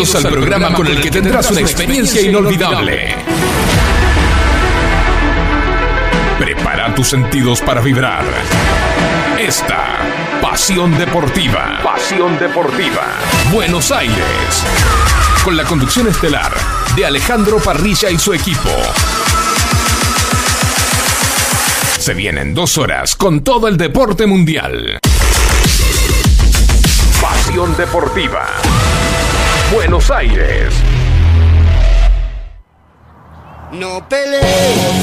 Bienvenidos al programa con el que tendrás una experiencia inolvidable. Prepara tus sentidos para vibrar. Esta Pasión Deportiva. Pasión Deportiva. Buenos Aires. Con la conducción estelar de Alejandro Parrilla y su equipo. Se vienen dos horas con todo el deporte mundial. Pasión Deportiva. Buenos Aires. No peleo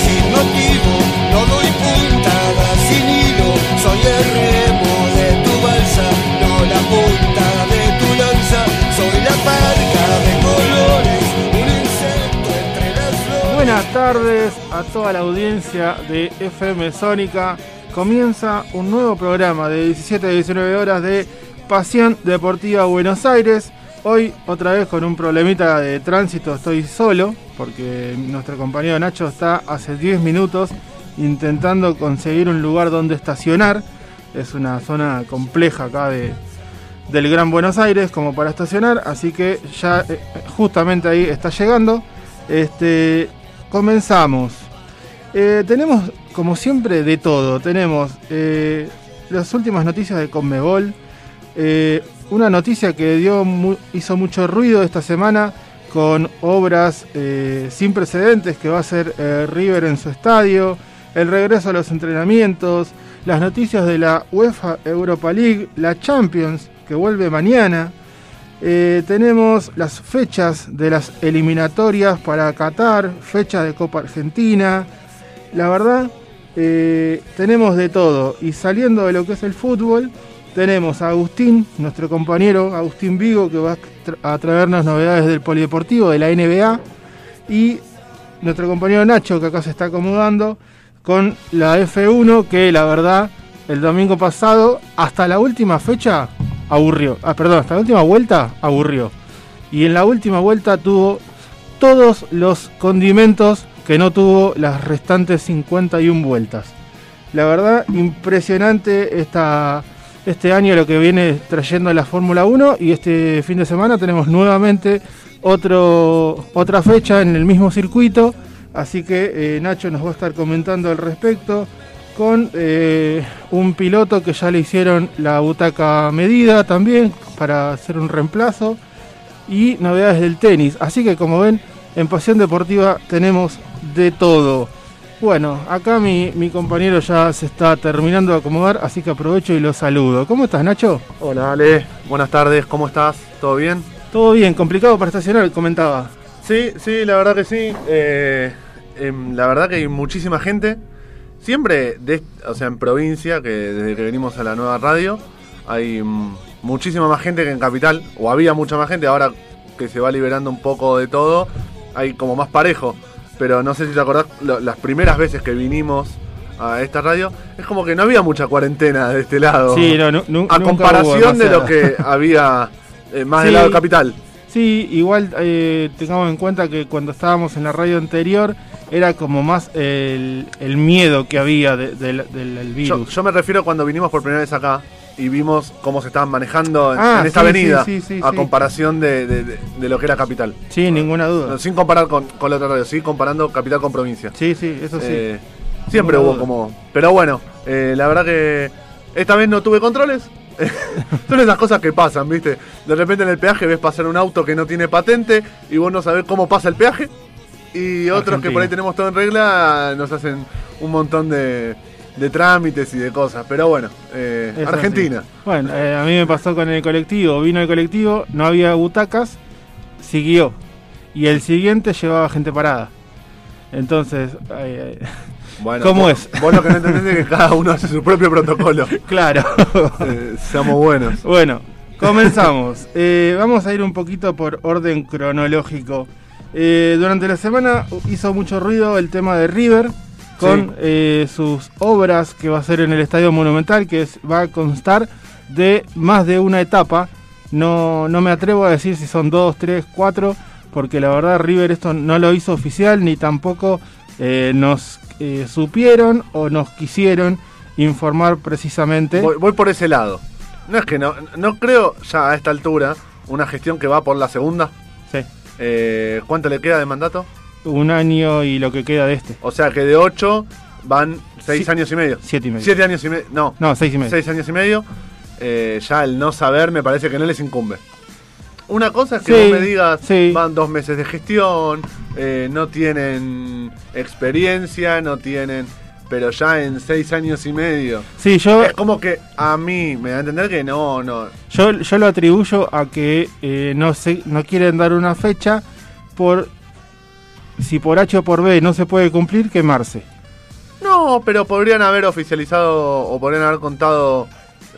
sin motivo, no doy puntada sin hilo, soy el remo de tu balsa, no la punta de tu lanza, soy la parca de colores, un insecto entre las flores. Buenas tardes a toda la audiencia de FM Sónica. Comienza un nuevo programa de 17 a 19 horas de Pasión Deportiva Buenos Aires. Hoy otra vez con un problemita de tránsito estoy solo porque nuestro compañero Nacho está hace 10 minutos intentando conseguir un lugar donde estacionar. Es una zona compleja acá de, del Gran Buenos Aires como para estacionar, así que ya eh, justamente ahí está llegando. Este, comenzamos. Eh, tenemos, como siempre, de todo. Tenemos eh, las últimas noticias de Conmebol. Una noticia que dio hizo mucho ruido esta semana con obras eh, sin precedentes que va a hacer eh, River en su estadio, el regreso a los entrenamientos, las noticias de la UEFA Europa League, la Champions que vuelve mañana. Eh, tenemos las fechas de las eliminatorias para Qatar, fecha de Copa Argentina. La verdad, tenemos de todo. Y saliendo de lo que es el fútbol, tenemos a Agustín, nuestro compañero Agustín Vigo, que va a tra- a traernos novedades del polideportivo, de la NBA. Y nuestro compañero Nacho, que acá se está acomodando, con la F1, que la verdad, el domingo pasado, hasta la última fecha, aburrió. Ah, perdón, hasta la última vuelta, aburrió. Y en la última vuelta tuvo todos los condimentos que no tuvo las restantes 51 vueltas. La verdad, impresionante esta, este año lo que viene trayendo la Fórmula 1 y este fin de semana tenemos nuevamente otro, otra fecha en el mismo circuito. Así que eh, Nacho nos va a estar comentando al respecto con eh, un piloto que ya le hicieron la butaca medida también para hacer un reemplazo y novedades del tenis. Así que como ven, en Pasión Deportiva tenemos de todo. Bueno, acá mi, mi compañero ya se está terminando de acomodar, así que aprovecho y lo saludo. ¿Cómo estás, Nacho? Hola Ale, buenas tardes, ¿cómo estás? ¿Todo bien? Todo bien, complicado para estacionar, comentaba. Sí, sí, la verdad que sí. Eh, em, la verdad que hay muchísima gente. Siempre, de, o sea, en provincia, que desde que venimos a la nueva radio, hay mm, muchísima más gente que en capital, o había mucha más gente, ahora que se va liberando un poco de todo, hay como más parejo. Pero no sé si te acordás, lo- las primeras veces que vinimos a esta radio, es como que no había mucha cuarentena de este lado. Sí, no, nu- a comparación de lo que había eh, más Sí. del lado capital. Sí, igual eh, tengamos en cuenta que cuando estábamos en la radio anterior era como más el, el miedo que había de- del, del- del Yo, virus. yo me refiero cuando vinimos por primera vez acá y vimos cómo se estaban manejando en, Ah, en esta sí, avenida sí, sí, sí, a comparación de, de- de- de lo que era capital. Sí, ninguna duda. Sin comparar con, con la otra radio, sí comparando capital con provincia. Sí, sí, eso sí. Eh, siempre hubo duda. como... Pero bueno, eh, la verdad que esta vez no tuve controles. Son esas cosas que pasan, ¿viste? De repente en el peaje ves pasar un auto que no tiene patente y vos no sabés cómo pasa el peaje. Y otros que por ahí tenemos todo en regla nos hacen un montón de, de trámites y de cosas. Pero bueno, eh, Argentina. así. Bueno, eh, a mí me pasó con el colectivo. Vino el colectivo, no había butacas, siguió. Y el siguiente llevaba gente parada. Entonces, ay, ay, Bueno, ¿Cómo vos- es? Vos lo que no entendés es que cada uno hace su propio protocolo. claro. Eh, seamos buenos. bueno, comenzamos. Eh, vamos a ir un poquito por orden cronológico. Durante la semana hizo mucho ruido el tema de River con Sí. eh, sus obras que va a hacer en el Estadio Monumental, que es- va a constar de más de una etapa. No, no me atrevo a decir si son dos, tres, cuatro, porque la verdad River esto no lo hizo oficial ni tampoco eh, nos eh, supieron o nos quisieron informar precisamente. Voy, voy por ese lado. No es que no, no creo ya a esta altura una gestión que va por la segunda. Eh, ¿Cuánto le queda de mandato? Un año y lo que queda de este. O sea que de 8 van 6 Sí. años y medio. Siete y medio. 7 años y medio. No, No, seis y medio. 6 años y medio. Eh, ya el no saber me parece que no les incumbe. Una cosa es que Sí, vos me digas, sí. van dos meses de gestión, eh, no tienen experiencia, no tienen... Pero ya en seis años y medio. Sí, yo, Es como que a mí me da a entender que no, no. yo, yo lo atribuyo a que eh, no, se, no quieren dar una fecha por... Si por H o por B no se puede cumplir, quemarse. No, pero podrían haber oficializado o podrían haber contado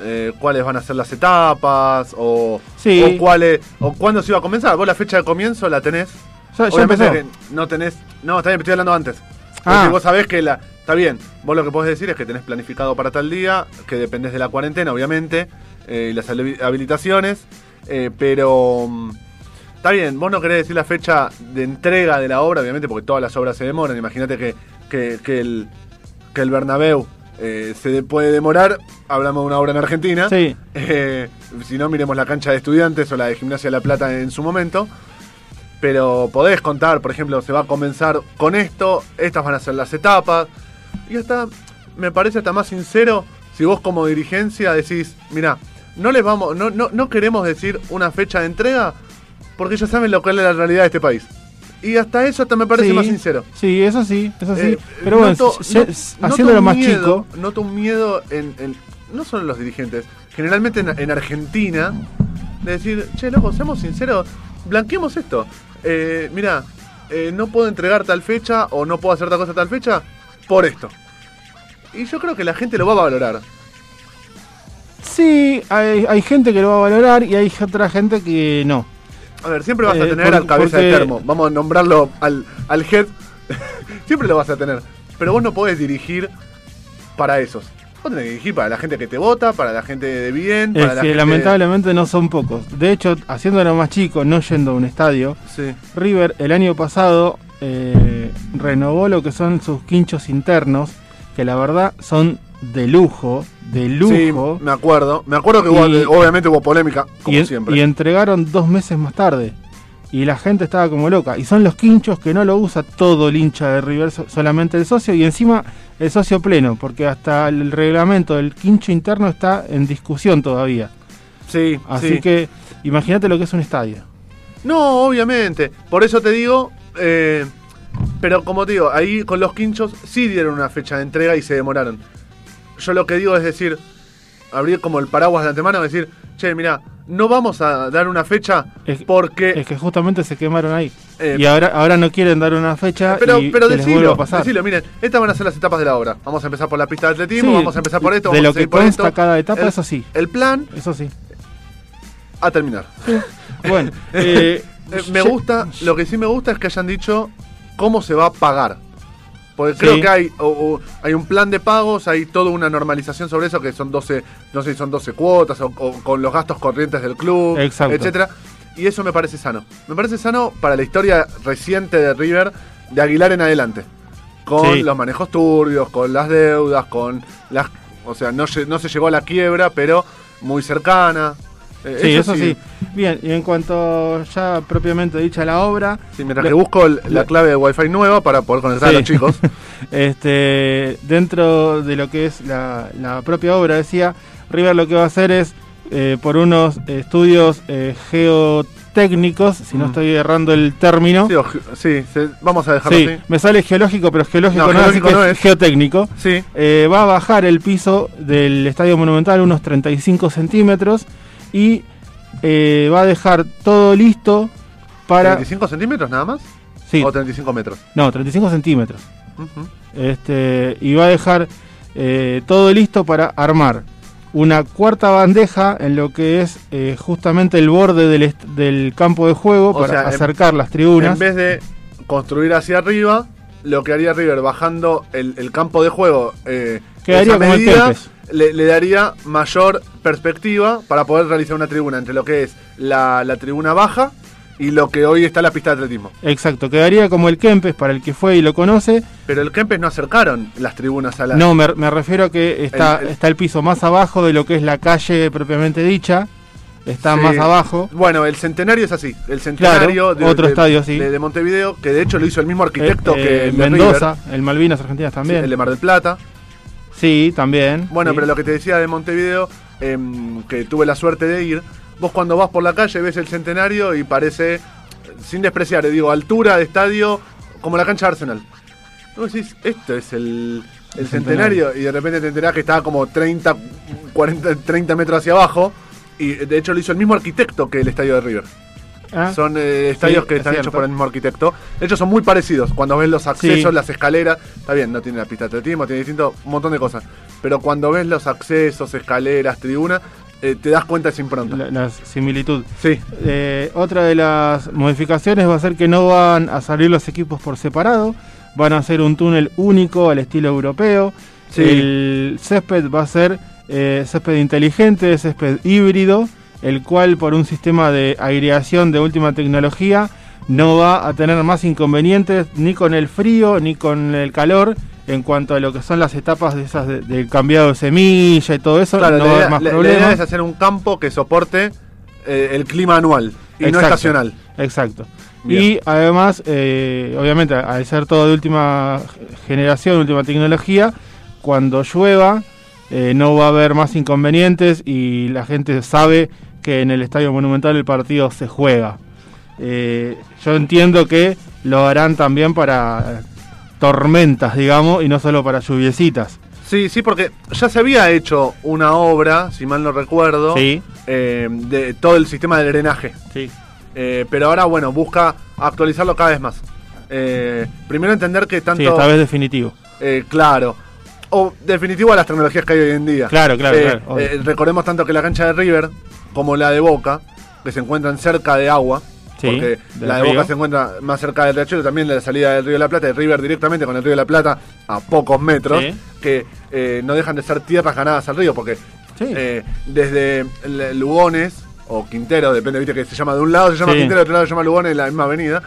eh, cuáles van a ser las etapas o, Sí. o cuáles o cuándo se iba a comenzar. Vos la fecha de comienzo la tenés. Ya, ya Obviamente empezó. que no tenés. No, está bien, estoy hablando antes. Ah. Porque vos sabés que la. Está bien, vos lo que podés decir es que tenés planificado para tal día, que dependés de la cuarentena, obviamente, eh, y las habi- habilitaciones, eh, pero. Está bien, vos no querés decir la fecha de entrega de la obra, obviamente, porque todas las obras se demoran. Imagínate que, que, que el, que el Bernabéu eh, se de- puede demorar. Hablamos de una obra en Argentina. Sí. Eh, si no, miremos la cancha de estudiantes o la de Gimnasia de la Plata en su momento. Pero podés contar, por ejemplo, se va a comenzar con esto, estas van a ser las etapas. Y hasta, me parece hasta más sincero, si vos como dirigencia decís, mira, no les vamos, no, no, no queremos decir una fecha de entrega, porque ya saben lo que es la realidad de este país. Y hasta eso hasta me parece Sí, más sincero. Sí, eso sí, eso sí. Eh, Pero bueno, noto- no- haciéndolo más miedo- chico, Noto un miedo en, en- no solo en los dirigentes, generalmente en, en Argentina, de decir, che, loco, seamos sinceros, blanqueemos esto. Eh, mira, eh, no puedo entregar tal fecha o no puedo hacer tal cosa tal fecha por esto. Y yo creo que la gente lo va a valorar. sí, hay, hay gente que lo va a valorar y hay otra gente que no. A ver, siempre vas a Eh, tener por- al cabeza de porque- termo. Vamos a nombrarlo al, al head. siempre lo vas a tener. Pero vos no podés dirigir para esos. Vos tenés que dirigir para la gente que te vota, para la gente de bien, para Es la que gente... lamentablemente no son pocos. De hecho, haciéndolo más chico, no yendo a un estadio, Sí. River el año pasado eh, renovó lo que son sus quinchos internos, que la verdad son de lujo, de lujo. Sí, me acuerdo. Me acuerdo que hubo- obviamente hubo polémica, como y, siempre. y entregaron dos meses más tarde. Y la gente estaba como loca. Y son los quinchos que no lo usa todo el hincha de River, so- solamente el socio. Y encima el socio pleno, porque hasta el reglamento del quincho interno está en discusión todavía. sí, Así sí. que imagínate lo que es un estadio. No, obviamente. Por eso te digo. eh, pero como te digo, ahí con los quinchos sí dieron una fecha de entrega y se demoraron. Yo lo que digo es decir, abrir como el paraguas de antemano decir, che, mira, no vamos a dar una fecha Es- porque. Es que justamente se quemaron ahí. Eh, y ahora, ahora no quieren dar una fecha pero, y pero que les vuelva decilo, a pasar. decilo, miren, estas van a ser las etapas de la obra. Vamos a empezar por la pista de atletismo, Sí, vamos a empezar por esto, de vamos lo a que por consta esto. cada etapa, El- eso sí. El plan Eso sí. a terminar. Bueno, eh, Eh, me gusta, lo que sí me gusta es que hayan dicho cómo se va a pagar. Porque creo Sí. que hay, o- o hay un plan de pagos, hay toda una normalización sobre eso, que son 12, no sé si son 12 cuotas, o, o con los gastos corrientes del club, Exacto. etcétera. Y eso me parece sano. Me parece sano para la historia reciente de River, de Aguilar en adelante. Con Sí. los manejos turbios, con las deudas, con las... O sea, no, no se llegó a la quiebra, pero muy cercana. Eh, Sí, eso, sí. Bien, y en cuanto ya propiamente dicha la obra, Sí, mientras Le- que busco el- la clave de Wi-Fi nueva para poder conectar Sí. a los chicos. este, dentro de lo que es la, la propia obra, decía, River lo que va a hacer es, eh, por unos estudios eh, geotécnicos, si no Mm. estoy errando el término, Sí, o ge- sí, se- vamos a dejarlo Sí, así. me sale geológico, pero geológico No, no, geológico no es es. geotécnico. Sí, va a bajar el piso del Estadio Monumental unos 35 centímetros y eh, va a dejar todo listo para... 35 centímetros nada más. Sí, O 35 metros. no, 35 centímetros. Ujú. Este, y va a dejar eh, todo listo para armar una cuarta bandeja en lo que es eh, justamente el borde del, del campo de juego O para sea, en- acercar las tribunas. En vez de construir hacia arriba, lo que haría River bajando el, el campo de juego, eh, Quedaría como el Kempes. Le, le daría mayor perspectiva para poder realizar una tribuna entre lo que es la, la tribuna baja y lo que hoy está la pista de atletismo. Exacto, quedaría como el Kempes para el que fue y lo conoce. Pero el Kempes no acercaron las tribunas a la... No, me, me refiero a que está El- el, el- está el piso más abajo de lo que es la calle propiamente dicha. está Sí. más abajo. Bueno, el centenario es así. El centenario Claro, otro estadio, sí. de, de Montevideo, que de hecho lo hizo el mismo arquitecto Eh, que eh, el de Mendoza, River, el Malvinas Argentinas sí, también. el de Mar del Plata. Sí, también. Bueno, sí. pero lo que te decía de Montevideo, em, que tuve la suerte de ir, vos cuando vas por la calle ves el centenario y parece, sin despreciar, eh, digo, altura de estadio como la cancha de Arsenal. Vos decís, esto es el, el El centenario, y de repente te enterás que estaba como 30, 40, 30 metros hacia abajo, y de hecho lo hizo el mismo arquitecto que el estadio de River. Ah, Son eh, estadios Sí, que es están hechos por el mismo arquitecto. De hecho, son muy parecidos. Cuando ves los accesos, Sí. las escaleras, está bien, no tiene la pista de atletismo, tiene distinto, un montón de cosas. Pero cuando ves los accesos, escaleras, tribuna, eh, te das cuenta de esa impronta. la, la similitud. Sí, Eh, otra de las modificaciones va a ser que no van a salir los equipos por separado, van a hacer un túnel único al estilo europeo. Sí. El césped va a ser césped inteligente, césped híbrido, el cual por un sistema de aireación de última tecnología no va a tener más inconvenientes ni con el frío ni con el calor en cuanto a lo que son las etapas de esas de- del cambiado de semilla y todo eso. claro, no va a haber más la- la problemas. idea es hacer un campo que soporte eh, el clima anual y no estacional. Exacto. Bien. Y además, eh, obviamente, al ser todo de última generación, última tecnología, cuando llueva eh, no va a haber más inconvenientes y la gente sabe que en el Estadio Monumental el partido se juega. Eh, yo entiendo que lo harán también para tormentas, digamos, y no solo para lluviecitas. Sí, sí, porque ya se había hecho una obra, si mal no recuerdo, Sí, eh, de todo el sistema de drenaje. sí. Eh, pero ahora, bueno, busca actualizarlo cada vez más. Eh, primero entender que tanto... Sí, esta vez definitivo. claro. O definitivo a las tecnologías que hay hoy en día. Claro, claro, claro, recordemos tanto que la cancha de River como la de Boca, que se encuentran cerca de agua, Sí, porque la de río. Boca se encuentra más cerca del riachuelo, también de la salida del río de la Plata, y River directamente con el río de la Plata a pocos metros, Sí. que eh, no dejan de ser tierras ganadas al río, porque Sí. eh, desde Lugones o Quintero, depende, viste que se llama de un lado se llama Sí. Quintero, de otro lado se llama Lugones, en la misma avenida.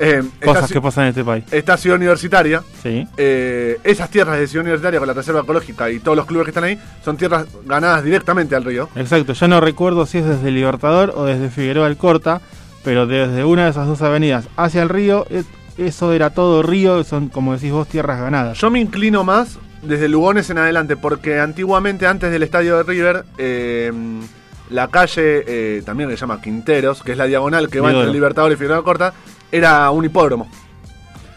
Eh, Cosas esta, que pasan en este país. esta ciudad universitaria, Sí. eh, esas tierras de Ciudad Universitaria con la reserva ecológica y todos los clubes que están ahí son tierras ganadas directamente al río. Exacto, ya no recuerdo si es desde Libertador o desde Figueroa Alcorta, pero desde una de esas dos avenidas hacia el río, eh, eso era todo río, son como decís vos, tierras ganadas. Yo me inclino más desde Lugones en adelante, porque antiguamente, antes del estadio de River, eh, la calle, eh, también se llama Quinteros, que es la diagonal que va entre Libertador y Figueroa Corta, era un hipódromo.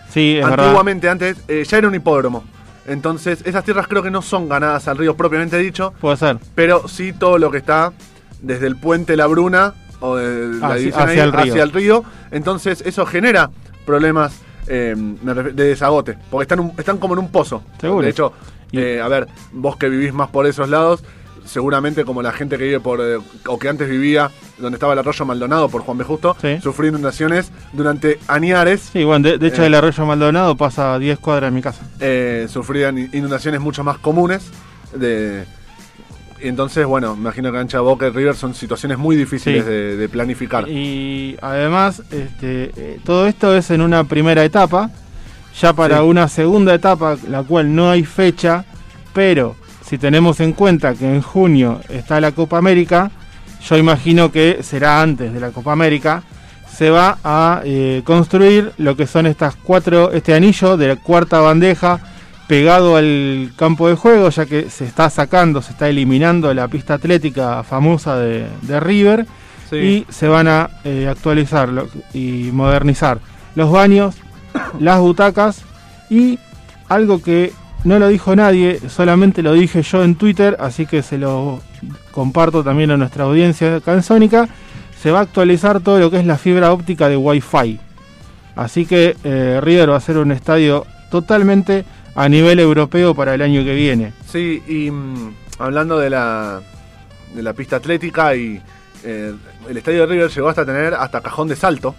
Sí, es verdad. Antiguamente, antes, eh, ya era un hipódromo. Entonces, esas tierras creo que no son ganadas al río propiamente dicho, Puede ser. pero sí todo lo que está desde el puente La Bruna o de la Hacia- ahí, el río. hacia el río. Entonces, eso genera problemas eh, de desagote, porque están, un- están como en un pozo. Seguro. De hecho, eh, a ver, vos que vivís más por esos lados, seguramente como la gente que vive por, eh, o que antes vivía donde estaba el arroyo Maldonado por Juan B. Justo, Sí. sufrió inundaciones durante añares. Sí, bueno, de, de hecho Eh. el arroyo Maldonado pasa a 10 cuadras de mi casa. eh, sufrían inundaciones mucho más comunes. De, y entonces, bueno, imagino que Ancha Boca y River son situaciones muy difíciles Sí. de, de planificar. Y además, este, eh, todo esto es en una primera etapa. Ya para Sí. una segunda etapa, la cual no hay fecha, pero si tenemos en cuenta que en junio está la Copa América, yo imagino que será antes de la Copa América, se va a eh, construir lo que son estas cuatro, este anillo de la cuarta bandeja pegado al campo de juego, ya que se está sacando, se está eliminando la pista atlética famosa de, de River Sí. y se van a eh, actualizar lo- y modernizar los baños, las butacas y algo que no lo dijo nadie, solamente lo dije yo en Twitter, así que se lo comparto también a nuestra audiencia canzónica, se va a actualizar todo lo que es la fibra óptica de Wi-Fi. Así que eh, River va a ser un estadio totalmente a nivel europeo para el año que viene. Sí, y mm, hablando de la, de la pista atlética y eh, el estadio de River llegó hasta tener hasta cajón de salto,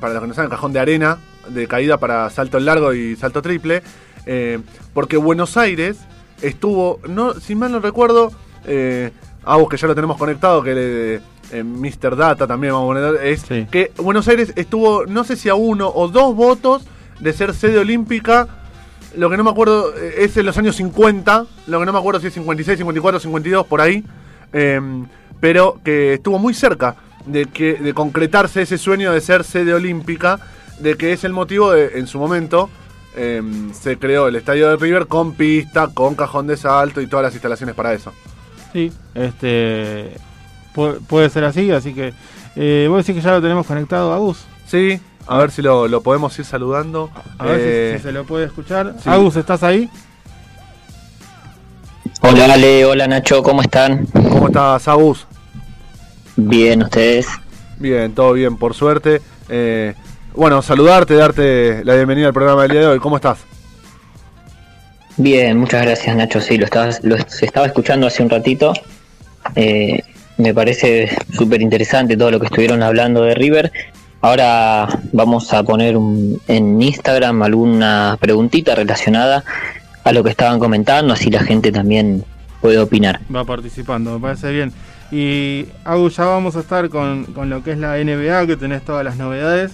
para los que no saben, cajón de arena, de caída para salto largo y salto triple, eh, porque Buenos Aires estuvo, no, si mal no recuerdo, eh, a vos que ya lo tenemos conectado, que le, eh, Mr. Data también vamos a poner, es Sí. que Buenos Aires estuvo, no sé si a uno o dos votos de ser sede olímpica lo que no me acuerdo eh, es en los años 50, lo que no me acuerdo si es 56, 54, 52, por ahí. Eh, pero que estuvo muy cerca de, que, de concretarse ese sueño de ser sede olímpica, de que es el motivo de, en su momento, em, se creó el estadio de River con pista, con cajón de salto y todas las instalaciones para eso. Sí, este pu- puede ser así, así que eh, vos decís que ya lo tenemos conectado a Gus. Sí, a ver si lo, lo podemos ir saludando. A ver si- Eh, si, se lo puede escuchar. sí. Agus, ¿estás ahí? Hola Ale, hola Nacho, ¿cómo están? ¿Cómo estás, Agus? Bien, ¿ustedes? Bien, todo bien, por suerte. Eh, bueno, saludarte, darte la bienvenida al programa del día de hoy. ¿Cómo estás? Bien, muchas gracias Nacho, sí, lo estaba, lo estaba escuchando hace un ratito. Eh, me parece súper interesante todo lo que estuvieron hablando de River. Ahora vamos a poner un- en Instagram alguna preguntita relacionada a lo que estaban comentando, así la gente también puede opinar. Va participando, me parece bien. Y Agus, ya vamos a estar con, con lo que es la NBA, que tenés todas las novedades.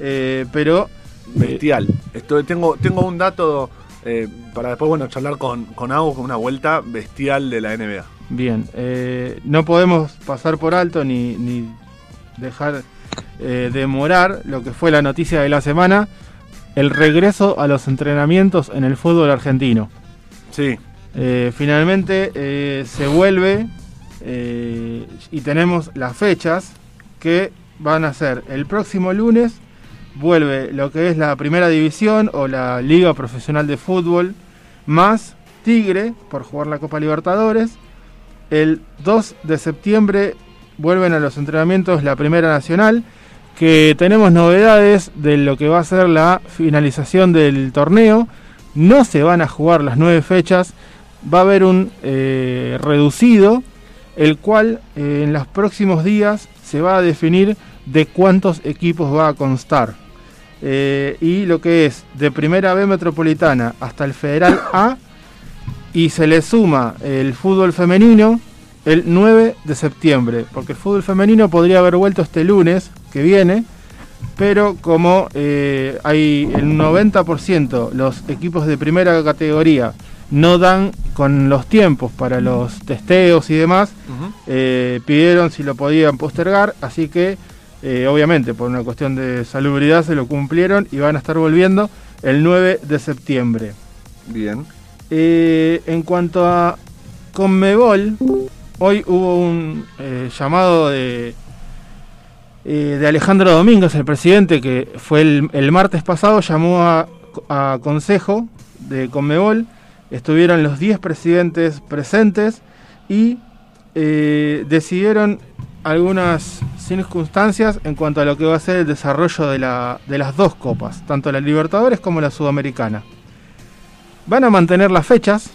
Eh, pero Bestial. Estoy, tengo, tengo un dato eh, para después, bueno, charlar con, con Agus, una vuelta bestial de la NBA. Bien, eh, no podemos pasar por alto ni, ni dejar eh, de morar lo que fue la noticia de la semana, el regreso a los entrenamientos en el fútbol argentino. Sí, Eh, finalmente eh, se vuelve eh, y tenemos las fechas que van a ser el próximo lunes, vuelve lo que es la primera división o la Liga Profesional de Fútbol, más Tigre por jugar la Copa Libertadores. El 2 de septiembre vuelven a los entrenamientos la Primera Nacional, que tenemos novedades de lo que va a ser la finalización del torneo. No se van a jugar las nueve fechas, va a haber un eh, reducido, el cual eh, en los próximos días se va a definir de cuántos equipos va a constar. Eh, y lo que es de primera B metropolitana hasta el Federal A, y se le suma el fútbol femenino el 9 de septiembre, porque el fútbol femenino podría haber vuelto este lunes que viene, pero como eh, hay el 90% los equipos de primera categoría no dan con los tiempos para los testeos y demás, eh, pidieron si lo podían postergar, así que eh, obviamente por una cuestión de salubridad se lo cumplieron y van a estar volviendo el 9 de septiembre. bien. Eh, en cuanto a Conmebol, hoy hubo un eh, llamado de, de Alejandro Domínguez, el presidente, que fue el, el martes pasado, llamó a, a consejo de Conmebol. Estuvieron los 10 presidentes presentes y eh, decidieron algunas circunstancias en cuanto a lo que va a ser el desarrollo de, la, de las dos copas, tanto la Libertadores como la Sudamericana. Van a mantener las fechas,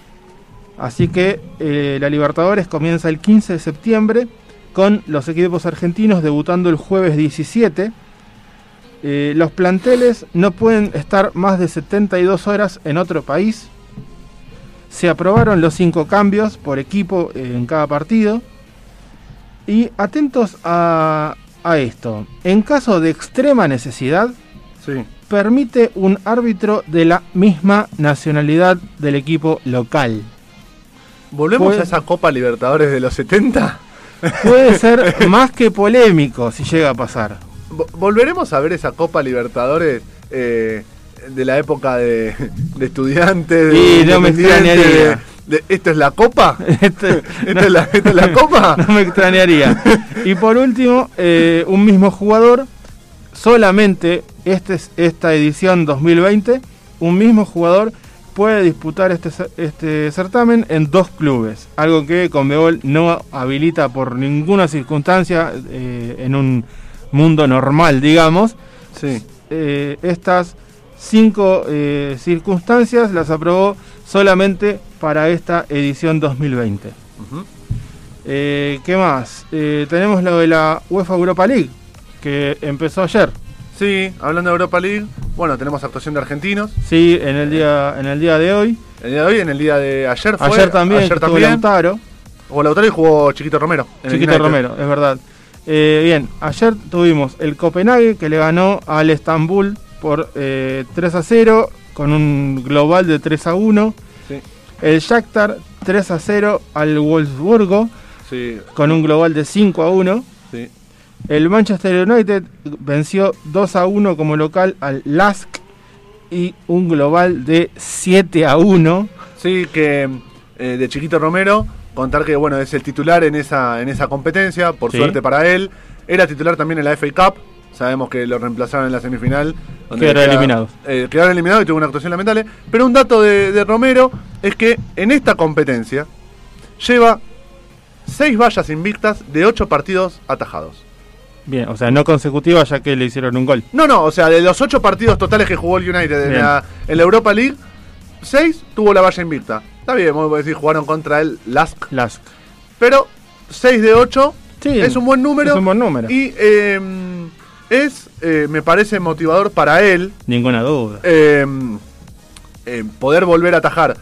así que eh, la Libertadores comienza el 15 de septiembre con los equipos argentinos debutando el jueves 17. Eh, los planteles no pueden estar más de 72 horas en otro país. Se aprobaron los cinco cambios por equipo eh, en cada partido. Y atentos a, a esto. En caso de extrema necesidad, Sí. permite un árbitro de la misma nacionalidad del equipo local. ¿Volvemos Puede- a esa Copa Libertadores de los 70? Puede ser más que polémico si llega a pasar. Vo- ¿Volveremos a ver esa Copa Libertadores eh, de la época de, de estudiantes? De Y no me extrañaría. de- ¿Esto es la Copa? Este- ¿Esto, es la, esto es la Copa? no me extrañaría. Y por último, eh, un mismo jugador, solamente este, es- esta edición 2020, un mismo jugador puede disputar este, este certamen en dos clubes, algo que Conmebol no habilita por ninguna circunstancia eh, en un mundo normal, digamos. Sí. Eh, estas cinco eh, circunstancias las aprobó solamente para esta edición 2020. Ujú. Eh, ¿Qué más? Eh, tenemos lo de la UEFA Europa League, que empezó ayer. Sí, hablando de Europa League, bueno, tenemos actuación de argentinos. Sí, en el día, en el día de hoy. El día de hoy, en el día de ayer fue. ayer también, Ayer también. Lautaro, Jugó Lautaro y jugó Chiquito Romero. en Chiquito. Romero, es verdad. Bien, ayer tuvimos el Copenhague que le ganó al Estambul por eh, 3 a 0 con un global de 3 a 1. Sí. El Shakhtar 3 a 0 al Wolfsburgo. Sí, con un global de 5 a 1. sí. El Manchester United venció 2 a 1 como local al Lask y un global de 7 a 1. Sí, que eh, de Chiquito Romero, contar que bueno, es el titular en esa, en esa competencia, por suerte para él. Era titular también en la FA Cup. Sabemos que lo reemplazaron en la semifinal. Quedaron queda- eliminados. eh, quedaron eliminados y tuvo una actuación lamentable. Pero un dato de, de Romero es que en esta competencia lleva seis vallas invictas de ocho partidos atajados. Bien, o sea, no consecutiva ya que le hicieron un gol. No, no, o sea, de los ocho partidos totales que jugó el United en la, en la Europa League, seis tuvo la valla invicta. Está bien, vamos a decir, jugaron contra el Lask. Lask. Pero 6 de 8 Sí, es un buen número. es un buen número. Y eh, es, eh, me parece, motivador para él Ninguna duda. eh, eh, poder volver a atajar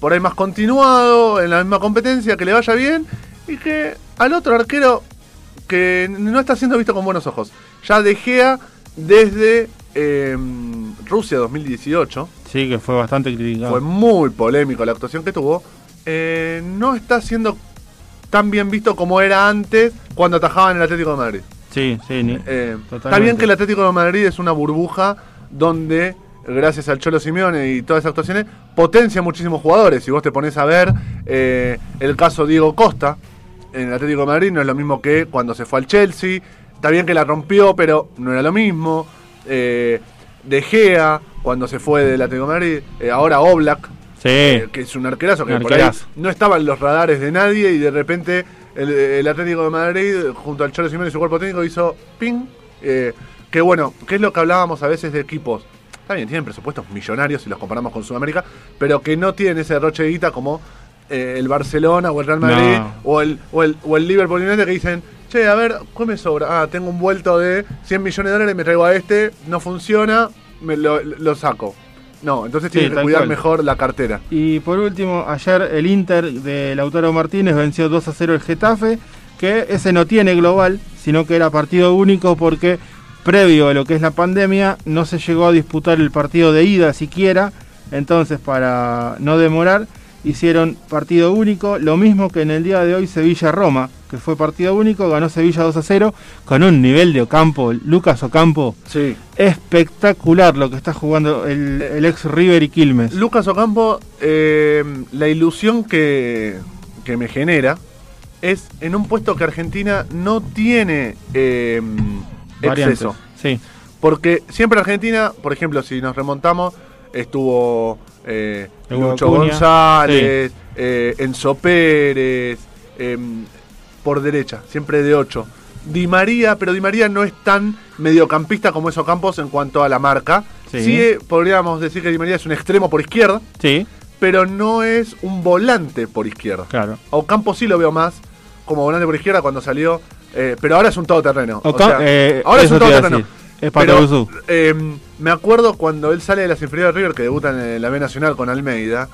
por ahí más continuado, en la misma competencia, que le vaya bien y que al otro arquero que no está siendo visto con buenos ojos. Ya De Gea desde Rusia 2018 Sí, que fue bastante criticado. fue muy polémico la actuación que tuvo, no está siendo tan bien visto como era antes cuando atajaba en el Atlético de Madrid. Sí, sí. ni- Eh, está Totalmente. bien que el Atlético de Madrid es una burbuja donde, gracias al Cholo Simeone y todas esas actuaciones, potencia muchísimos jugadores. Si vos te pones a ver eh, el caso Diego Costa en el Atlético de Madrid, no es lo mismo que cuando se fue al Chelsea. Está bien que la rompió, pero no era lo mismo. Eh, de Gea, cuando se fue del Atlético de Madrid, eh, ahora Oblak, Sí. eh, que es un arquerazo que Un por ahí arquerazo. no estaba en los radares de nadie y de repente el, el Atlético de Madrid junto al Cholo Simeone y su cuerpo técnico hizo ping eh, que bueno que es lo que hablábamos a veces de equipos bien tienen presupuestos millonarios si los comparamos con Sudamérica pero que no tienen ese derroche de guita como eh, el Barcelona o el Real Madrid No. o, el, o, el, o el Liverpool United que dicen che a ver ¿qué me sobra? ah tengo un vuelto de 100 millones de dólares me traigo a este no funciona me lo, lo saco no entonces Sí, tienen que cuidar cual. mejor la cartera. Y por último, ayer el Inter de Lautaro Martínez venció 2 a 0 el Getafe, que ese no tiene global, sino que era partido único porque previo a lo que es la pandemia no se llegó a disputar el partido de ida siquiera, entonces para no demorar hicieron partido único, lo mismo que en el día de hoy Sevilla-Roma, que fue partido único, ganó Sevilla 2 a 0 con un nivel de Ocampo, Lucas Ocampo, sí espectacular lo que está jugando el, el ex River y Quilmes. Lucas Ocampo, eh, la ilusión que, que me genera es en un puesto que Argentina no tiene eh, exceso. Sí. Porque siempre Argentina, por ejemplo, si nos remontamos, estuvo eh, Lucho González, eh, Enzo Pérez, eh, por derecha, siempre de 8. Di María, pero Di María no es tan mediocampista como es Ocampos en cuanto a la marca. Sí. Sí, eh, podríamos decir que Di María es un extremo por izquierda, Sí, pero no es un volante por izquierda. claro. A Ocampo sí lo veo más como volante por izquierda cuando salió, eh, pero ahora es un todoterreno. O sea, eh, ahora es un todoterreno. Es Pero, eh, me acuerdo cuando él sale de las inferiores de River, que debuta en la B Nacional con Almeida,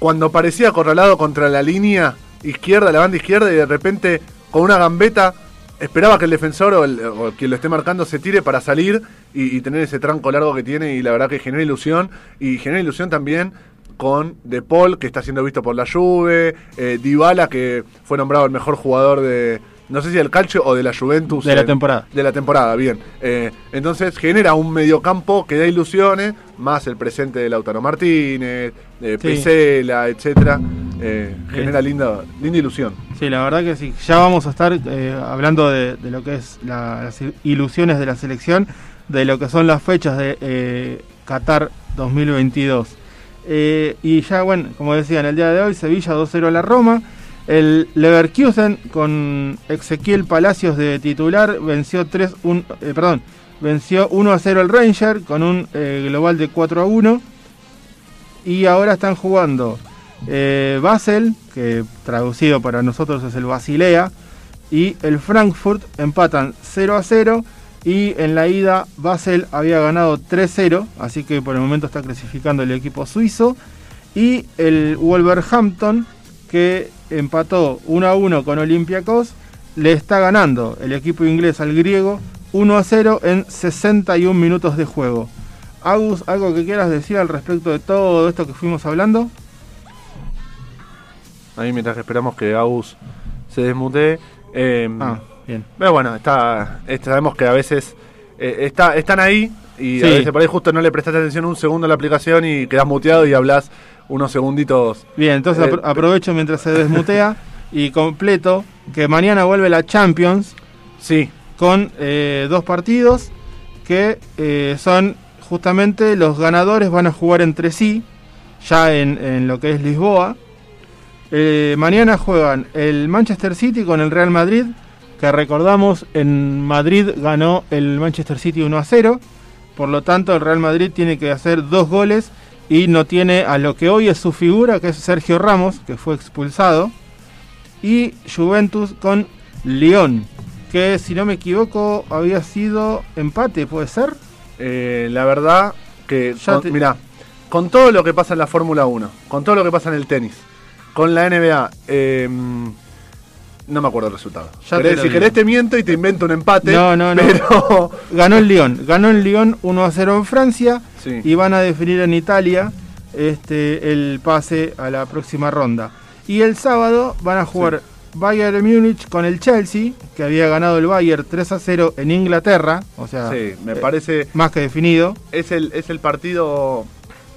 cuando parecía acorralado contra la línea izquierda, la banda izquierda, y de repente con una gambeta esperaba que el defensor o, el- o quien lo esté marcando se tire para salir y, y tener ese tranco largo que tiene, y la verdad que genera ilusión, y genera ilusión también con De Paul, que está siendo visto por la Juve, eh, Dybala, que fue nombrado el mejor jugador de, no sé si del calcio o de la Juventus. De la temporada. de la temporada, bien. Eh, entonces genera un mediocampo que da ilusiones, más el presente de Lautaro Martínez, de Sí. Pesela, etcétera. Eh, genera linda, linda ilusión. Sí, la verdad que sí. Ya vamos a estar eh, hablando de, de lo que es la- las ilusiones de la selección, de lo que son las fechas de eh, Qatar 2022. Eh, y ya, bueno, como decía, en el día de hoy, Sevilla 2-0 a la Roma. El Leverkusen con Ezequiel Palacios de titular venció 3 un, eh, perdón, venció 1 a 0 el Ranger con un eh, global de 4 a 1. Y ahora están jugando eh, Basel, que traducido para nosotros es el Basilea, y el Frankfurt empatan 0 a 0. Y en la ida Basel había ganado 3-0, así que por el momento está clasificando el equipo suizo. Y el Wolverhampton, que empató 1 a 1 con Olympiacos, le está ganando el equipo inglés al griego 1 a 0 en 61 minutos de juego. Agus, ¿algo que quieras decir al respecto de todo esto que fuimos hablando? Ahí mientras que esperamos que Aus se desmutee. Eh, Ah, bien. Pero bueno, está, está- sabemos que a veces eh, está, están ahí y a veces por ahí justo no le prestaste atención un segundo a la aplicación y quedas muteado y hablas unos segunditos. Bien, entonces Eh, apro- aprovecho mientras se desmutea y completo que mañana vuelve la Champions Sí, con eh, dos partidos que eh, son justamente los ganadores van a jugar entre sí, ya en, en lo que es Lisboa. Eh, mañana juegan el Manchester City con el Real Madrid, que recordamos en Madrid ganó el Manchester City 1 a 0, por lo tanto el Real Madrid tiene que hacer dos goles y no tiene a lo que hoy es su figura, que es Sergio Ramos, que fue expulsado, y Juventus con Lyon, que si no me equivoco había sido empate, ¿puede ser? eh, la verdad que, Ya con- te- mirá, con todo lo que pasa en la Fórmula 1, con todo lo que pasa en el tenis, con la NBA, eh, no me acuerdo el resultado. Ya Querés- si digo. querés te miento y te invento un empate, No, no, no. pero... Ganó el Lyon, ganó el Lyon 1 a 0 en Francia Sí. y van a definir en Italia este el pase a la próxima ronda. Y el sábado van a jugar Bayern Múnich con el Chelsea, que había ganado el Bayern 3 a 0 en Inglaterra, o sea, Sí, me eh, parece... más que definido, Es el, es el partido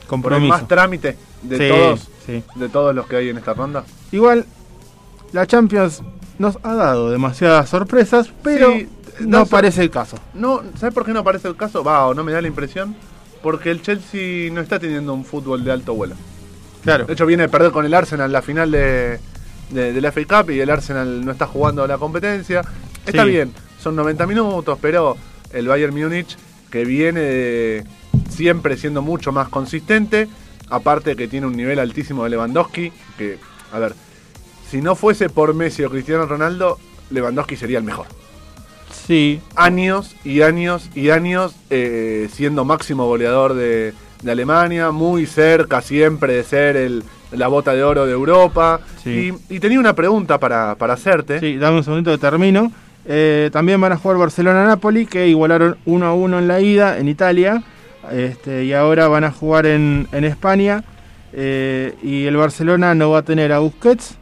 compromiso. más trámite de Sí, todos sí. de todos los que hay en esta ronda. Igual la Champions nos ha dado demasiadas sorpresas, pero Sí, no parece el caso. No, ¿sabes por qué no aparece el caso? Va, o no me da la impresión. Porque el Chelsea no está teniendo un fútbol de alto vuelo. Claro. De hecho, viene a perder con el Arsenal la final de, de, de la FA Cup y el Arsenal no está jugando la competencia. Está bien, son 90 minutos, pero el Bayern Múnich, que viene de- siempre siendo mucho más consistente, aparte que tiene un nivel altísimo de Lewandowski, que, a ver, si no fuese por Messi o Cristiano Ronaldo, Lewandowski sería el mejor. Sí, Años y años y años eh, siendo máximo goleador de, de Alemania, muy cerca siempre de ser el, la bota de oro de Europa. Sí. Y, y tenía una pregunta para, para hacerte. Sí, dame un segundito que termino. Eh, también van a jugar Barcelona-Napoli, que igualaron 1 a 1 en la ida en Italia. Este, y ahora van a jugar en, en España. Eh, y el Barcelona no va a tener a Busquets.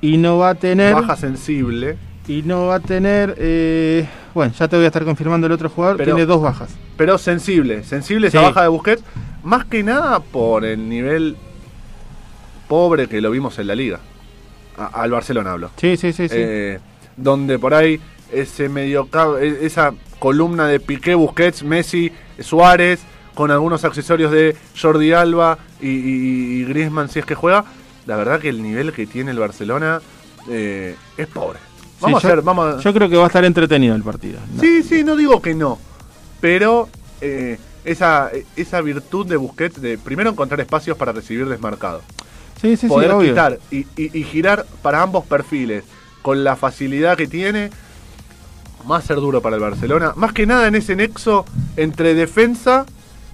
Y no va a tener. Baja sensible, Y no va a tener. eh, bueno, ya te voy a estar confirmando el otro jugador. Pero- Tiene dos bajas. pero sensible. Sensible esa Sí. baja de Busquets, más que nada por el nivel pobre que lo vimos en la liga. A- al Barcelona hablo. Sí, sí, sí. sí. Eh, donde por ahí ese medio esa columna de Piqué, Busquets, Messi, Suárez, con algunos accesorios de Jordi Alba y, y- y Griezmann si es que juega, la verdad que el nivel que tiene el Barcelona eh, es pobre. Vamos Sí, a yo- ver, vamos a... Yo creo que va a estar entretenido el partido. No. Sí, sí, no digo que no, pero eh, esa, esa virtud de Busquets de primero encontrar espacios para recibir desmarcado sí, sí, sí, poder obvio. quitar y, y- y girar para ambos perfiles con la facilidad que tiene, va a ser duro para el Barcelona. Más que nada en ese nexo entre defensa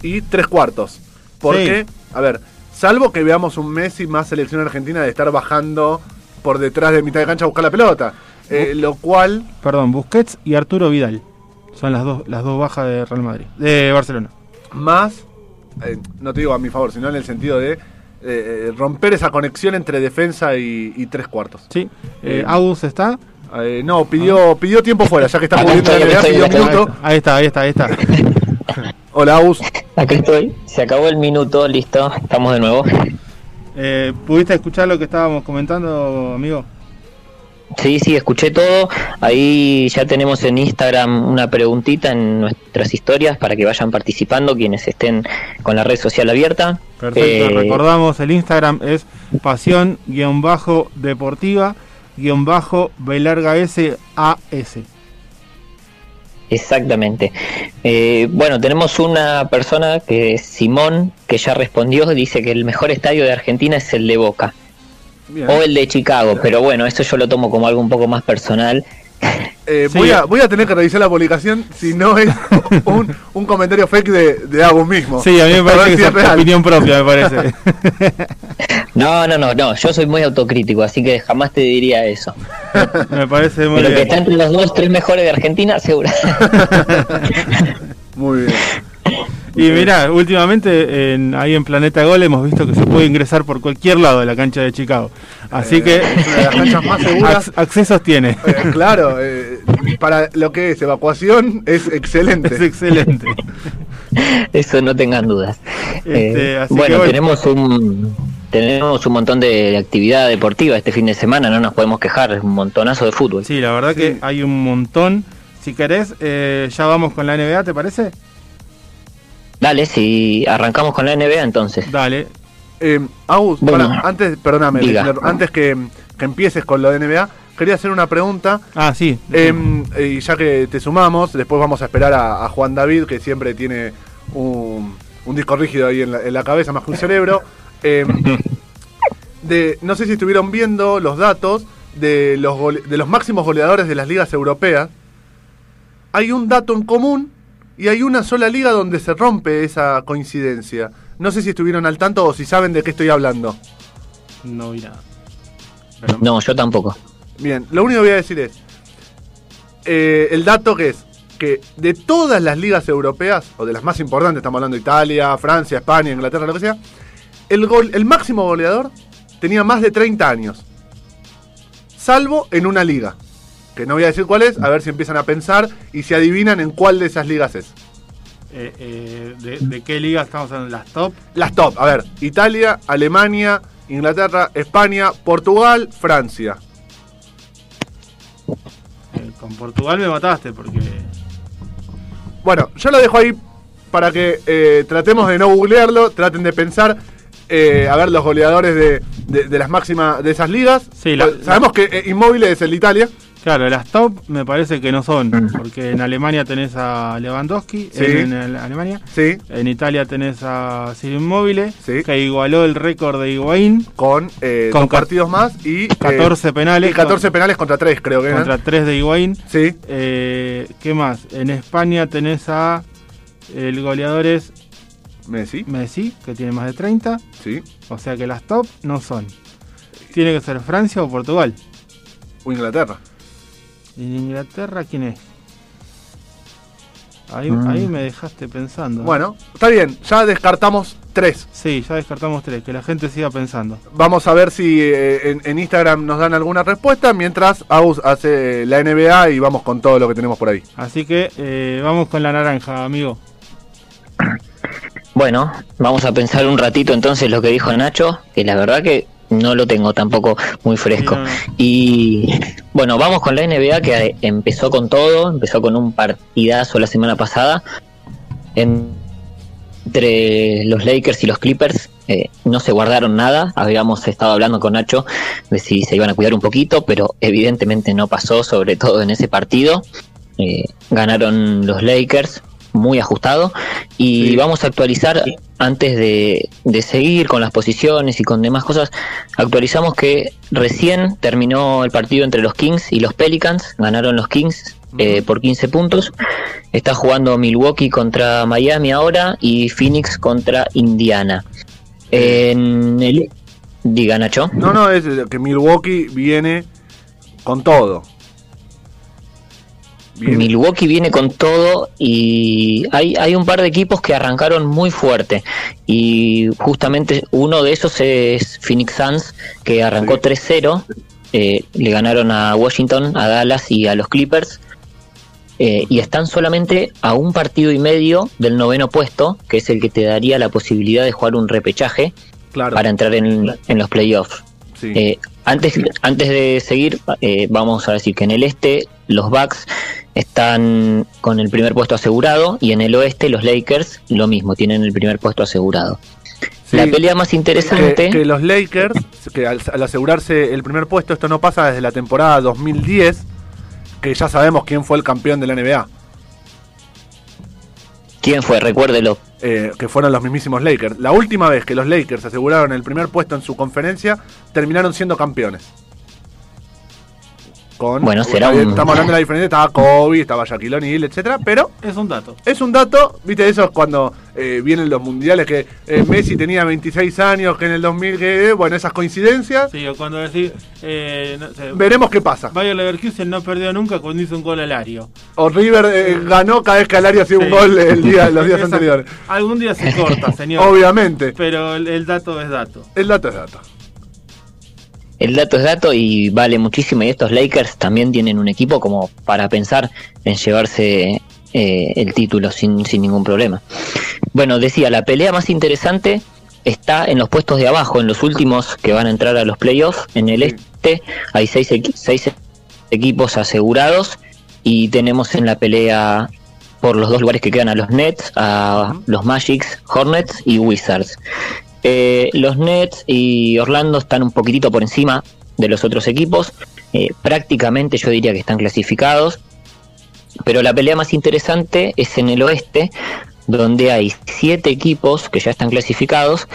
y tres cuartos. Porque, a ver, salvo que veamos un Messi más selección argentina de estar bajando por detrás de mitad de cancha a buscar la pelota. eh, lo cual, Perdón, Busquets y Arturo Vidal. Son las dos, las dos bajas de Real Madrid. De Barcelona. más, eh, no te digo a mi favor, sino en el sentido de eh, romper esa conexión entre defensa y, y tres cuartos. Sí. Agus está. Eh, no, pidió, pidió tiempo fuera, ya que está cubriendo la NBA, pidió acá minuto. Ahí está, ahí está, ahí está. Hola, Aus. Acá estoy. Se acabó el minuto, listo. Estamos de nuevo. Eh, ¿Pudiste escuchar lo que estábamos comentando, amigo? Sí, sí, escuché todo. Ahí ya tenemos en Instagram una preguntita en nuestras historias para que vayan participando quienes estén con la red social abierta. Perfecto, Eh, recordamos, el Instagram es pasión-deportiva-b larga S A S. Exactamente. Eh, bueno, tenemos una persona que es Simón, que ya respondió, dice que el mejor estadio de Argentina es el de Boca Bien. o el de Chicago, pero bueno, eso yo lo tomo como algo un poco más personal. Eh, Sí. voy, a, voy a tener que revisar la publicación si no es un, un comentario fake de, de Agus mismo. Sí, a mí me parece que si es real. opinión propia, me parece. No, no, no, no, yo soy muy autocrítico, así que jamás te diría eso. me parece muy Pero que está entre los dos, tres mejores de Argentina, seguro. Muy bien. Y mirá, últimamente en- ahí en Planeta Gol hemos visto que se puede ingresar por cualquier lado de la cancha de Chicago. Así Eh, que una de las canchas más seguras. ac- accesos tiene. Eh, claro, eh, para lo que es evacuación es excelente. Es excelente. Eso no tengan dudas. Este, Eh, así bueno, que bueno. tenemos un tenemos un montón de actividad deportiva este fin de semana, no nos podemos quejar, es un montonazo de fútbol. Sí, la verdad que hay un montón. Si querés, eh, ya vamos con la NBA, ¿te parece? Dale, si arrancamos con la NBA entonces. Dale. Eh, Agus, Bueno. para- antes, perdóname. Leclerc, antes que, que empieces con lo de NBA, quería hacer una pregunta. Ah, sí. Eh, y ya que te sumamos, después vamos a esperar a, a Juan David, que siempre tiene un, un disco rígido ahí en la, en la cabeza, más que un cerebro. Eh, de, no sé si estuvieron viendo los datos de los, gole- de los máximos goleadores de las ligas europeas. Hay un dato en común y hay una sola liga donde se rompe esa coincidencia. No sé si estuvieron al tanto o si saben de qué estoy hablando. No vi nada. Pero- No, yo tampoco. Bien, lo único que voy a decir es, eh, el dato que es que de todas las ligas europeas, o de las más importantes, estamos hablando de Italia, Francia, España, Inglaterra, lo que sea, el, gol, el máximo goleador tenía más de 30 años, salvo en una liga, que no voy a decir cuál es, a ver si empiezan a pensar y si adivinan en cuál de esas ligas es. Eh, eh, de, de qué liga estamos hablando? ¿Las top? Las top, a ver, Italia, Alemania, Inglaterra, España, Portugal, Francia. Eh, con Portugal me mataste porque... Bueno, yo lo dejo ahí para que tratemos de no googlearlo, traten de pensar, eh, a ver los goleadores de, de- de las máximas de esas ligas. Sí, la- Pues, Sabemos que eh, Inmóvil es el de Italia. Claro, las top me parece que no son, Mm. porque en Alemania tenés a Lewandowski, Sí. en, en Alemania, Sí, en Italia tenés a Ciro Immobile, Sí. que igualó el récord de Higuaín, con, eh, Con partidos más y... eh, 14 penales y 14 con- penales contra 3, creo que eran. contra 3 de Higuaín. Sí, Eh, ¿Qué más? En España tenés a el goleador es Messi, Messi, que tiene más de 30, sí. o sea que las top no son. Tiene que ser Francia o Portugal. O Inglaterra. ¿Y en Inglaterra quién es? Ahí, Mm. ahí me dejaste pensando. Bueno, está bien, ya descartamos 3. Sí, ya descartamos tres, que la gente siga pensando. Vamos a ver si eh, en, en Instagram nos dan alguna respuesta, mientras Agus hace la NBA y vamos con todo lo que tenemos por ahí. Así que eh, vamos con la naranja, amigo. Bueno, vamos a pensar un ratito entonces lo que dijo Nacho, que la verdad que no lo tengo tampoco muy fresco. No. Y bueno, vamos con la NBA que empezó con todo, empezó con un partidazo la semana pasada En- entre los Lakers y los Clippers. eh, no se guardaron nada, habíamos estado hablando con Nacho de si se iban a cuidar un poquito, pero evidentemente no pasó, sobre todo en ese partido. Eh, ganaron los Lakers muy ajustado y Sí. vamos a actualizar antes de, de seguir con las posiciones y con demás cosas actualizamos que recién terminó el partido entre los Kings y los Pelicans ganaron los Kings eh, por 15 puntos. Está jugando Milwaukee contra Miami ahora y Phoenix contra Indiana. En el diga Nacho. No, no, es que Milwaukee viene con todo. Milwaukee viene con todo y hay, hay un par de equipos que arrancaron muy fuerte y justamente uno de esos es Phoenix Suns que arrancó Sí. 3-0, eh, le ganaron a Washington, a Dallas y a los Clippers eh, y están solamente a un partido y medio del noveno puesto, que es el que te daría la posibilidad de jugar un repechaje claro. para entrar en, en los playoffs. sí. Eh, antes, antes de seguir, eh, vamos a decir que en el este los Bucks están con el primer puesto asegurado y en el oeste los Lakers lo mismo, tienen el primer puesto asegurado. Sí. La pelea más interesante, que, que los Lakers, que al, al asegurarse el primer puesto, esto no pasa desde la temporada 2010, que ya sabemos quién fue el campeón de la NBA, ¿quién fue? Recuérdelo. eh, que fueron los mismísimos Lakers. La última vez que los Lakers aseguraron el primer puesto en su conferencia, terminaron siendo campeones. Con, Bueno, será un- Estamos hablando de la diferencia, estaba Kobe, estaba Shaquille O'Neal, etcétera, pero Es un dato. es un dato, viste, eso es cuando eh, vienen los mundiales, que eh, Messi tenía 26 años, que en el 2000, que, eh, bueno, esas coincidencias, Sí, o cuando decís. Eh, no sé, veremos qué pasa. Bayer Leverkusen no perdió nunca cuando hizo un gol al área. O River eh, ganó cada vez que Alario hacía un Sí. gol el día, los días Esa- anteriores. Algún día se corta, señor. Obviamente, Pero el, el dato es dato. el dato es dato. El dato es dato y vale muchísimo. Y estos Lakers también tienen un equipo como para pensar en llevarse eh, el título sin, sin ningún problema. Bueno, decía, la pelea más interesante está en los puestos de abajo, en los últimos que van a entrar a los playoffs. En el este hay seis, equi- seis equipos asegurados y tenemos en la pelea por los dos lugares que quedan a los Nets, a los Magics, Hornets y Wizards. Eh, los Nets y Orlando están un poquitito por encima de los otros equipos. Eh, prácticamente yo diría que están clasificados. Pero la pelea más interesante es en el oeste, donde hay siete equipos que ya están clasificados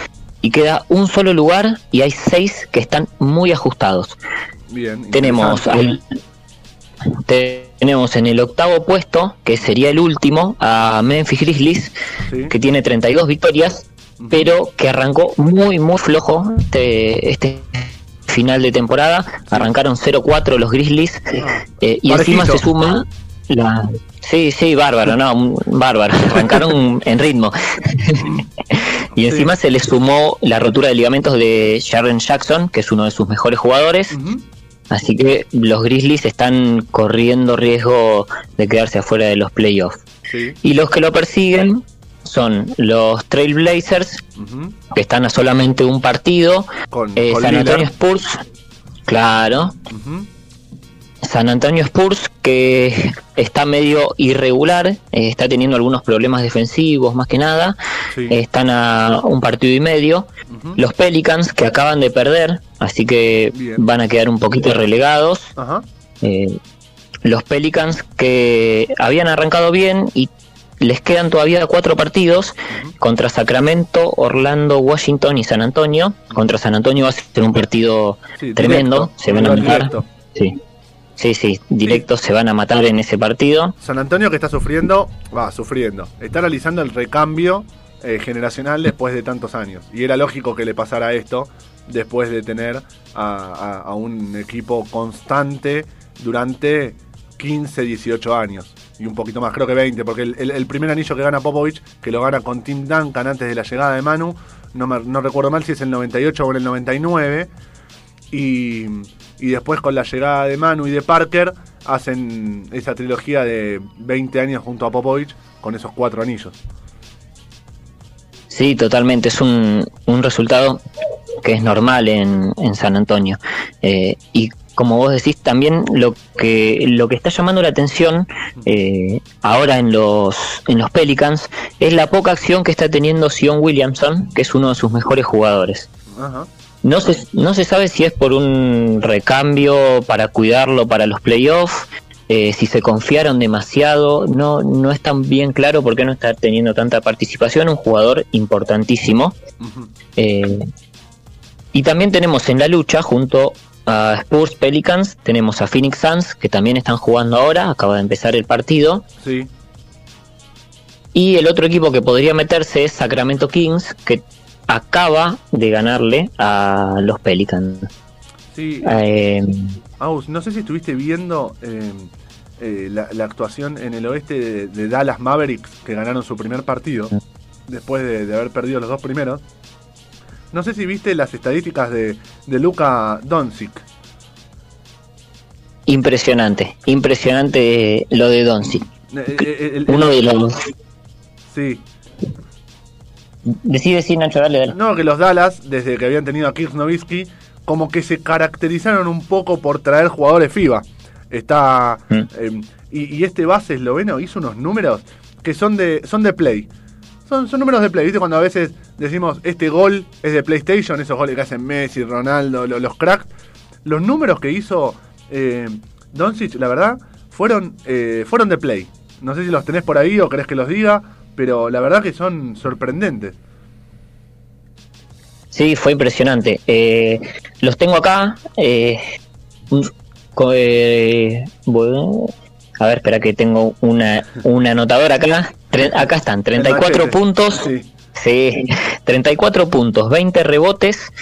y queda un solo lugar y hay seis que están muy ajustados. Bien. Tenemos al- te- tenemos en el octavo puesto, que sería el último, a Memphis Grizzlies, Sí. que tiene 32 victorias. Pero que arrancó muy, muy flojo este, este final de temporada. Arrancaron 0-4 los Grizzlies eh, y Parejito. encima se suma la... Sí, sí, bárbaro, no, bárbaro. Arrancaron en ritmo. y encima se le sumó la rotura de ligamentos de Sharon Jackson, que es uno de sus mejores jugadores. Así que los Grizzlies están corriendo riesgo de quedarse afuera de los playoffs. Sí. Y los que lo persiguen son los Trailblazers, que están a solamente un partido. Con, eh, con San Lillard. Antonio Spurs, claro. San Antonio Spurs, que está medio irregular, eh, está teniendo algunos problemas defensivos más que nada. Sí. están a un partido y medio. Los Pelicans, que acaban de perder, así que Bien. van a quedar un poquito relegados. Ajá. Eh, los Pelicans que habían arrancado bien y les quedan todavía cuatro partidos contra Sacramento, Orlando, Washington y San Antonio. Contra San Antonio va a ser un partido Sí, tremendo, directo, se van a matar. directo. Sí, sí, sí, directo se van a matar en ese partido. San Antonio que está sufriendo, va, sufriendo. Está realizando el recambio eh, generacional después de tantos años. Y era lógico que le pasara esto después de tener a, a- a un equipo constante durante 15, 18 años. Y un poquito más, creo que 20, porque el, primer anillo que gana Popovich, que lo gana con Tim Duncan antes de la llegada de Manu, no, no recuerdo mal si es el 98 o el 99. Y, y después con la llegada de Manu y de Parker hacen esa trilogía de 20 años junto a Popovich con esos cuatro anillos. Sí, totalmente. Es un, un resultado que es normal en, en San Antonio. Eh, y como vos decís, también lo que, lo que está llamando la atención eh, ahora en los, en los Pelicans es la poca acción que está teniendo Sion Williamson, que es uno de sus mejores jugadores. Ajá. No se, no se sabe si es por un recambio para cuidarlo para los playoffs, eh, si se confiaron demasiado, no, no es tan bien claro por qué no está teniendo tanta participación, un jugador importantísimo. Eh, y también tenemos en la lucha, junto a Spurs Pelicans, tenemos a Phoenix Suns, que también están jugando ahora, acaba de empezar el partido. Sí. Y el otro equipo que podría meterse es Sacramento Kings, que acaba de ganarle a los Pelicans. Sí. Eh, Aus, no sé si estuviste viendo eh, eh, la, la actuación en el oeste de, de Dallas Mavericks, que ganaron su primer partido, después de, de haber perdido los dos primeros. No sé si viste las estadísticas de, de Luka Doncic. impresionante, impresionante lo de Doncic. Eh, eh, Uno de los... sí. Decide decir Nacho, dale, dale. No, que los Dallas, desde que habían tenido a Kirk Nowitzki, como que se caracterizaron un poco por traer jugadores FIBA. Está. Mm. eh, y, y este base esloveno hizo unos números que son de, son de play. Son, son números de play, ¿viste? Cuando a veces decimos este gol es de PlayStation, esos goles que hacen Messi, Ronaldo, lo- los cracks. Los números que hizo eh, Doncic, la verdad, fueron, eh, fueron de play. No sé si los tenés por ahí o querés que los diga, pero la verdad que son sorprendentes. Sí, fue impresionante. Eh, los tengo acá. eh, eh, bueno, a ver, espera que tengo una, una anotadora acá. Tre- acá están, 34 machete. puntos. Sí. Sí, 34 puntos, 20 rebotes,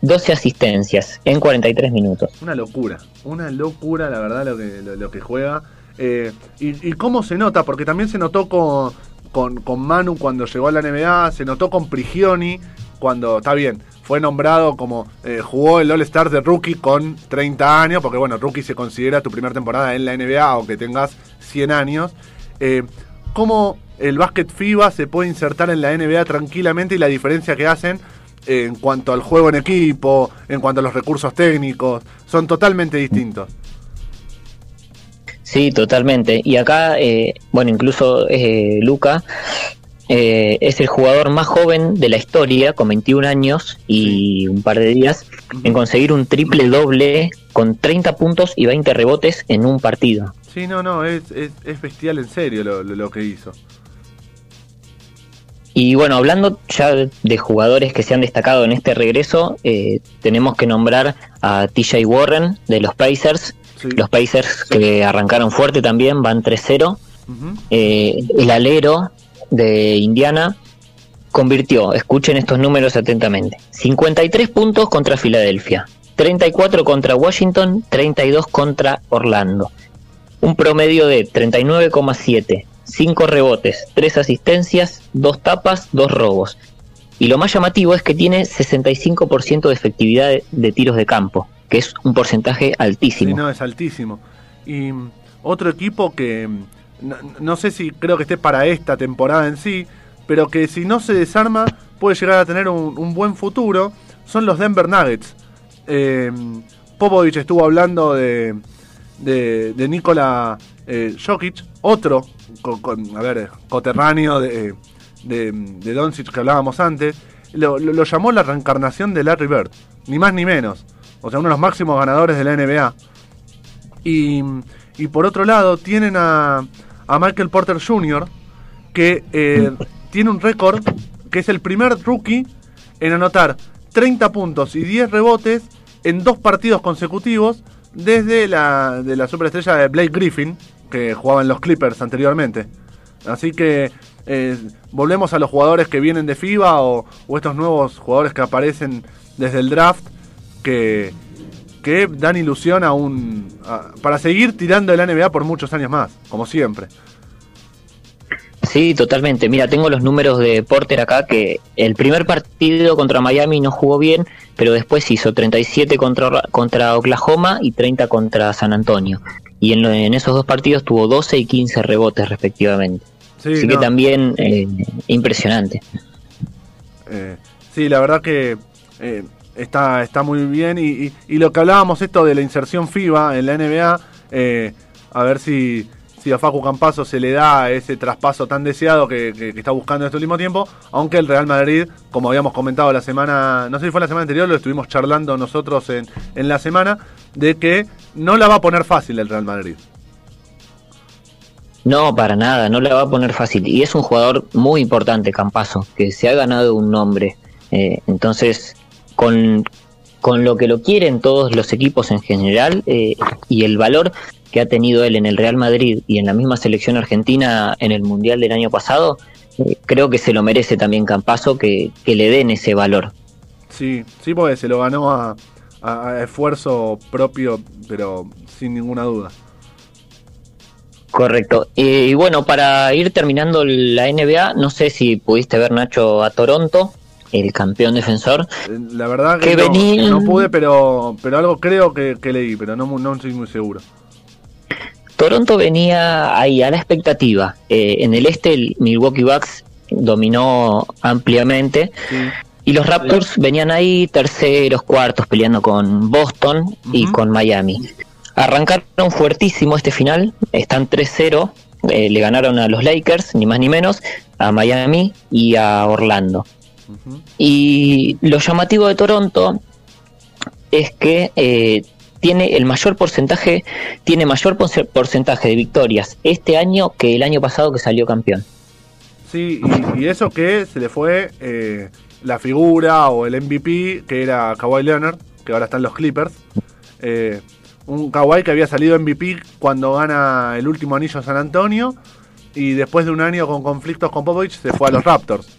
12 asistencias en 43 minutos. Una locura, una locura, la verdad, lo que, lo, lo que juega. Eh, y, y cómo se nota, porque también se notó con, con, con Manu cuando llegó a la NBA, se notó con Prigioni cuando, está bien, fue nombrado como, eh, jugó el All-Star de rookie con 30 años, porque bueno, rookie se considera tu primera temporada en la NBA, aunque tengas 100 años. Eh, cómo el básquet FIBA se puede insertar en la NBA tranquilamente y la diferencia que hacen en cuanto al juego en equipo, en cuanto a los recursos técnicos, son totalmente distintos. Sí, totalmente. Y acá, eh, bueno, incluso eh, Luca eh, es el jugador más joven de la historia, con 21 años y un par de días, en conseguir un triple doble con 30 puntos y 20 rebotes en un partido. Sí, no, no, es, es, es bestial en serio lo, lo, lo que hizo. Y bueno, hablando ya de- jugadores que se han destacado en este regreso, eh, tenemos que nombrar a TJ Warren de los Pacers. Sí. Los Pacers que arrancaron fuerte también, van 3-0. Ujú. Eh, el alero de Indiana convirtió, escuchen estos números atentamente, 53 puntos contra Filadelfia, 34 contra Washington, 32 contra Orlando. Un promedio de 39,7, 5 rebotes, 3 asistencias, 2 tapas, 2 robos. Y lo más llamativo es que tiene 65% de efectividad de, tiros de campo, que es un porcentaje altísimo. no, es altísimo. Y mm, otro equipo que mm, no, sé si creo que esté para esta temporada en sí, pero que si no se desarma puede llegar a tener un, buen futuro, son los Denver Nuggets. Eh, Popovich estuvo hablando de, de, de Nikola eh, Jokic, otro, con, a ver, coterráneo de, de, de Doncic que hablábamos antes, lo, lo- lo llamó la reencarnación de Larry Bird, ni más ni menos. O sea, uno de los máximos ganadores de la NBA. Y, y por otro lado, tienen a, a Michael Porter Jr., que eh, tiene un récord que es el primer rookie en anotar 30 puntos y 10 rebotes en dos partidos consecutivos desde la, de la superestrella de Blake Griffin, que jugaba en los Clippers anteriormente. Así que eh, volvemos a los jugadores que vienen de FIBA o, o estos nuevos jugadores que aparecen desde el draft que, que dan ilusión a un, a- para seguir tirando el NBA por muchos años más, como siempre. Sí, totalmente. Mira, tengo los números de Porter acá, que el primer partido contra Miami no jugó bien, pero después hizo 37 contra, contra Oklahoma y 30 contra San Antonio. Y en, esos dos partidos tuvo 12 y 15 rebotes respectivamente. Sí, Así que también eh, impresionante. eh, sí, la verdad que eh, está, está muy bien. Y, y- lo que hablábamos esto de la inserción FIBA en la NBA, eh, a ver si, si a Facu Campazo se le da ese traspaso tan deseado que, que- está buscando en este último tiempo, aunque el Real Madrid, como habíamos comentado la semana, no sé si fue la semana anterior, lo estuvimos charlando nosotros en, en la semana, de que no la va a poner fácil el Real Madrid. No, para nada, no le va a poner fácil. Y es un jugador muy importante, Campazo, que se ha ganado un nombre. Eh, entonces, con, con lo que lo quieren todos los equipos en general eh, y el valor que ha tenido él en el Real Madrid y en la misma selección argentina en el Mundial del año pasado, eh, creo que se lo merece también Campazo que, que le den ese valor. Sí, sí, porque se lo ganó a, a- a esfuerzo propio, pero sin ninguna duda. Correcto. Eh, y bueno, para ir terminando la NBA, no sé si pudiste ver Nacho a Toronto, el campeón defensor. Eh, La verdad que Que no, venía- no pude, pero, pero algo creo que, que leí, pero no, no estoy muy seguro. Toronto venía ahí a la expectativa. Eh, en el este, el Milwaukee Bucks dominó ampliamente. Sí, Y los Raptors venían ahí terceros, cuartos, peleando con Boston y con Miami. Arrancaron fuertísimo este final, están 3-0, eh, le ganaron a los Lakers, ni más ni menos, a Miami y a Orlando. Y lo llamativo de Toronto es que eh, tiene el mayor porcentaje, tiene mayor porce- porcentaje de victorias este año que el año pasado que salió campeón. Sí, y, y eso que se le fue eh, la figura o el MVP, que era Kawhi Leonard, que ahora están los Clippers. Eh, un Kawhi que había salido MVP cuando gana el último anillo San Antonio y después de un año con conflictos con Popovich se fue a los Raptors.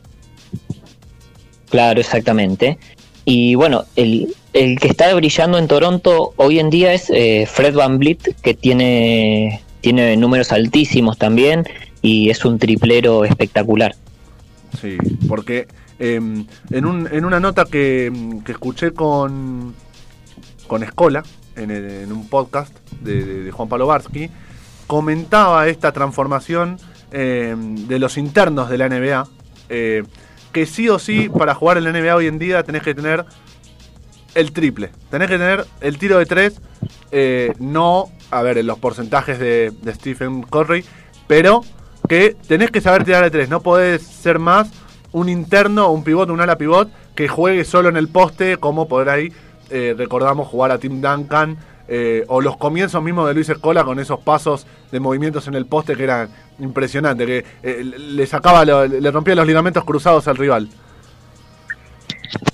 Claro, exactamente. Y bueno, el, el que está brillando en Toronto hoy en día es eh, Fred Van Vliet, que tiene, tiene números altísimos también y es un triplero espectacular. Sí, porque eh, en, un, en una nota que, que escuché con, con Escola, en, un podcast de, de- de Juan Pablo Barsky, comentaba esta transformación eh, de los internos de la NBA, eh, que sí o sí para jugar en la NBA hoy en día tenés que tener el triple, tenés que tener el tiro de tres, eh, no, a ver, en los porcentajes de, Stephen Curry, pero que tenés que saber tirar de tres, no podés ser más un interno, un pivot, un ala pivot que juegue solo en el poste, como por ahí eh, recordamos jugar a Tim Duncan eh, o los comienzos mismos de Luis Escola con esos pasos de movimientos en el poste que eran impresionantes, que eh, le sacaba, lo- le rompía los ligamentos cruzados al rival.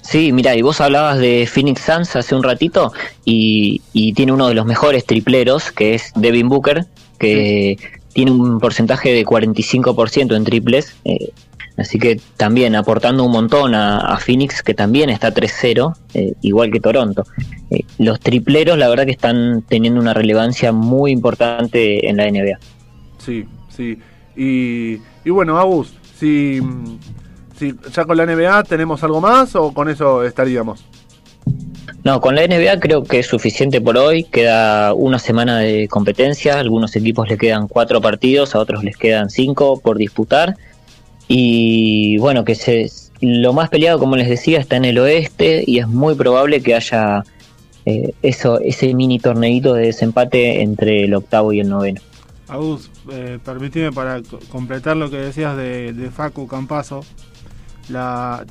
Sí, mira, y vos hablabas de Phoenix Suns hace un ratito y, y tiene uno de los mejores tripleros, que es Devin Booker, que tiene un porcentaje de 45% en triples. eh, así que también aportando un montón a, a Phoenix, que también está 3-0, eh, igual que Toronto. Eh, los tripleros, la verdad que están teniendo una relevancia muy importante en la NBA. Sí, sí. Y, y bueno, Agus, si, si ya con la NBA tenemos algo más o con eso estaríamos. No, con la NBA creo que es suficiente por hoy. Queda una semana de competencia. A algunos equipos le quedan cuatro partidos, a otros les quedan cinco por disputar. Y bueno, que se, lo más peleado, como les decía, está en el oeste y es muy probable que haya eh, eso, ese mini torneito de desempate entre el octavo y el noveno. Agus, eh, para co- completar lo que decías de, Facu Campazo. La,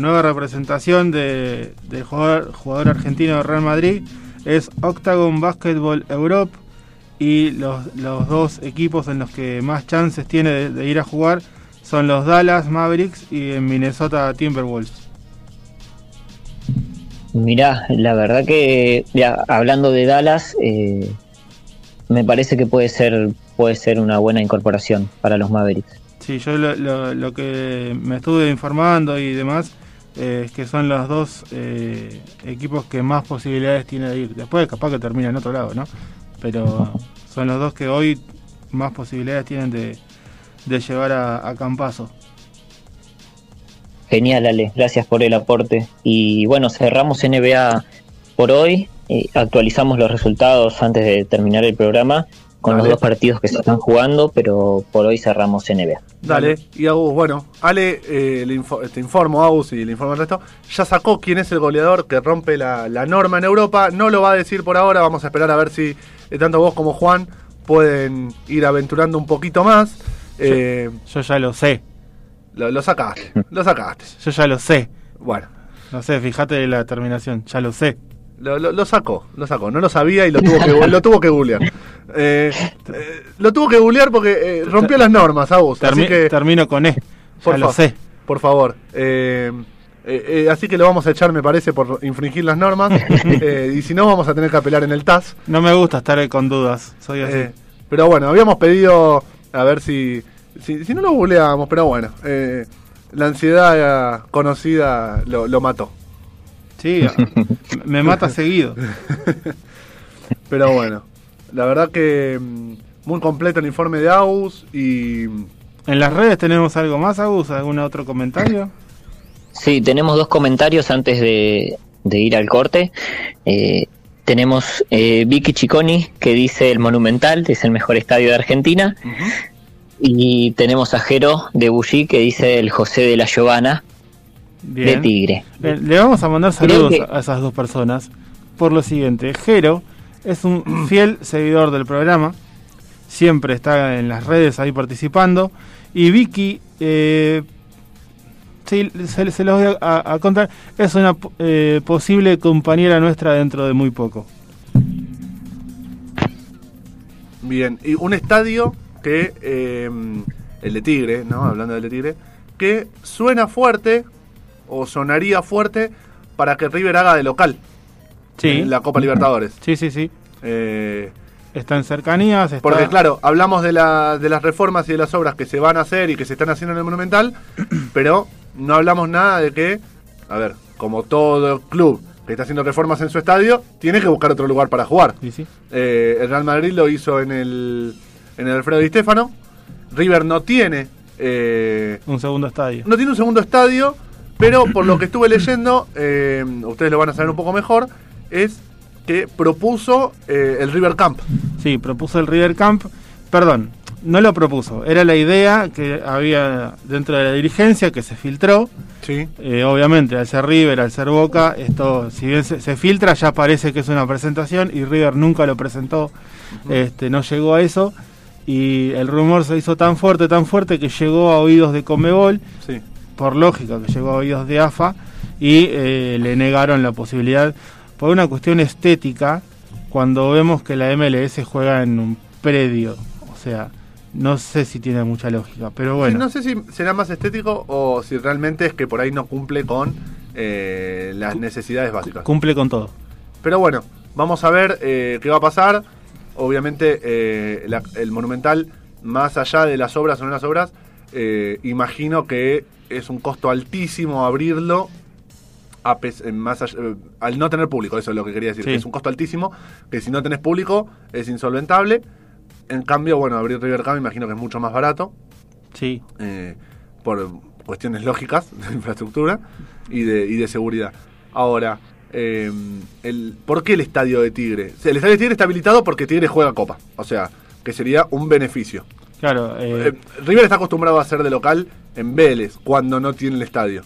nueva representación de- del jugador, argentino de Real Madrid es Octagon Basketball Europe y los, dos equipos en los que más chances tiene de, ir a jugar son los Dallas Mavericks y en Minnesota Timberwolves. Mirá, la verdad que hablando de Dallas, eh, me parece que puede ser puede ser una buena incorporación para los Mavericks. Sí, yo lo, lo- lo que me estuve informando y demás eh, es que son los dos eh, equipos que más posibilidades tiene de ir. Después capaz que termina en otro lado, ¿no? Pero son los dos que hoy más posibilidades tienen de, de llevar a, a Campazo. Genial, Ale, gracias por el aporte. Y bueno, cerramos NBA por hoy. Eh, actualizamos los resultados antes de terminar el programa con Dale. los dos partidos que se están jugando, pero por hoy cerramos NBA. Dale, y Agus, bueno, Ale, eh, le info- te informo, Agus, y le informo al resto, ya sacó quién es el goleador que rompe la, la norma en Europa, no lo va a decir por ahora, vamos a esperar a ver si eh, tanto vos como Juan pueden ir aventurando un poquito más. Eh, Yo ya lo sé, lo, lo sacaste, lo sacaste. yo ya lo sé. Bueno, No sé, fíjate la terminación, ya lo sé. Lo, lo- lo sacó, lo sacó, no lo sabía y lo tuvo que, lo tuvo que googlear. Eh, eh, lo tuvo que googlear porque eh, rompió las normas, Agus, así Termi- que... Termino con E, Por lo sé. Por favor. Así que lo vamos a echar, me parece, por infringir las normas. Y si no, vamos a tener que apelar en el TAS. No me gusta estar con dudas, soy así. Pero bueno, habíamos pedido a ver si, si, si no lo googleábamos, pero bueno. eh, la ansiedad conocida lo, lo mató. Sí, me mata seguido. Pero bueno, la verdad que mm, muy completo el informe de AUS y En las redes tenemos algo más, Agus, algún otro comentario. Sí, tenemos dos comentarios antes de, de ir al corte. Eh, tenemos eh, Vicky Chiconi que dice el Monumental es el mejor estadio de Argentina. Y tenemos a Jero de Bullí que dice el José de la Giovana de. Tigre. Le vamos a mandar saludos que- a esas dos personas por lo siguiente. Jero es un fiel seguidor del programa, siempre está en las redes ahí participando. Y Vicky, eh, sí, se, se los voy a, a contar, es una eh, posible compañera nuestra dentro de muy poco. Bien, y un estadio que, eh, el de Tigre, ¿no? Hablando del de Tigre, que suena fuerte o sonaría fuerte para que River haga de local Sí, en la Copa Libertadores. sí, sí, sí. Eh, Está en cercanías, está... porque claro, hablamos de, la- de las reformas y de las obras que se van a hacer y que se están haciendo en el Monumental, pero no hablamos nada de que, a ver, como todo club que está haciendo reformas en su estadio, tiene que buscar otro lugar para jugar. Sí, sí. Eh, el Real Madrid lo hizo en el, en el Alfredo Di Stéfano. River no tiene, eh, Un segundo estadio. no tiene un segundo estadio, pero por lo que estuve leyendo, eh, ustedes lo van a saber un poco mejor, es que propuso eh, el River Camp. Sí, propuso el River Camp. Perdón, no lo propuso. Era la idea que había dentro de la dirigencia que se filtró. Sí. Eh, obviamente, al ser River, al ser Boca, esto, si bien se, se filtra, ya parece que es una presentación y River nunca lo presentó. este, no llegó a eso. Y el rumor se hizo tan fuerte, tan fuerte que llegó a oídos de Comebol, Sí. Por lógica que llegó a oídos de AFA, y eh, le negaron la posibilidad, por una cuestión estética, cuando vemos que la MLS juega en un predio. O sea, no sé si tiene mucha lógica, pero Sí, bueno. no sé si será más estético o si realmente es que por ahí no cumple con eh, las necesidades básicas. Cumple con todo. Pero bueno, vamos a ver eh, qué va a pasar. Obviamente eh, la- el Monumental, más allá de las obras o no las obras, eh, imagino que es un costo altísimo abrirlo a más allá- eh, al no tener público, eso es lo que quería decir, Sí. que es un costo altísimo, que si no tenés público es insolventable. En cambio, bueno, abrir River Camp imagino que es mucho más barato Sí. eh, por cuestiones lógicas de infraestructura y de, y de seguridad. Ahora, eh, el, ¿por qué el estadio de Tigre? El estadio de Tigre está habilitado porque Tigre juega Copa, o sea, que sería un beneficio. Claro, eh, Eh, River está acostumbrado a hacer de local en Vélez cuando no tiene el estadio.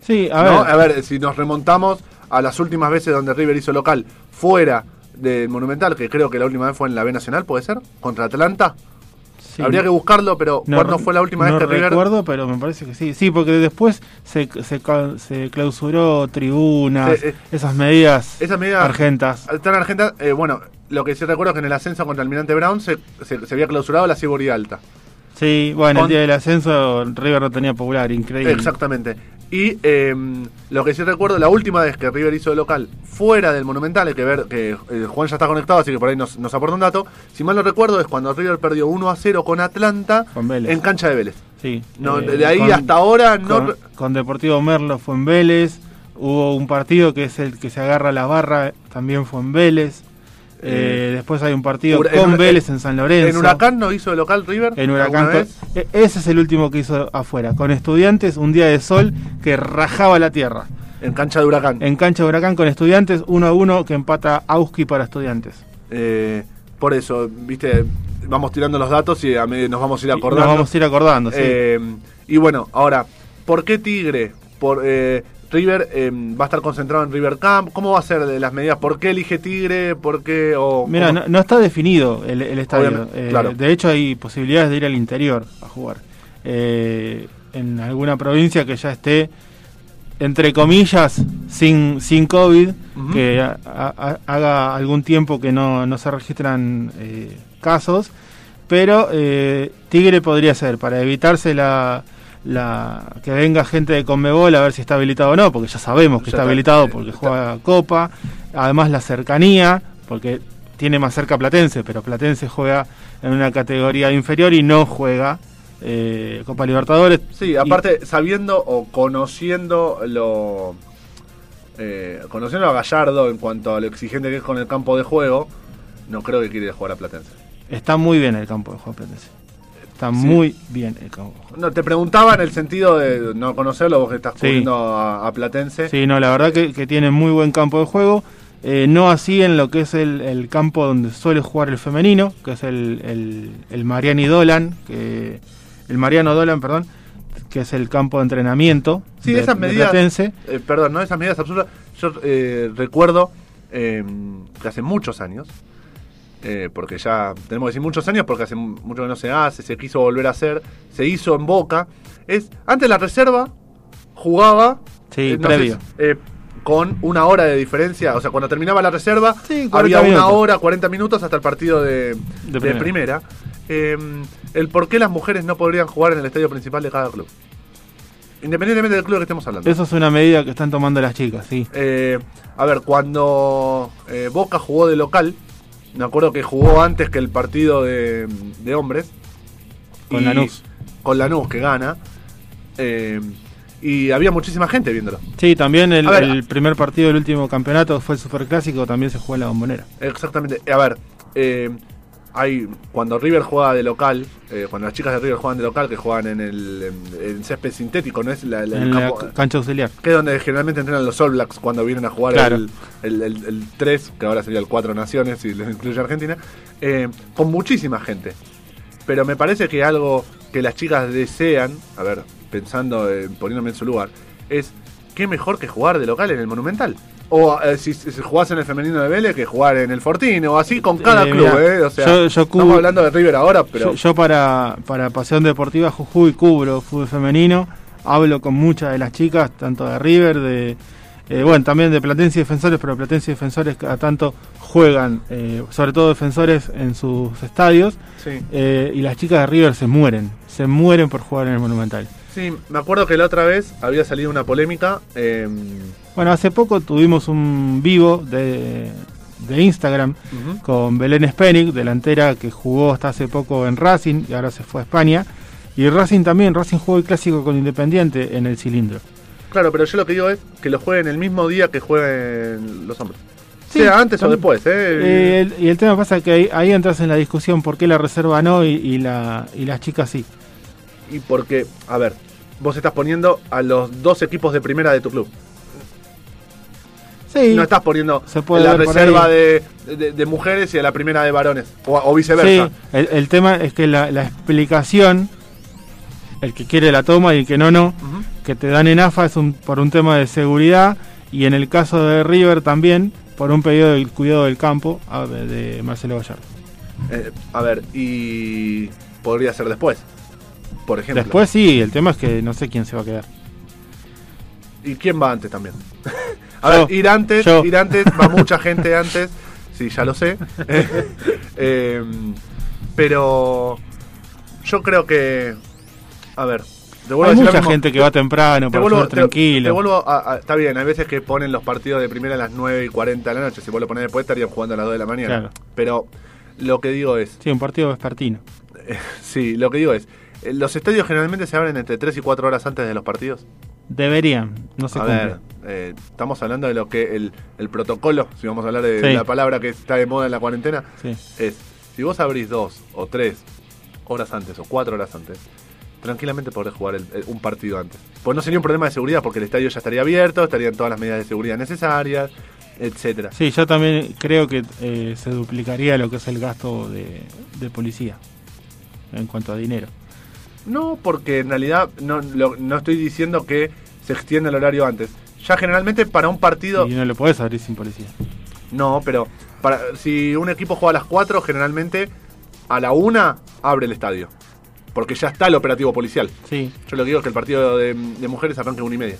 sí, a ¿no? ver, a ver, si nos remontamos a las últimas veces donde River hizo local fuera del Monumental, que creo que la última vez fue en la B Nacional, ¿puede ser? Contra Atlanta. Sí. Habría que buscarlo, pero ¿cuándo re- fue la última no vez que River recuerdo, pero me parece que sí. Sí, porque después se, se, clausuró tribunas, eh, esas medidas esas medidas- argentas. Están Argentina, eh, bueno, lo que sí recuerdo es que en el ascenso contra Almirante Brown se, se, había clausurado la Ciboría Alta. Sí, bueno, Con- el día del ascenso River no tenía popular, increíble. Exactamente. Y eh, lo que sí recuerdo, la última vez que River hizo de local fuera del Monumental, hay que ver que eh, Juan ya está conectado, así que por ahí nos, nos aporta un dato. Si mal no recuerdo, es cuando River perdió 1 a 0 con Atlanta Con en cancha de Vélez. Sí. No, eh, de ahí con- hasta ahora no. Con, con Deportivo Merlo fue en Vélez. Hubo un partido que es el que se agarra la barra, también fue en Vélez. Eh, Eh, después hay un partido con en- Vélez en San Lorenzo. En Huracán no hizo de local River. En Huracán. E- Ese es el último que hizo afuera. Con estudiantes, un día de sol que rajaba la tierra. En cancha de Huracán. En cancha de Huracán con estudiantes, 1 a 1 que empata Auski para estudiantes. Eh, por eso, viste, vamos tirando los datos y a nos vamos a ir acordando. Nos vamos a ir acordando, sí. Eh, y bueno, ahora, ¿por qué Tigre? Por eh, River eh, va a estar concentrado en River Camp. ¿Cómo va a ser de las medidas? ¿Por qué elige Tigre? ¿Por qué? O, Mira, no, no está definido el, el estadio. Eh, claro. De hecho, hay posibilidades de ir al interior a jugar. Eh, en alguna provincia que ya esté, entre comillas, sin, sin COVID, que ha- ha- haga algún tiempo que no, no se registran casos. Pero Tigre podría ser, para evitarse la, la que venga gente de Conmebol a ver si está habilitado o no, porque ya sabemos que Ya está está, habilitado eh, porque está. juega Copa. Además la cercanía, porque tiene más cerca Platense, pero Platense juega en una categoría inferior y no juega eh, Copa Libertadores. Sí, Y- aparte, sabiendo o conociendo lo. eh, conociendo a Gallardo en cuanto a lo exigente que es con el campo de juego, no creo que quiere jugar a Platense. está muy bien el campo de juego Platense. Está muy bien el campo de juego. No, te preguntaba en el sentido de no conocerlo, vos que estás Sí. cubriendo a, a Platense. Sí, no, la verdad que, que tiene muy buen campo de juego. Eh, no así en lo que es el, el campo donde suele jugar el femenino, que es el, el, el Mariani Dolan, que, el Mariano Dolan, perdón, que es el campo de entrenamiento Sí, de, esas medidas. Eh, perdón, no esas medidas absurdas. Yo eh, recuerdo eh, que hace muchos años, eh, porque ya tenemos que decir muchos años, porque hace mu- mucho que no se hace, se quiso volver a hacer, se hizo en Boca. Es antes la reserva jugaba Sí, eh, previo. sé, eh, con una hora de diferencia, o sea, cuando terminaba la reserva, Sí, 40 había una minutos. hora, 40 minutos hasta el partido de, de primera. primera. Eh, el por qué las mujeres no podrían jugar en el estadio principal de cada club. Independientemente del club que estemos hablando. Eso es una medida que están tomando las chicas, sí. Eh, a ver, cuando eh, Boca jugó de local me acuerdo que jugó antes que el partido de, de hombres. Con Y- Lanús. Con Lanús, que gana. Eh, y había muchísima gente viéndolo. Sí, también el, A ver, el primer partido del último campeonato fue el Superclásico, también se jugó en la bombonera. Exactamente. A ver, eh, hay cuando River juega de local, eh, cuando las chicas de River juegan de local, que juegan en el, en- en césped sintético, no es la, la- el en campo- cancha auxiliar. que es donde generalmente entrenan los All Blacks cuando vienen a jugar Claro. el, el, el- el 3, que ahora sería el 4 Naciones, si les incluye Argentina, eh, con muchísima gente. Pero me parece que algo que las chicas desean, a ver, pensando, eh, poniéndome en su lugar, es qué mejor que jugar de local en el Monumental. O eh, si, si jugás en el femenino de Vélez, que jugar en el Fortín, o así con cada Eh, club, mirá, ¿eh? O sea, yo- yo estamos hablando de River ahora, pero. Yo, yo para, para Pasión Deportiva Jujuy cubro fútbol femenino, hablo con muchas de las chicas, tanto de River, de eh, bueno, también de Platense y Defensores, pero Platense y Defensores cada tanto juegan, eh, sobre todo defensores en sus estadios, sí. eh, y las chicas de River se mueren, se mueren por jugar en el Monumental. Sí, me acuerdo que la otra vez había salido una polémica. Bueno, hace poco tuvimos un vivo de, de Instagram con Belén Spenik, delantera que jugó hasta hace poco en Racing y ahora se fue a España. Y Racing también, Racing jugó el clásico con Independiente en el cilindro. Claro, pero yo lo que digo es que lo jueguen el mismo día que jueguen los hombres. Sí, sea antes o después, ¿eh? Eh, el- y el tema pasa que ahí, ahí entras en la discusión por qué la reserva no y, y la, y las chicas sí. Y porque, a ver, vos estás poniendo a los dos equipos de primera de tu club. Sí, No estás poniendo Se puede la reserva de, de- de mujeres y a la primera de varones. O, o sí, viceversa. el, el tema es que la, la explicación, el que quiere la toma y el que no, no, que te dan en AFA es un, por un tema de seguridad y en el caso de River también por un pedido del cuidado del campo de Marcelo Gallardo. Eh, a ver, y podría ser después. Por ejemplo. Después sí, el tema es que no sé quién se va a quedar. ¿Y quién va antes también? a Yo. ver, ir antes, Yo. ir antes, va mucha gente antes. Sí, ya lo sé. Eh, pero yo creo que. A ver, te vuelvo a Hay decir mucha gente que va temprano Te para vuelvo, te- tranquilo. te vuelvo a- a- está bien, hay veces que ponen los partidos de primera a las 9 y 40 de la noche. Si vos lo pones después, estarían jugando a las 2 de la mañana. Claro. Pero lo que digo es. Sí, un partido vespertino. Sí, lo que digo es. eh, Los estadios generalmente se abren entre 3 y 4 horas antes de los partidos. Deberían, no se a ver, eh, estamos hablando de lo que el, el protocolo, si vamos a hablar de Sí. la palabra que está de moda en la cuarentena, Sí. es si vos abrís dos o tres horas antes o cuatro horas antes, tranquilamente podrés jugar el- el- un partido antes. Pues no sería un problema de seguridad porque el estadio ya estaría abierto, estarían todas las medidas de seguridad necesarias, etcétera. Sí, yo también creo que eh, se duplicaría lo que es el gasto de, de policía en cuanto a dinero. No, porque en realidad no, lo- no estoy diciendo que se extienda el horario antes. Ya generalmente para un partido... Y no lo podés abrir sin policía. No, pero para, si un equipo juega a las 4, generalmente a la 1 abre el estadio. Porque ya está el operativo policial. Sí, Yo lo que digo es que el partido de, de mujeres arranca a 1 y media.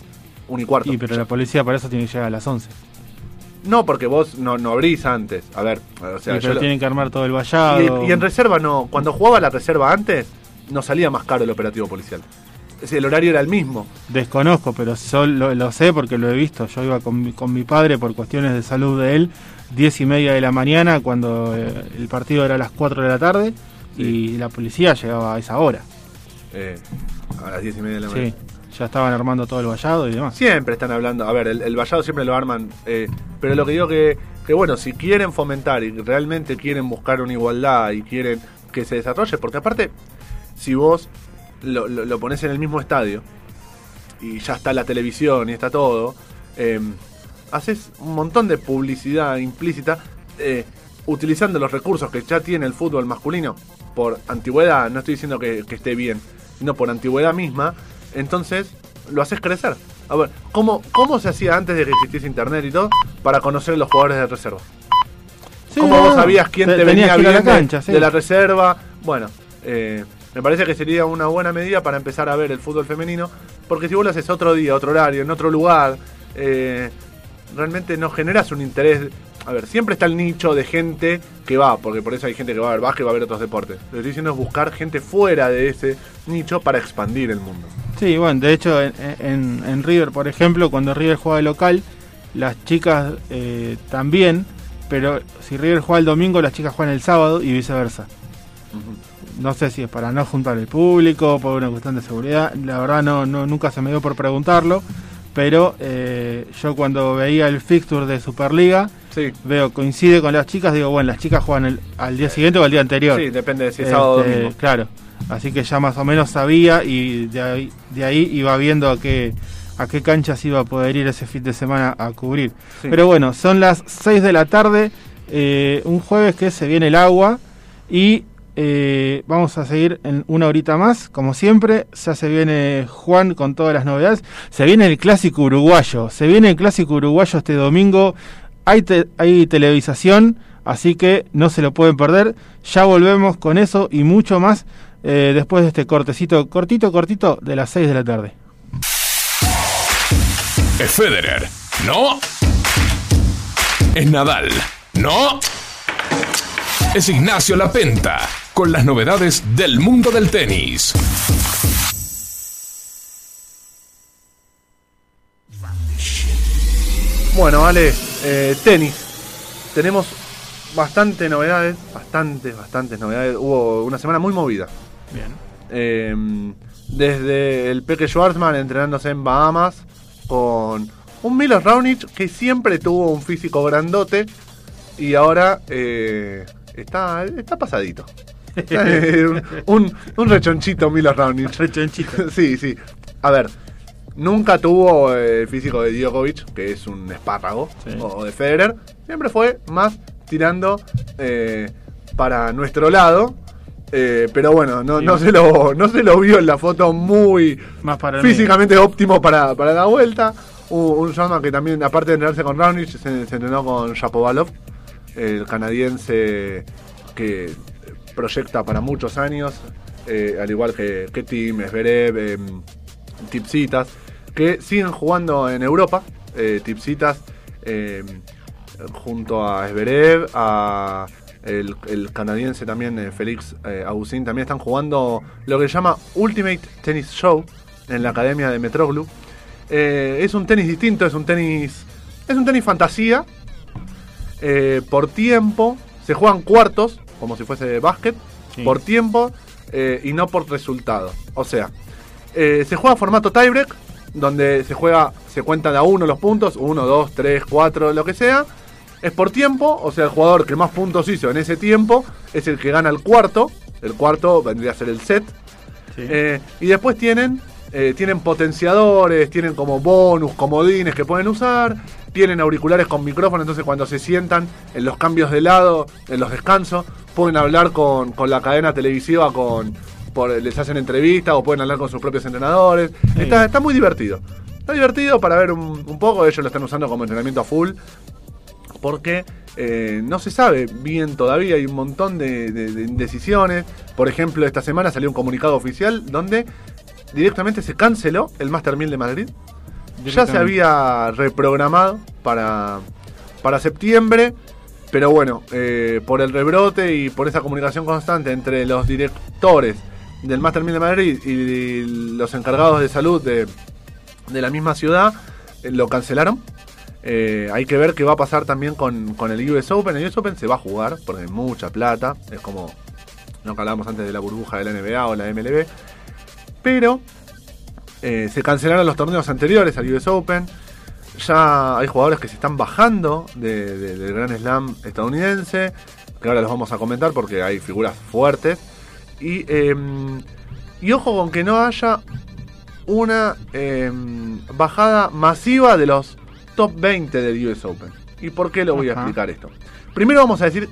1 y cuarto. y, pero la policía para eso tiene que llegar a las 11. No, porque vos no, no abrís antes. A ver, o sea, yo pero lo- tienen que armar todo el vallado. y, y en reserva no. Cuando jugaba la reserva antes, no salía más caro el operativo policial. El horario era el mismo. Desconozco, pero yo lo, lo sé porque lo he visto. Yo iba con mi, con mi padre por cuestiones de salud de él, 10 y media de la mañana, cuando eh, el partido era a las 4 de la tarde, y la policía llegaba a esa hora. Eh, a las 10 y media de la mañana. Sí, ya estaban armando todo el vallado y demás. Siempre están hablando, a ver, el, el vallado siempre lo arman, eh, pero lo que digo que, que bueno, si quieren fomentar y realmente quieren buscar una igualdad y quieren que se desarrolle, porque aparte, si vos lo, lo, lo pones en el mismo estadio y ya está la televisión y está todo, eh, haces un montón de publicidad implícita eh, utilizando los recursos que ya tiene el fútbol masculino por antigüedad, no estoy diciendo que, que esté bien, sino por antigüedad misma, entonces lo haces crecer. A ver, ¿cómo, ¿cómo se hacía antes de que existiese internet y todo para conocer a los jugadores de reserva? Sí, ¿Cómo no, vos sabías quién te- venía bien la de- cancha, sí. de la reserva? Bueno, eh, me parece que sería una buena medida para empezar a ver el fútbol femenino, porque si vos lo haces otro día, otro horario, en otro lugar, eh, realmente no generas un interés. A ver, siempre está el nicho de gente que va, porque por eso hay gente que va a ver básquet y va a ver otros deportes. Lo que estoy diciendo es buscar gente fuera de ese nicho para expandir el mundo. Sí, bueno, de hecho en, en- en River, por ejemplo, cuando River juega de local, las chicas eh, también pero si River juega el domingo, las chicas juegan el sábado y viceversa. No sé si es para no juntar el público, por una cuestión de seguridad. La verdad no, no nunca se me dio por preguntarlo. Pero eh, yo cuando veía el fixture de Superliga, Sí. veo, coincide con las chicas, digo, bueno, las chicas juegan el- al día siguiente o al día anterior. Sí, depende de si es sábado o Este, domingo. Claro. Así que ya más o menos sabía y de ahí, de ahí iba viendo a qué, a qué canchas iba a poder ir ese fin de semana a cubrir. Sí. Pero bueno, son las 6 de la tarde, eh, un jueves que se viene el agua y eh, vamos a seguir en una horita más, como siempre. Ya se viene Juan con todas las novedades. Se viene el clásico uruguayo. Se viene el clásico uruguayo este domingo. Hay, te- televisación, así que no se lo pueden perder. Ya volvemos con eso y mucho más eh, después de este cortecito, cortito, cortito, de las 6 de la tarde. Es Federer, ¿no? Es Nadal, ¿no? Es Ignacio Lapenta, con las novedades del mundo del tenis. Bueno, vale, eh, tenis. Tenemos bastante novedades, bastantes, bastantes novedades. Hubo una semana muy movida. Bien. Eh, desde el Peque Schwarzman entrenándose en Bahamas con un Milos Raonic que siempre tuvo un físico grandote y ahora eh, está, está pasadito. Un, un, un rechonchito Milos Raonic. sí, sí. A ver, nunca tuvo el físico de Djokovic, que es un espárrago, Sí. o de Federer. Siempre fue más tirando eh, para nuestro lado. eh, pero bueno, no, Sí. no, se lo, no se lo vio en la foto muy Más para mí. físicamente óptimo para, para la vuelta. Un, un que también, aparte de entrenarse con Raonic, se, se entrenó con Shapovalov, el canadiense que proyecta para muchos años, eh, al igual que, que Tim, eh, Tipsitas, que siguen jugando en Europa. Eh, Tipsitas eh, junto a Zverev, a el, el canadiense también, eh, Félix Agustín, también están jugando lo que se llama Ultimate Tennis Show en la academia de Metroglu. Es un tenis distinto, es un tenis. Es un tenis fantasía. Por tiempo. Se juegan cuartos, como si fuese básquet. Sí. Por tiempo eh, y no por resultado. O sea, eh, se juega formato tiebreak. Donde se juega, se cuentan de a uno los puntos, uno, dos, tres, cuatro, lo que sea. Es por tiempo, o sea, el jugador que más puntos hizo en ese tiempo es el que gana el cuarto. El cuarto vendría a ser el set. Sí. Eh, y después tienen, eh, tienen potenciadores, tienen como bonus, comodines que pueden usar, tienen auriculares con micrófono, entonces cuando se sientan en los cambios de lado, en los descansos, pueden hablar con, con la cadena televisiva, con por, les hacen entrevistas o pueden hablar con sus propios entrenadores. Sí. Está, está muy divertido. Está divertido para ver un, un poco, ellos lo están usando como entrenamiento a full porque eh, no se sabe bien todavía, hay un montón de, de- de indecisiones. Por ejemplo, esta semana salió un comunicado oficial donde directamente se canceló el Master 1000 de Madrid. Ya se había reprogramado para, para septiembre, pero bueno, eh, por el rebrote y por esa comunicación constante entre los directores del Master 1000 de Madrid y los encargados de salud de, de la misma ciudad, eh, lo cancelaron. Eh, hay que ver qué va a pasar también con, con el US Open. El US Open se va a jugar porque hay mucha plata. Es como lo que hablábamos antes de la burbuja de la NBA o la MLB. Pero eh, se cancelaron los torneos anteriores al US Open. Ya hay jugadores que se están bajando de- de- del Gran Slam estadounidense. Que ahora los vamos a comentar porque hay figuras fuertes. Y, eh, y ojo con que no haya una eh, bajada masiva de los top 20 del US Open. ¿Y por qué lo voy a explicar esto? Primero vamos a decir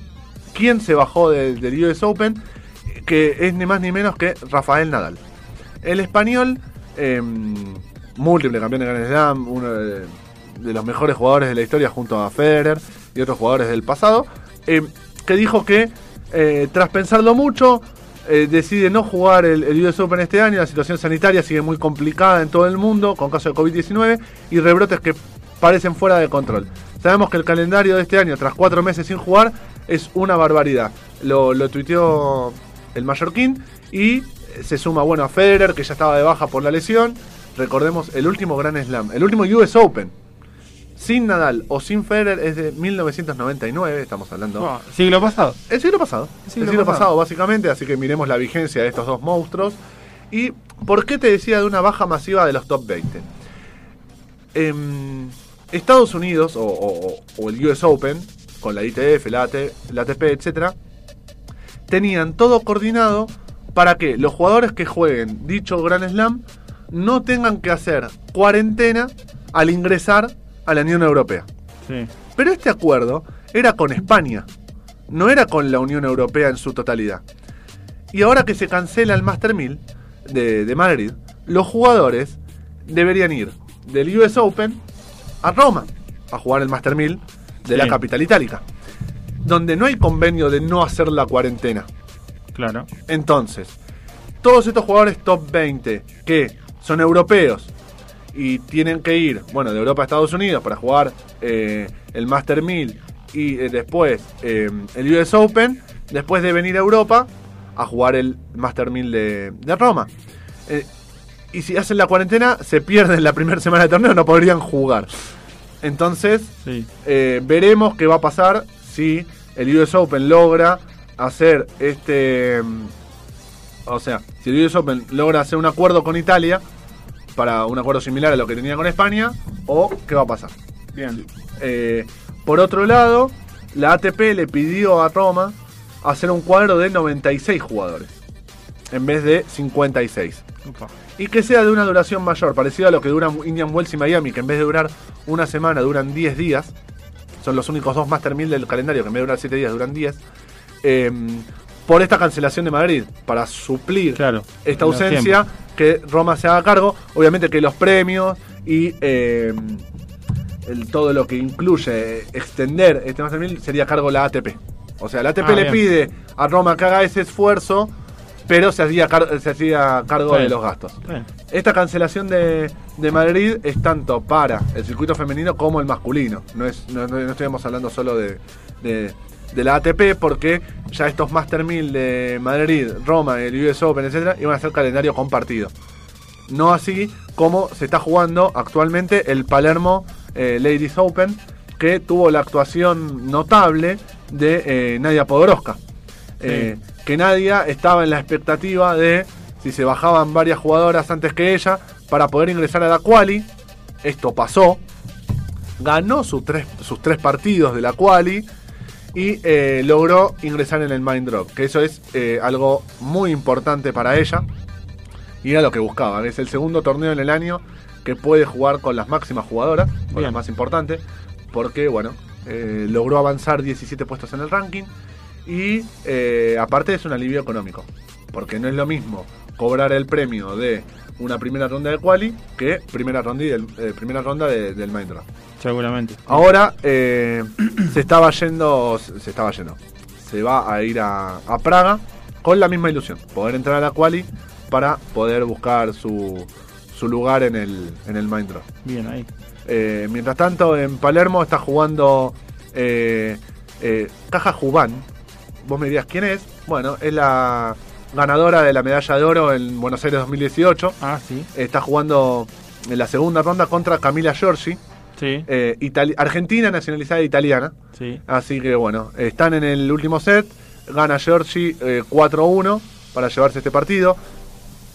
quién se bajó de- del US Open, que es ni más ni menos que Rafael Nadal. El español, eh, múltiple campeón de Grand Slam, uno de, los mejores jugadores de la historia junto a Federer y otros jugadores del pasado, eh, que dijo que eh, tras pensarlo mucho, eh, decide no jugar el, el US Open este año. La situación sanitaria sigue muy complicada en todo el mundo con casos de COVID-19 y rebrotes que parecen fuera de control. Sabemos que el calendario de este año, tras cuatro meses sin jugar, es una barbaridad. Lo, lo tuiteó el mallorquín y se suma bueno a Federer, que ya estaba de baja por la lesión. Recordemos el último Grand Slam, el último US Open. sin Nadal o sin Federer es de 1999, estamos hablando. Bueno, siglo pasado. El siglo pasado. El El siglo pasado. pasado. básicamente, así que miremos la vigencia de estos dos monstruos. ¿Y por qué te decía de una baja masiva de los top 20? Em, Estados Unidos o, o- o el US Open, con la ITF, la, AT, la ATP, etc., tenían todo coordinado para que los jugadores que jueguen dicho Grand Slam no tengan que hacer cuarentena al ingresar a la Unión Europea. Sí. Pero este acuerdo era con España, no era con la Unión Europea en su totalidad. Y ahora que se cancela el Master 1000 de, de Madrid, los jugadores deberían ir del US Open a Roma a jugar el Master 1000 de la capital itálica, donde no hay convenio de no hacer la cuarentena. Claro. Entonces, todos estos jugadores top 20 que son europeos y tienen que ir, bueno, de Europa a Estados Unidos para jugar eh, el Master 1000 y eh, después eh, el US Open, después de venir a Europa a jugar el Master 1000 de, de Roma. Y si hacen la cuarentena, se pierden la primera semana de torneo, no podrían jugar. Entonces, Sí. veremos qué va a pasar si el US Open logra hacer este. O sea, si el US Open logra hacer un acuerdo con Italia para un acuerdo similar a lo que tenía con España, o qué va a pasar. Bien. Eh, por otro lado, la ATP le pidió a Roma hacer un cuadro de 96 jugadores en vez de 56 Upa. y que sea de una duración mayor, parecido a lo que duran Indian Wells y Miami, que en vez de durar una semana duran 10 días. Son los únicos dos Master 1000 del calendario que en vez de durar 7 días duran 10. Eh, por esta cancelación de Madrid, para suplir Claro. esta ausencia, que Roma se haga cargo. Obviamente que los premios y eh, el- todo lo que incluye extender este Master 1000 sería cargo la ATP. O sea, la ATP Ah, le bien. pide a Roma que haga ese esfuerzo, pero se hacía, car- se hacía cargo de los gastos. Esta cancelación de, de Madrid es tanto para el circuito femenino como el masculino. No, es, no, no- no estamos hablando solo de, de- de la ATP, porque ya estos Master 1000 de Madrid, Roma, el US Open, etcétera, iban a ser calendario compartido. No así como se está jugando actualmente el Palermo eh, Ladies Open, que tuvo la actuación notable de eh, Nadia Podoroska. Eh, que Nadia estaba en la expectativa de si se bajaban varias jugadoras antes que ella para poder ingresar a la quali. Esto pasó. Ganó sus tres, sus tres partidos de la quali y eh, logró ingresar en el Mind Drop. Que eso es eh, algo muy importante para ella. Y era lo que buscaba. que Es el segundo torneo en el año que puede jugar con las máximas jugadoras, con Bien. las más importantes. Porque, bueno, eh, logró avanzar 17 puestos en el ranking. Y aparte es un alivio económico. Porque no es lo mismo cobrar el premio de una primera ronda de quali que primera ronda, y del- eh, primera ronda de- del Drop. Seguramente. Ahora eh, se estaba yendo, se estaba yendo, se va a ir a, a Praga con la misma ilusión, poder entrar a la quali para poder buscar su, su lugar en el, en el. Bien, ahí. Eh, mientras tanto, en Palermo está jugando eh, eh, Caja Jubán. Vos me dirías quién es. Bueno, es la ganadora de la medalla de oro en Buenos Aires 2018. Ah, sí. Está jugando en la segunda ronda contra Camila Giorgi. Sí. Eh, Argentina nacionalizada italiana. Sí. Así que bueno, están en el último set. Gana Giorgi eh, 4-1 para llevarse este partido.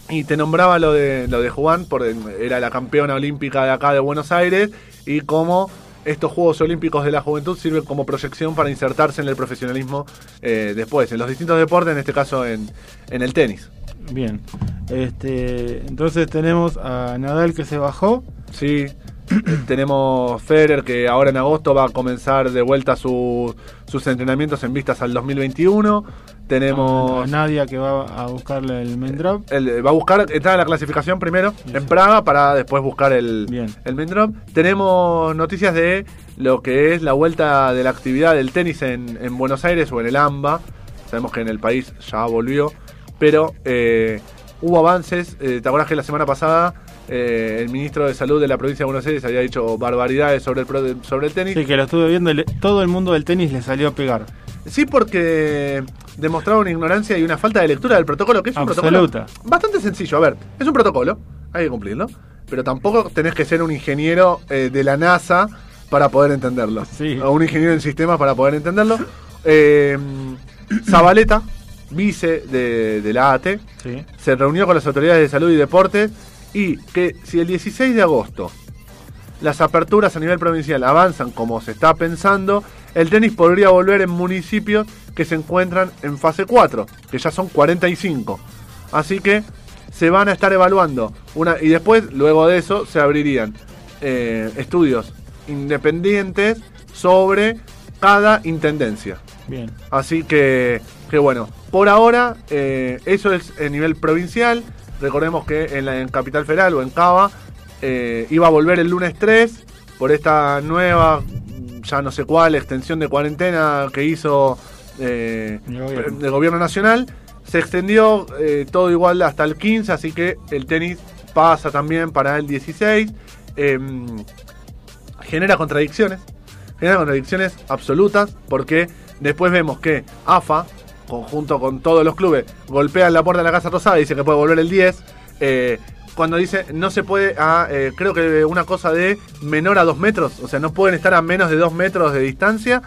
Y te nombraba lo de lo de Juan, porque era la campeona olímpica de acá de Buenos Aires. Y cómo estos Juegos Olímpicos de la Juventud sirven como proyección para insertarse en el profesionalismo eh, después, en los distintos deportes, en este caso en, en el tenis. Bien. Este, entonces tenemos a Nadal que se bajó. Sí, tenemos Federer que ahora en agosto va a comenzar de vuelta su- sus entrenamientos en vistas al 2021. Tenemos A Nadia que va a buscarle el main drop. el- va a buscar entrar a la clasificación primero en. Praga para después buscar el, Bien. el main drop. Tenemos noticias de lo que es la vuelta de la actividad del tenis en, en Buenos Aires o en el AMBA. Sabemos que en el país ya volvió, pero eh, hubo avances. Eh, ¿Te acuerdas que la semana pasada eh, el ministro de Salud de la provincia de Buenos Aires había dicho barbaridades sobre el, sobre el tenis? Sí, que lo estuve viendo. todo el mundo del tenis le salió a pegar. Sí, porque demostraba una ignorancia y una falta de lectura del protocolo, que es un Absoluta. protocolo bastante sencillo. A ver, es un protocolo, hay que cumplirlo, pero tampoco tenés que ser un ingeniero eh, de la NASA para poder entenderlo. Sí. O un ingeniero en sistemas para poder entenderlo. Eh, Zabaleta, vice de, de la AT, Sí. se reunió con las autoridades de salud y deportes y que si el 16 de agosto las aperturas a nivel provincial avanzan como se está pensando, el tenis podría volver en municipios que se encuentran en fase 4, que ya son 45. Así que se van a estar evaluando una y después, luego de eso, se abrirían eh, estudios independientes sobre cada intendencia. Bien. Así que, que bueno, por ahora eh, eso es a nivel provincial. Recordemos que en, la, en Capital Federal o en Cava eh, iba a volver el lunes 3 por esta nueva, ya no sé cuál, extensión de cuarentena que hizo eh, El gobierno. el gobierno nacional. Se extendió eh, todo igual hasta el 15, así que el tenis pasa también para el 16. Em, genera contradicciones, genera contradicciones absolutas, porque después vemos que AFA, conjunto con todos los clubes, golpean la puerta de la Casa Rosada y dice que puede volver el 10. eh, cuando dice no se puede, eh, creo que una cosa de menor a 2 metros, o sea, no pueden estar a menos de 2 metros de distancia,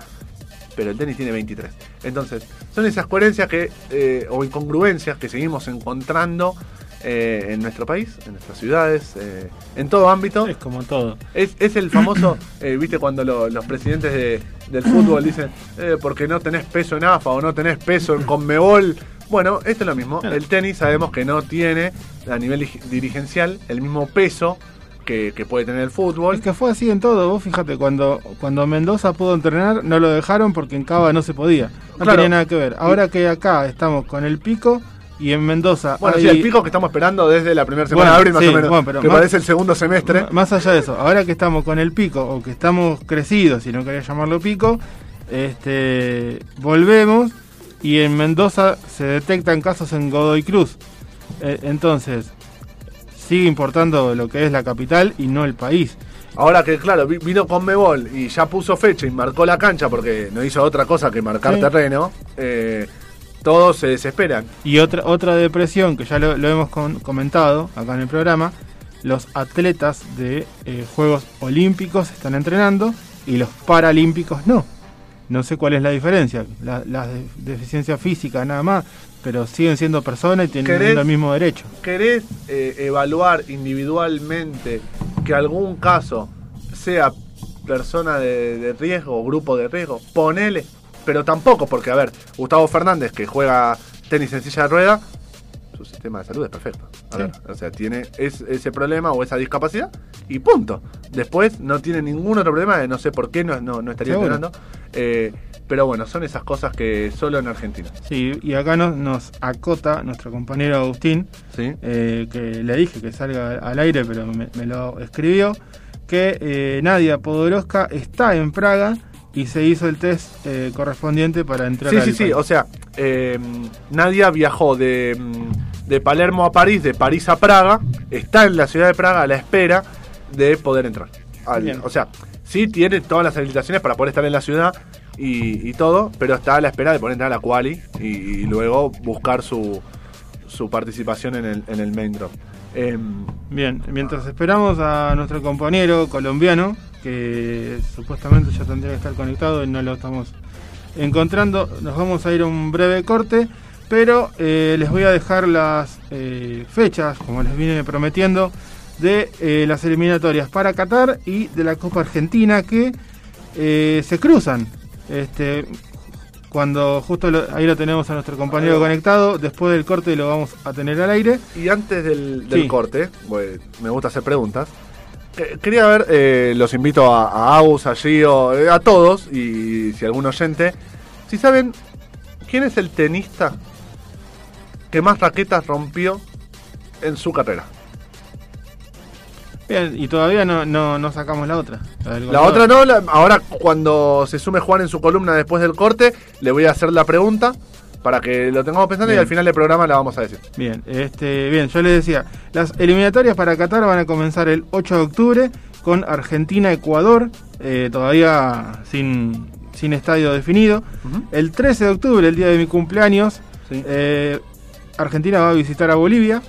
pero el tenis tiene 23. Entonces, son esas coherencias que, eh, o incongruencias que seguimos encontrando eh, en nuestro país, en nuestras ciudades, eh, en todo ámbito. Es como todo. Es, es el famoso, eh, viste, cuando lo- los presidentes de- del fútbol dicen, eh, porque no tenés peso en AFA o no tenés peso en Conmebol. Bueno, esto es lo mismo. El tenis sabemos que no tiene a nivel dirigencial el mismo peso que, que puede tener el fútbol. Es que fue así en todo. Vos fíjate, cuando, cuando Mendoza pudo entrenar, no lo dejaron porque en Cava no se podía. No Claro. tenía nada que ver. Ahora que acá estamos con el pico y en Mendoza. Bueno, hay- sí, el pico que estamos esperando desde la primera semana Bueno, de abril, más sí, o menos. bueno, pero que más- parece el segundo semestre. Más allá de eso, ahora que estamos con el pico, o que estamos crecidos, si no quería llamarlo pico, este volvemos y en Mendoza se detectan casos en Godoy Cruz. Eh, entonces, sigue importando lo que es la capital y no el país. Ahora que, claro, vi- vino con Mebol y ya puso fecha y marcó la cancha porque no hizo otra cosa que marcar Sí. terreno, eh, todos se desesperan. Y otra, otra depresión que ya lo, lo hemos con- comentado acá en el programa, los atletas de eh, Juegos Olímpicos están entrenando y los Paralímpicos no. No sé cuál es la diferencia, la, la de- deficiencia física nada más, pero siguen siendo personas y tienen el mismo derecho. ¿Querés eh, evaluar individualmente que algún caso sea persona de, de riesgo o grupo de riesgo? Ponele. Pero tampoco, porque a ver, Gustavo Fernández, que juega tenis en silla de rueda, su sistema de salud es perfecto. A Sí. ver, o sea, tiene es- ese problema o esa discapacidad y punto. Después no tiene ningún otro problema, no sé por qué no, no, no estaría Seguro. entrenando. Eh, pero bueno, son esas cosas que solo en Argentina. Sí, y acá nos, nos acota nuestro compañero Agustín, ¿sí? eh, que le dije que salga al aire, pero me, me lo escribió, que eh, Nadia Podoroska está en Praga y se hizo el test eh, correspondiente para entrar Sí, al sí, sí. país. O sea, eh, Nadia viajó de, mm, de Palermo a París, de París a Praga. Está en la ciudad de Praga a la espera de poder entrar. Al- o sea, sí tiene todas las habilitaciones para poder estar en la ciudad y, y todo, pero está a la espera de poder entrar a la quali y, y luego buscar su, su participación en el, en el main draw. Em, Bien, mientras esperamos a nuestro compañero colombiano, que supuestamente ya tendría que estar conectado y no lo estamos encontrando, nos vamos a ir a un breve corte, pero eh, les voy a dejar las eh, fechas, como les vine prometiendo, de eh, las eliminatorias para Qatar y de la Copa Argentina que se cruzan. Este, cuando justo lo- ahí lo tenemos a nuestro compañero conectado, después del corte lo vamos a tener al aire. Y antes del, del Sí. corte, me gusta hacer preguntas. que- Quería ver, eh, los invito a, a Agus, a Gio, eh, a todos, y si algún oyente, si saben quién es el tenista que más raquetas rompió en su carrera. Bien, y todavía no, no, no sacamos la otra. La, otra no, la- ahora cuando se sume Juan en su columna después del corte, le voy a hacer la pregunta para que lo tengamos pensando y al final del programa la vamos a decir. Bien, este, bien, yo les decía, las eliminatorias para Qatar van a comenzar el 8 de octubre con Argentina-Ecuador, eh, todavía sin, sin estadio definido. El 13 de octubre, el día de mi cumpleaños, Sí. eh, Argentina va a visitar a Bolivia.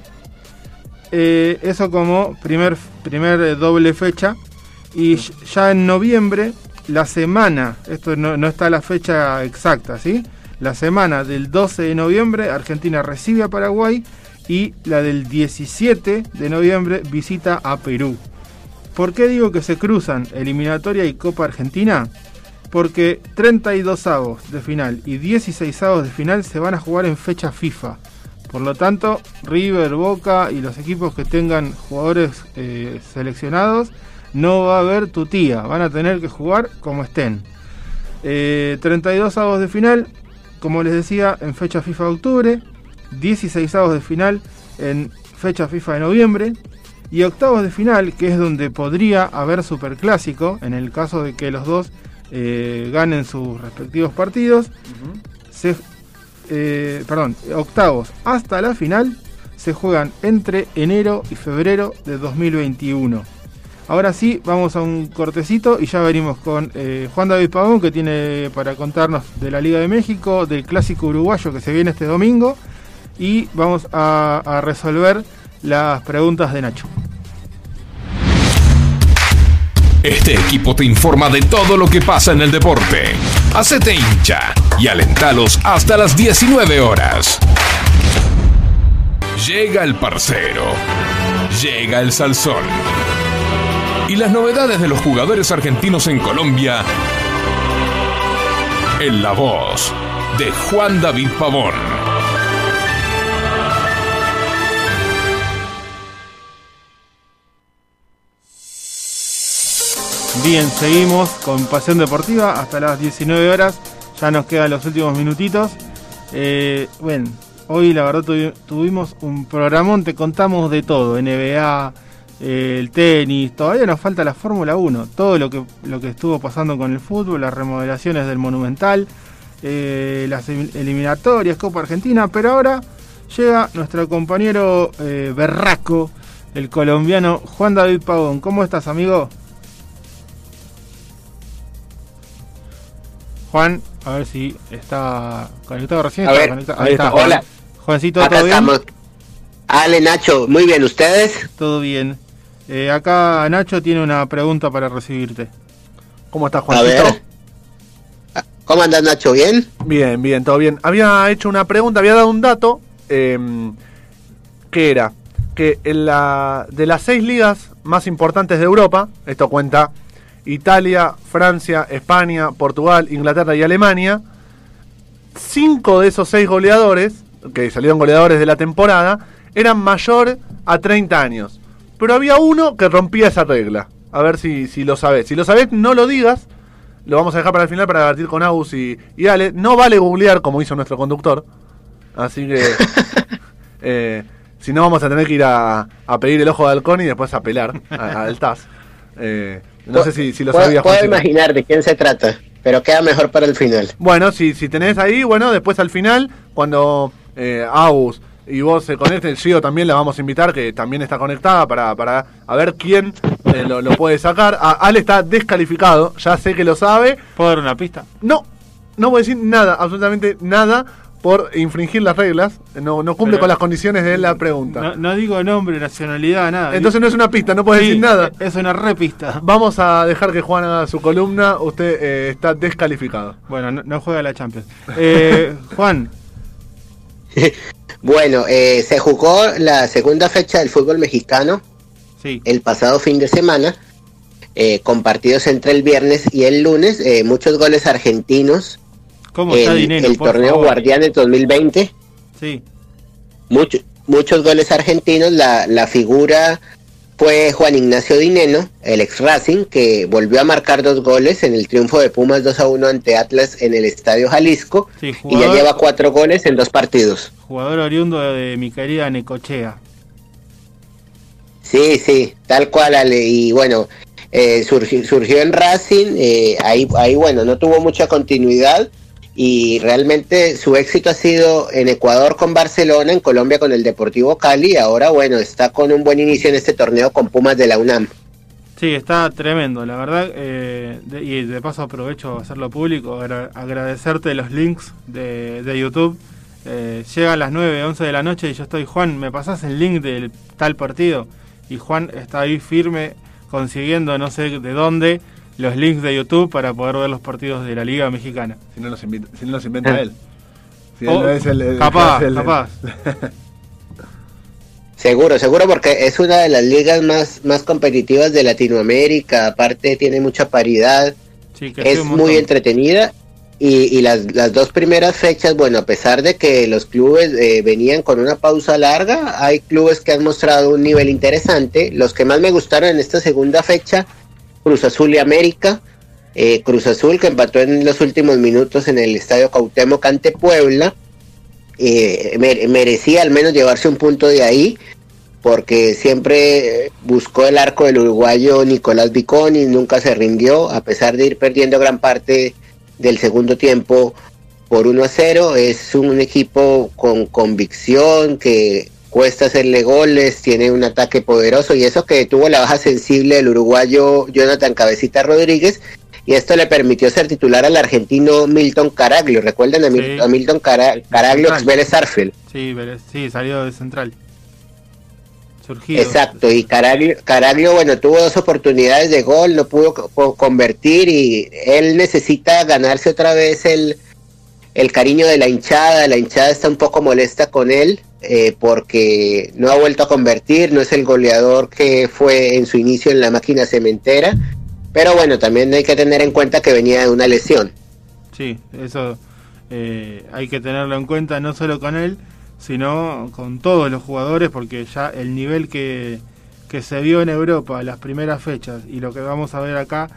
Eh, eso como primer, primer eh, doble fecha. Y ya en noviembre, la semana, esto no, no está la fecha exacta, ¿sí? La semana del 12 de noviembre, Argentina recibe a Paraguay y la del 17 de noviembre visita a Perú. ¿Por qué digo que se cruzan eliminatoria y Copa Argentina? Porque 32 avos de final y 16 avos de final se van a jugar en fecha FIFA. Por lo tanto, River, Boca y los equipos que tengan jugadores eh, seleccionados, no va a haber tutía. Van a tener que jugar como estén. Eh, 32 avos de final, como les decía, en fecha FIFA de octubre. 16 avos de final en fecha FIFA de noviembre. Y octavos de final, que es donde podría haber superclásico, en el caso de que los dos eh, ganen sus respectivos partidos. Se, eh, perdón, octavos hasta la final se juegan entre enero y febrero de 2021. Ahora sí, vamos a un cortecito y ya venimos con eh, Juan David Pavón que tiene para contarnos de la Liga de México, del clásico uruguayo que se viene este domingo y vamos a, resolver las preguntas de Nacho. Este equipo te informa de todo lo que pasa en el deporte. Hacete hincha y alentalos hasta las 19 horas. Llega el parcero. Llega el salsón. Y las novedades de los jugadores argentinos en Colombia. En la voz de Juan David Pavón. Bien, seguimos con Pasión Deportiva hasta las 19 horas. Ya nos quedan los últimos minutitos. Eh, hoy la verdad tuvi- tuvimos un programón, te contamos de todo, NBA, eh, el tenis, todavía nos falta la Fórmula 1, todo lo que, lo que estuvo pasando con el fútbol, las remodelaciones del Monumental, eh, las elim- eliminatorias, Copa Argentina, pero ahora llega nuestro compañero eh, berraco, el colombiano Juan David Pavón. ¿Cómo estás, amigo? Juan, a ver si está conectado recién. A está ver, conectado. ahí está. Hola, Juancito, acá ¿todo bien? estamos. Ale, Nacho, muy bien, ¿ustedes? Todo bien. Eh, acá Nacho tiene una pregunta para recibirte. ¿Cómo estás, A Juancito? ver. ¿Cómo andas, Nacho? ¿Bien? Bien, bien, todo bien. Había hecho una pregunta, había dado un dato eh, que era que en la, de las seis ligas más importantes de Europa, esto cuenta Italia, Francia, España, Portugal, Inglaterra y Alemania, cinco de esos seis goleadores, que salieron goleadores de la temporada, eran mayor a 30 años. Pero había uno que rompía esa regla. A ver si, si lo sabés. Si lo sabés, no lo digas. Lo vamos a dejar para el final para debatir con Agus y, y Ale. No vale googlear como hizo nuestro conductor. Así que. eh, si no, vamos a tener que ir a, a pedir el ojo de halcón y después apelar al TAS. Eh, no sé si, si lo Puedo- sabías, Puedo imaginar de quién se trata, pero queda mejor para el final. Bueno, si, si tenés ahí, bueno, después al final, cuando eh, Agus y vos se conecten, Gio también la vamos a invitar, que también está conectada, para, para a ver quién eh, lo, lo puede sacar. Ah, Ale está descalificado, ya sé que lo sabe. ¿Puedo dar una pista? No, no voy a decir nada, absolutamente nada, por infringir las reglas. No, no cumple Pero- con las condiciones de la pregunta. No, no digo nombre, nacionalidad, nada. Entonces no es una pista, no puedes Sí, decir nada. Es una repista. Vamos a dejar que Juan haga su columna, usted eh, está descalificado. Bueno, no, no juega la Champions. Eh, Juan, Bueno, eh, se jugó la segunda fecha del fútbol mexicano sí. el pasado fin de semana, eh, con partidos entre el viernes y el lunes, eh, muchos goles argentinos ¿Cómo está en Dinero? el torneo favor? Guardianes 2020. Sí. Mucho- muchos goles argentinos. La, la figura fue Juan Ignacio Dineno, el ex Racing, que volvió a marcar dos goles en el triunfo de Pumas 2 a 1 ante Atlas en el Estadio Jalisco. Sí, Y ya jugador- lleva cuatro goles en dos partidos. Jugador oriundo de mi querida Necochea. Sí, sí, tal cual, Ale. Y bueno, eh, surgi- surgió en Racing, eh, ahí, ahí, bueno, no tuvo mucha continuidad. Y realmente su éxito ha sido en Ecuador con Barcelona, en Colombia con el Deportivo Cali. Y ahora, bueno, está con un buen inicio en este torneo con Pumas de la UNAM. Sí, está tremendo, la verdad. eh, y de paso aprovecho a hacerlo público, agra- agradecerte los links de, de YouTube. Eh, llegan las 9, 11 de la noche y yo estoy, Juan, ¿me pasás el link del tal partido? Y Juan está ahí firme, consiguiendo no sé de dónde los links de YouTube para poder ver los partidos de la Liga Mexicana. Si no los, invita- si no los inventa él. Si él Oh, no es el- el- capaz, el- capaz. Seguro, seguro, porque es una de las ligas más, más competitivas de Latinoamérica. Aparte, tiene mucha paridad. Sí, que es muy entretenida. Y, y las, las dos primeras fechas, bueno, a pesar de que los clubes eh, venían con una pausa larga, hay clubes que han mostrado un nivel interesante. Los que más me gustaron en esta segunda fecha, Cruz Azul y América. Eh, Cruz Azul que empató en los últimos minutos en el Estadio Cuauhtémoc ante Puebla. Eh, mere- merecía al menos llevarse un punto de ahí porque siempre buscó el arco del uruguayo Nicolás Viconi, nunca se rindió, a pesar de ir perdiendo gran parte del segundo tiempo por 1 a 0. Es un equipo con convicción que cuesta hacerle goles, tiene un ataque poderoso y eso que tuvo la baja sensible del uruguayo Jonathan Cabecita Rodríguez. Y esto le permitió ser titular al argentino Milton Caraglio. Recuerden a, Mil- a Milton Cara- Caraglio, ex Vélez Arfield. Sí, sí, salió de central. Surgido. Exacto, y Caraglio, Caraglio, bueno, tuvo dos oportunidades de gol, no pudo co- co- convertir y él necesita ganarse otra vez el, el cariño de la hinchada. La hinchada está un poco molesta con él eh, porque no ha vuelto a convertir, no es el goleador que fue en su inicio en la máquina cementera. Pero bueno, también hay que tener en cuenta que venía de una lesión. Sí, eso eh, hay que tenerlo en cuenta no solo con él, sino con todos los jugadores, porque ya el nivel que, que se vio en Europa las primeras fechas y lo que vamos a ver acá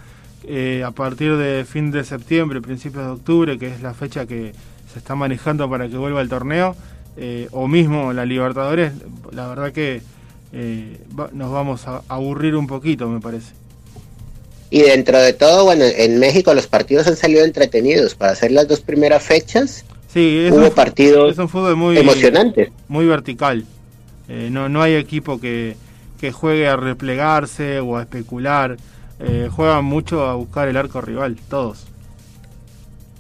eh, a partir de fin de septiembre, principios de octubre, que es la fecha que se está manejando para que vuelva el torneo, eh, o mismo la Libertadores, la verdad que eh, va- nos vamos a aburrir un poquito, me parece. Y dentro de todo, bueno, en México los partidos han salido entretenidos. Para hacer las dos primeras fechas, Sí, es hubo un, partidos es un fútbol muy emocionantes. muy vertical. Eh, no, no hay equipo que, que juegue a replegarse o a especular. Eh, juegan mucho a buscar el arco rival, todos.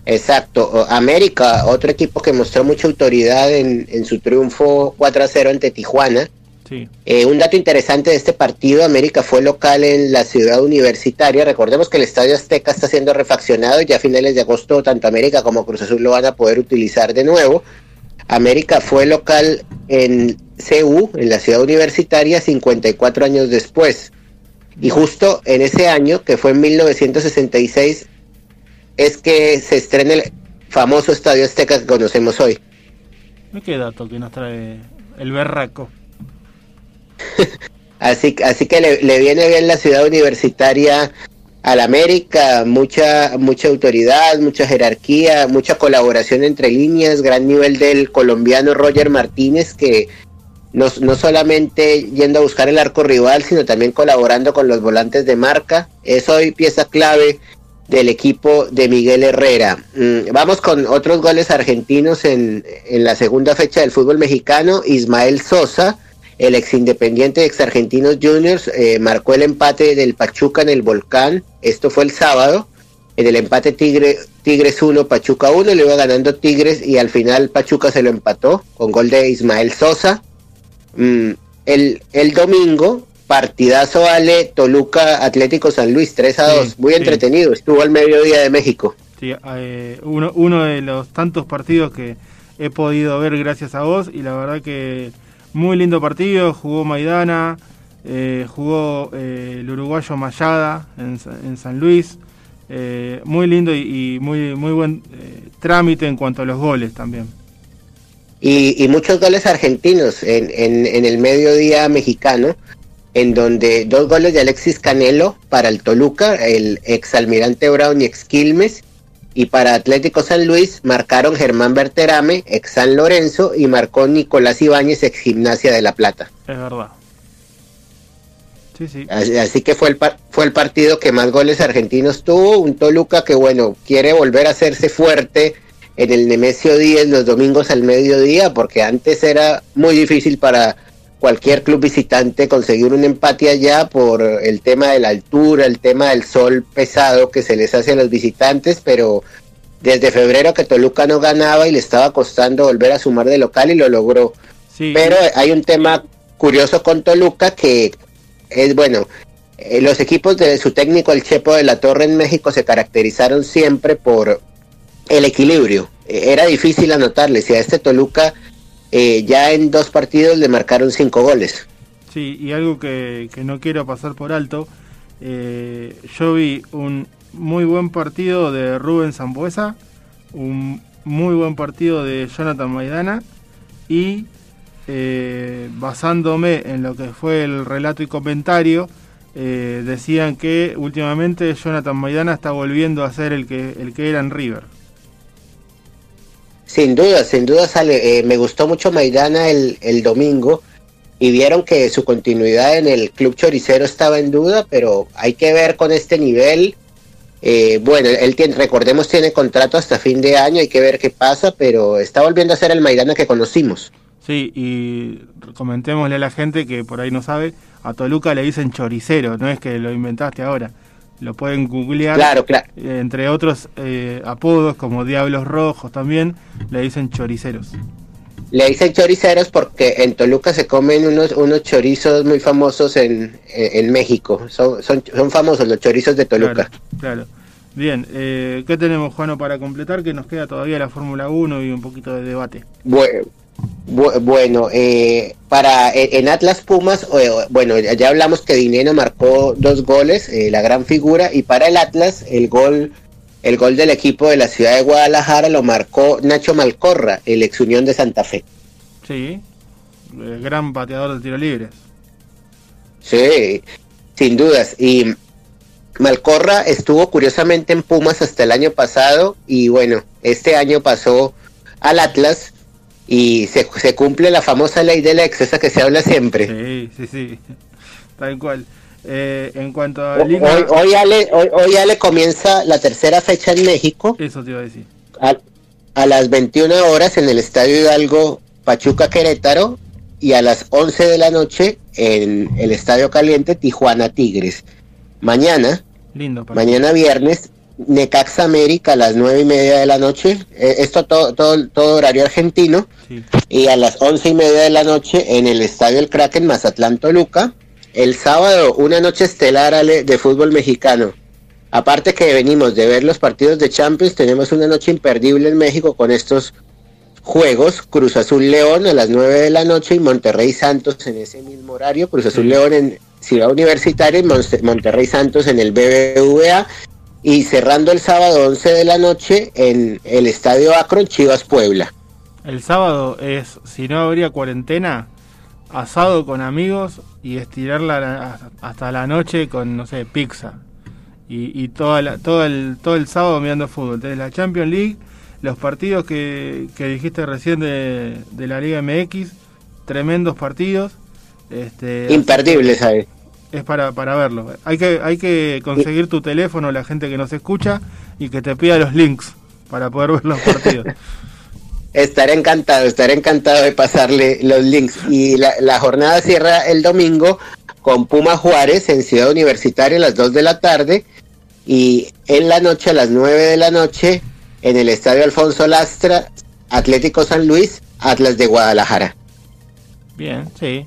Exacto. América, otro equipo que mostró mucha autoridad en, en su triunfo 4 a 0 ante Tijuana. Sí, Eh, un dato interesante de este partido, América fue local en la ciudad universitaria. Recordemos que el Estadio Azteca está siendo refaccionado y ya a finales de agosto tanto América como Cruz Azul lo van a poder utilizar de nuevo. América fue local en CU, en la ciudad universitaria, 54 años después. Y justo en ese año, que fue en 1966, es que se estrena el famoso Estadio Azteca que conocemos hoy. ¿qué dato que nos trae el berraco? Así, así que le, le viene bien la ciudad universitaria al América, mucha, mucha autoridad, mucha jerarquía, mucha colaboración entre líneas, gran nivel del colombiano Roger Martínez, que no, no solamente yendo a buscar el arco rival, sino también colaborando con los volantes de marca. Es hoy pieza clave del equipo de Miguel Herrera. Mm, vamos con otros goles argentinos en, en la segunda fecha del fútbol mexicano. Ismael Sosa, el ex independiente ex argentinos juniors, eh, marcó el empate del Pachuca en el Volcán. Esto fue el sábado. En el empate Tigre, Tigres 1, Pachuca 1, le iba ganando Tigres y al final Pachuca se lo empató con gol de Ismael Sosa. Mm, el, el domingo, partidazo Ale Toluca Atlético San Luis 3 a Sí, 2, muy sí. entretenido, estuvo al mediodía de México. Sí, eh, uno, uno de los tantos partidos que he podido ver gracias a vos y la verdad que muy lindo partido, jugó Maidana, eh, jugó eh, el uruguayo Mayada en, en San Luis, eh, muy lindo y, y muy, muy buen trámite en cuanto a los goles también. Y, y muchos goles argentinos en, en, en el mediodía mexicano, en donde dos goles de Alexis Canelo para el Toluca, el ex almirante Brown y ex Quilmes, y para Atlético San Luis marcaron Germán Berterame, ex San Lorenzo, y marcó Nicolás Ibáñez, ex Gimnasia de la Plata. Es verdad. Sí, sí. Así, así que fue el, fue el partido que más goles argentinos tuvo, un Toluca que bueno, quiere volver a hacerse fuerte en el Nemesio 10 los domingos al mediodía, porque antes era muy difícil para cualquier club visitante conseguir un empate allá por el tema de la altura, el tema del sol pesado que se les hace a los visitantes, pero desde febrero que Toluca no ganaba y le estaba costando volver a sumar de local y lo logró. Sí, Pero hay un tema curioso con Toluca que es bueno. eh, los equipos de su técnico, el Chepo de la Torre en México, se caracterizaron siempre por el equilibrio. Eh, era difícil anotarles y a este Toluca eh, ya en dos partidos le marcaron cinco goles. Sí, y algo que, que no quiero pasar por alto, eh, yo vi un muy buen partido de Rubén Zambuesa, un muy buen partido de Jonathan Maidana y eh, basándome en lo que fue el relato y comentario, decían que últimamente Jonathan Maidana está volviendo a ser el que, el que era en River. Sin duda, sin duda sale. Eh, me gustó mucho Maidana el, el domingo y vieron que su continuidad en el club choricero estaba en duda, pero hay que ver con este nivel. Eh, bueno, él tiene, recordemos tiene contrato hasta fin de año, hay que ver qué pasa, pero está volviendo a ser el Maidana que conocimos. Sí, y comentémosle a la gente que por ahí no sabe, a Toluca le dicen choricero, no es que lo inventaste ahora. Lo pueden googlear. Claro, claro. Eh, entre otros eh, apodos como Diablos Rojos también, le dicen choriceros. Le dicen choriceros porque en Toluca se comen unos, unos chorizos muy famosos en, en, en México. Son, son, son famosos los chorizos de Toluca. Claro, claro. Bien, eh, ¿qué tenemos, Juano, para completar? Que nos queda todavía la Fórmula 1 y un poquito de debate. Bueno, bu- bueno eh, para en Atlas Pumas, eh, bueno, ya hablamos que Dineno marcó dos goles, eh, la gran figura, y para el Atlas el gol, el gol del equipo de la ciudad de Guadalajara lo marcó Nacho Malcorra, el ex Unión de Santa Fe. Sí, el gran pateador de tiro libres. Sí, sin dudas. Y Malcorra estuvo curiosamente en Pumas hasta el año pasado y bueno, este año pasó al Atlas y se, se cumple la famosa ley del ex, esa que se habla siempre. Sí, sí, sí, tal cual. Eh, en cuanto a Hoy, Liga, hoy, hoy ya le, hoy, hoy ya le comienza la tercera fecha en México eso te iba a decir. a, a las 21 horas en el Estadio Hidalgo Pachuca Querétaro y a las 11 de la noche en el Estadio Caliente Tijuana Tigres. Mañana Lindo Mañana viernes, Necaxa América a las nueve y media de la noche. Eh, esto todo, todo, todo horario argentino. Sí. Y a las once y media de la noche en el Estadio El Kraken Mazatlán Toluca. El sábado, una noche estelar Ale, de fútbol mexicano. Aparte que venimos de ver los partidos de Champions, tenemos una noche imperdible en México con estos juegos. Cruz Azul León a las 9 de la noche y Monterrey Santos en ese mismo horario. Cruz Azul. León en Ciudad Universitaria y Monterrey Santos en el BBVA. Y cerrando el sábado 11 de la noche en el Estadio Akron Chivas Puebla. El sábado es, si no habría cuarentena, asado con amigos y estirarla la- hasta la noche con, no sé, pizza. Y, y toda la- todo, el, todo el sábado mirando fútbol. Desde la Champions League, los partidos que, que dijiste recién de, de la Liga MX, tremendos partidos. Este, Imperdible, ¿sabes? Es para, para verlo. Hay que, hay que conseguir tu teléfono, la gente que nos escucha, y que te pida los links para poder ver los partidos. Estaré encantado, estaré encantado de pasarle los links. Y la, la jornada cierra el domingo con Puma Juárez en Ciudad Universitaria a las 2 de la tarde y en la noche a las 9 de la noche en el Estadio Alfonso Lastra, Atlético San Luis, Atlas de Guadalajara. Bien, sí.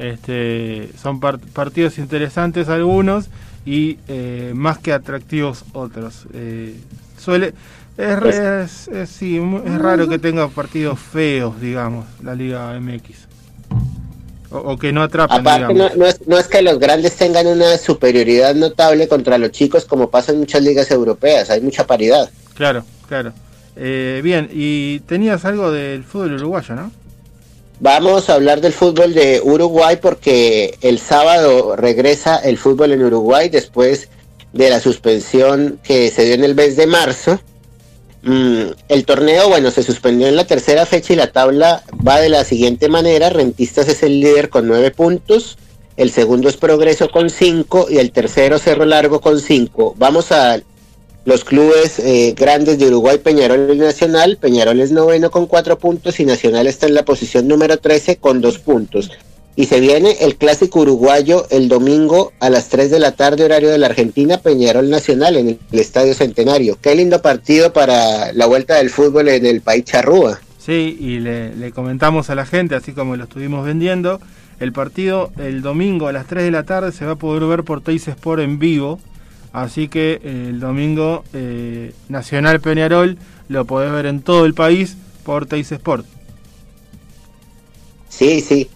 Este, son par- partidos interesantes algunos y eh, más que atractivos otros. Eh, suele es, es- es- sí, es raro que tenga partidos feos, digamos, la Liga MX. O, o que no atrapen, Aparte, no, digamos. no es, no es que los grandes tengan una superioridad notable contra los chicos como pasa en muchas ligas europeas, hay mucha paridad. Claro, claro. Eh, bien, y tenías algo del fútbol uruguayo, ¿no? Vamos a hablar del fútbol de Uruguay porque el sábado regresa el fútbol en Uruguay después de la suspensión que se dio en el mes de marzo. Mm, el torneo, bueno, se suspendió en la tercera fecha y la tabla va de la siguiente manera. Rentistas es el líder con nueve puntos, el segundo es Progreso con cinco y el tercero Cerro Largo con cinco. Vamos a los clubes eh, grandes de Uruguay, Peñarol y Nacional. Peñarol es noveno con cuatro puntos y Nacional está en la posición número 13 con dos puntos. Y se viene el clásico uruguayo el domingo a las 3 de la tarde, horario de la Argentina, Peñarol Nacional en el Estadio Centenario. Qué lindo partido para la vuelta del fútbol en el país charrúa. Sí, y le, le comentamos a la gente, así como lo estuvimos vendiendo, el partido el domingo a las 3 de la tarde se va a poder ver por Teis Sport en vivo. Así que eh, el domingo eh, Nacional Peñarol lo podés ver en todo el país por Teis Sport. Sí, sí.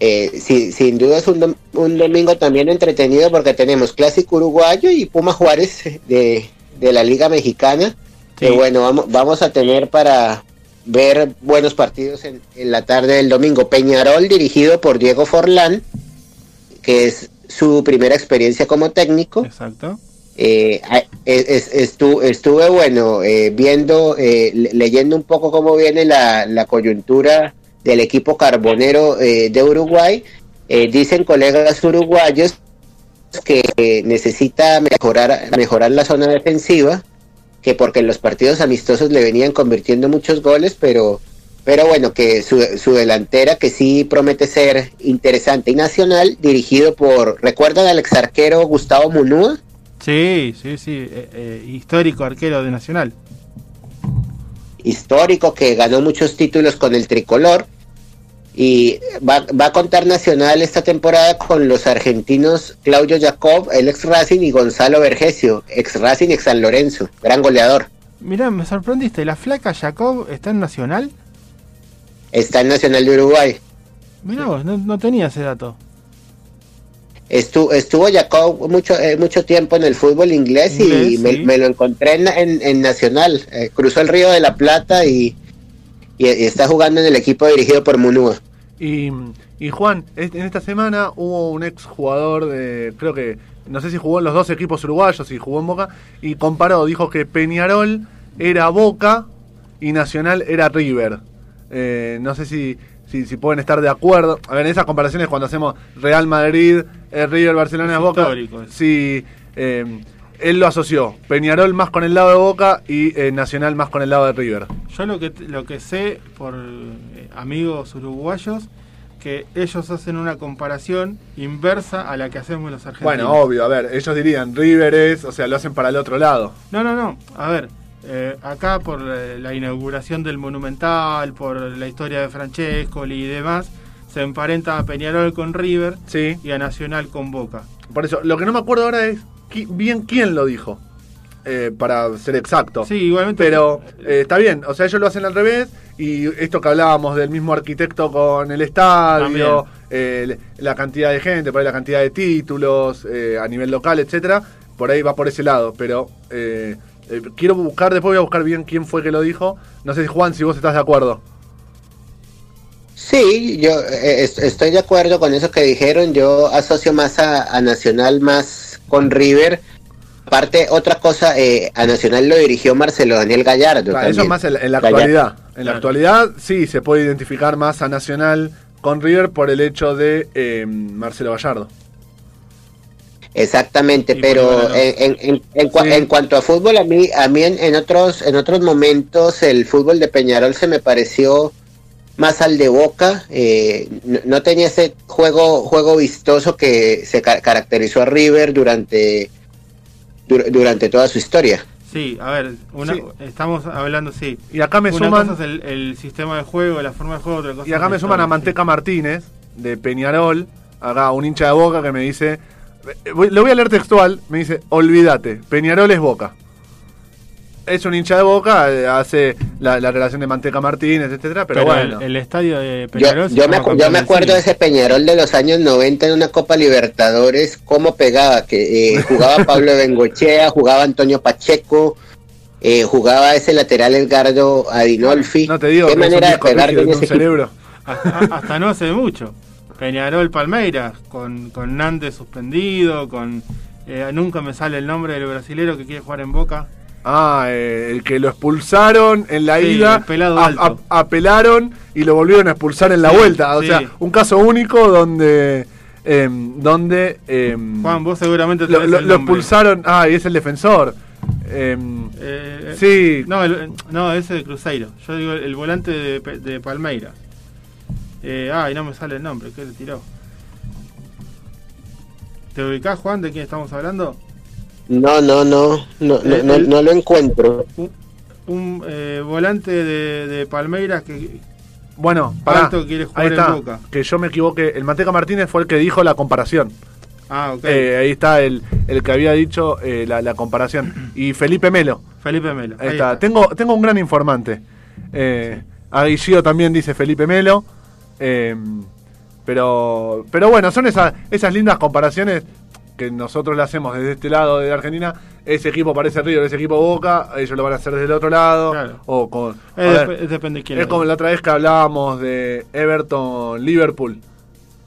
Eh, sí, sin duda es un, dom- un domingo también entretenido porque tenemos Clásico Uruguayo y Puma Juárez de, de la Liga Mexicana. Sí. Que bueno, vamos, vamos a tener para ver buenos partidos en, en la tarde del domingo. Peñarol dirigido por Diego Forlán, que es su primera experiencia como técnico. Exacto. Eh, estu- estuve, bueno, eh, viendo, eh, le- leyendo un poco cómo viene la, la coyuntura del equipo carbonero eh, de Uruguay. Eh, dicen colegas uruguayos que necesita mejorar, mejorar la zona defensiva, que porque en los partidos amistosos le venían convirtiendo muchos goles, pero, pero bueno, que su, su delantera que sí promete ser interesante y nacional, dirigido por, ¿recuerdan al exarquero Gustavo Munúa? Sí, sí, sí. eh, eh, histórico arquero de Nacional. histórico que ganó muchos títulos con el tricolor y va, va a contar Nacional esta temporada con los argentinos Claudio Jacob, el ex Racing y Gonzalo Vergesio, ex Racing ex San Lorenzo, gran goleador. Mirá, me sorprendiste. ¿La flaca Jacob está en Nacional? Está en Nacional de Uruguay. Mirá vos, no, no tenía ese dato. Estuvo, estuvo Jacob mucho, eh, mucho tiempo en el fútbol inglés, Inglés, y me, sí. me lo encontré en, en- en Nacional. Eh, cruzó el Río de la Plata y, y- y está jugando en el equipo dirigido por Munúa. Y, y Juan, en esta semana hubo un ex jugador de, creo que, no sé si jugó en los dos equipos uruguayos y jugó en Boca, y comparó, dijo que Peñarol era Boca y Nacional era River. Eh, no sé si, si, si pueden estar de acuerdo. A ver, en esas comparaciones cuando hacemos Real Madrid, eh, River, Barcelona, Es Boca, sí, eh, él lo asoció. Peñarol más con el lado de Boca y eh, Nacional más con el lado de River. Yo lo que, lo que sé por eh, amigos uruguayos, que ellos hacen una comparación inversa a la que hacemos los argentinos. Bueno, obvio, a ver, ellos dirían River es, o sea, lo hacen para el otro lado. No, no, no. A ver, eh, acá por la inauguración del Monumental, por la historia de Francescoli y demás, se emparenta a Peñarol con River Sí. y a Nacional con Boca. Por eso, lo que no me acuerdo ahora es qui- bien quién lo dijo. eh, para ser exacto. Sí, igualmente. Pero eh, está bien, o sea, ellos lo hacen al revés y esto que hablábamos del mismo arquitecto con el estadio, eh, la cantidad de gente, por ahí la cantidad de títulos a nivel local, etcétera, por ahí va por ese lado. Pero eh, quiero buscar, después voy a buscar bien quién fue que lo dijo. No sé si Juan, si vos estás de acuerdo. Sí, yo eh, est- estoy de acuerdo con eso que dijeron. Yo asocio más a, a Nacional más con River. Aparte, otra cosa, eh, a Nacional lo dirigió Marcelo Daniel Gallardo. Claro, eso más en la, en la Gallardo. actualidad. En la actualidad sí se puede identificar más a Nacional con River por el hecho de eh, Marcelo Gallardo. Exactamente, Y pero en, en- en- en cua- Sí. en cuanto a fútbol, a mí, a mí en, en otros, en otros momentos el fútbol de Peñarol se me pareció más al de Boca. eh, no, no tenía ese juego, juego vistoso que se ca- caracterizó a River durante, dur- durante toda su historia. Sí, a ver, una, Sí. estamos hablando, sí. Y acá me una suman cosa es el, el sistema de juego, la forma de juego, otra cosa y acá me suman a Manteca Martínez de Peñarol, acá un hincha de Boca que me dice, lo voy a leer textual, me dice, olvídate, Peñarol es Boca. Es un hincha de Boca, eh, hace la, la relación de Manteca Martínez, etcétera, pero, Pero, bueno. el, el estadio de Yo, Peñarol se yo me, acu- yo me acuerdo de ese Peñarol de los años 90 en una Copa Libertadores, cómo pegaba, que eh, jugaba Pablo Bengochea, jugaba Antonio Pacheco, eh, jugaba ese lateral Edgardo Adinolfi. no te digo Qué manera de pegar de ese cerebro. Hasta no hace mucho. Peñarol Palmeiras, con, con Nantes suspendido, con... eh, nunca me sale el nombre del brasilero que quiere jugar en Boca. Ah, eh, el que lo expulsaron en la Sí, ida, a- a- apelaron y lo volvieron a expulsar en la Sí, vuelta. O sí. sea, un caso único donde... em, donde em, Juan, vos seguramente lo, lo- lo expulsaron... Ah, y es el defensor. Em, Eh, sí, No, el- no, ese de Cruzeiro. Yo digo el, volante de, de Palmeiras. Eh, ay, no me sale el nombre, ¿qué le tiró? ¿Te ubicás, Juan, de quién estamos hablando? No, no, no, no, no, Eh, no, el- no lo encuentro. Un, un eh, volante de, de Palmeiras que Bueno, pará. Alto quiere jugar ahí en está. Boca. Que yo me equivoqué. El Manteca Martínez fue el que dijo la comparación. Ah, ok. Eh, ahí está el, el que había dicho eh, la, la comparación. Y Felipe Melo. Felipe Melo. Ahí está. Tengo, tengo un gran informante. Eh, Aguillío también dice Felipe Melo. Eh, pero, pero bueno, son esas, esas lindas comparaciones que nosotros le hacemos desde este lado de Argentina. Ese equipo parece River, ese equipo Boca, ellos lo van a hacer desde el otro lado. Claro. O con, Eh, ver, dep- depende de quién es como la otra vez que hablábamos de Everton-Liverpool.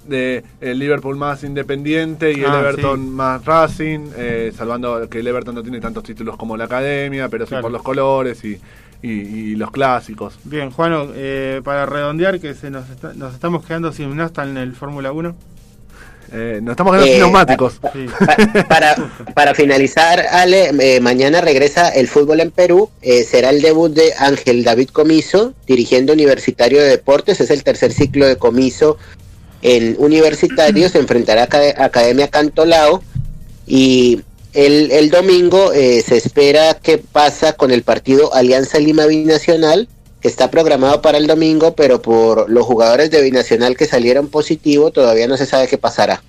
De el Liverpool más independiente y el Ah, Everton sí. más Racing, eh, salvando que el Everton no tiene tantos títulos como la Academia, pero sí Claro. por los colores y, y- y los clásicos. Bien, Juano, eh, para redondear que se nos, está- nos estamos quedando sin nafta en el Fórmula 1. Eh, nos estamos quedando sin Eh, neumáticos. Sí. Pa- para, para finalizar, Ale, eh, mañana regresa el fútbol en Perú. eh, será el debut de Ángel David Comiso, dirigiendo Universitario de Deportes. Es el tercer ciclo de Comiso en Universitario. Se enfrentará a Acad- Academia Cantolao. Y el, el domingo eh, se espera qué pasa con el partido Alianza Lima Binacional, que está programado para el domingo, pero por los jugadores de Binacional que salieron positivo, todavía no se sabe qué pasará.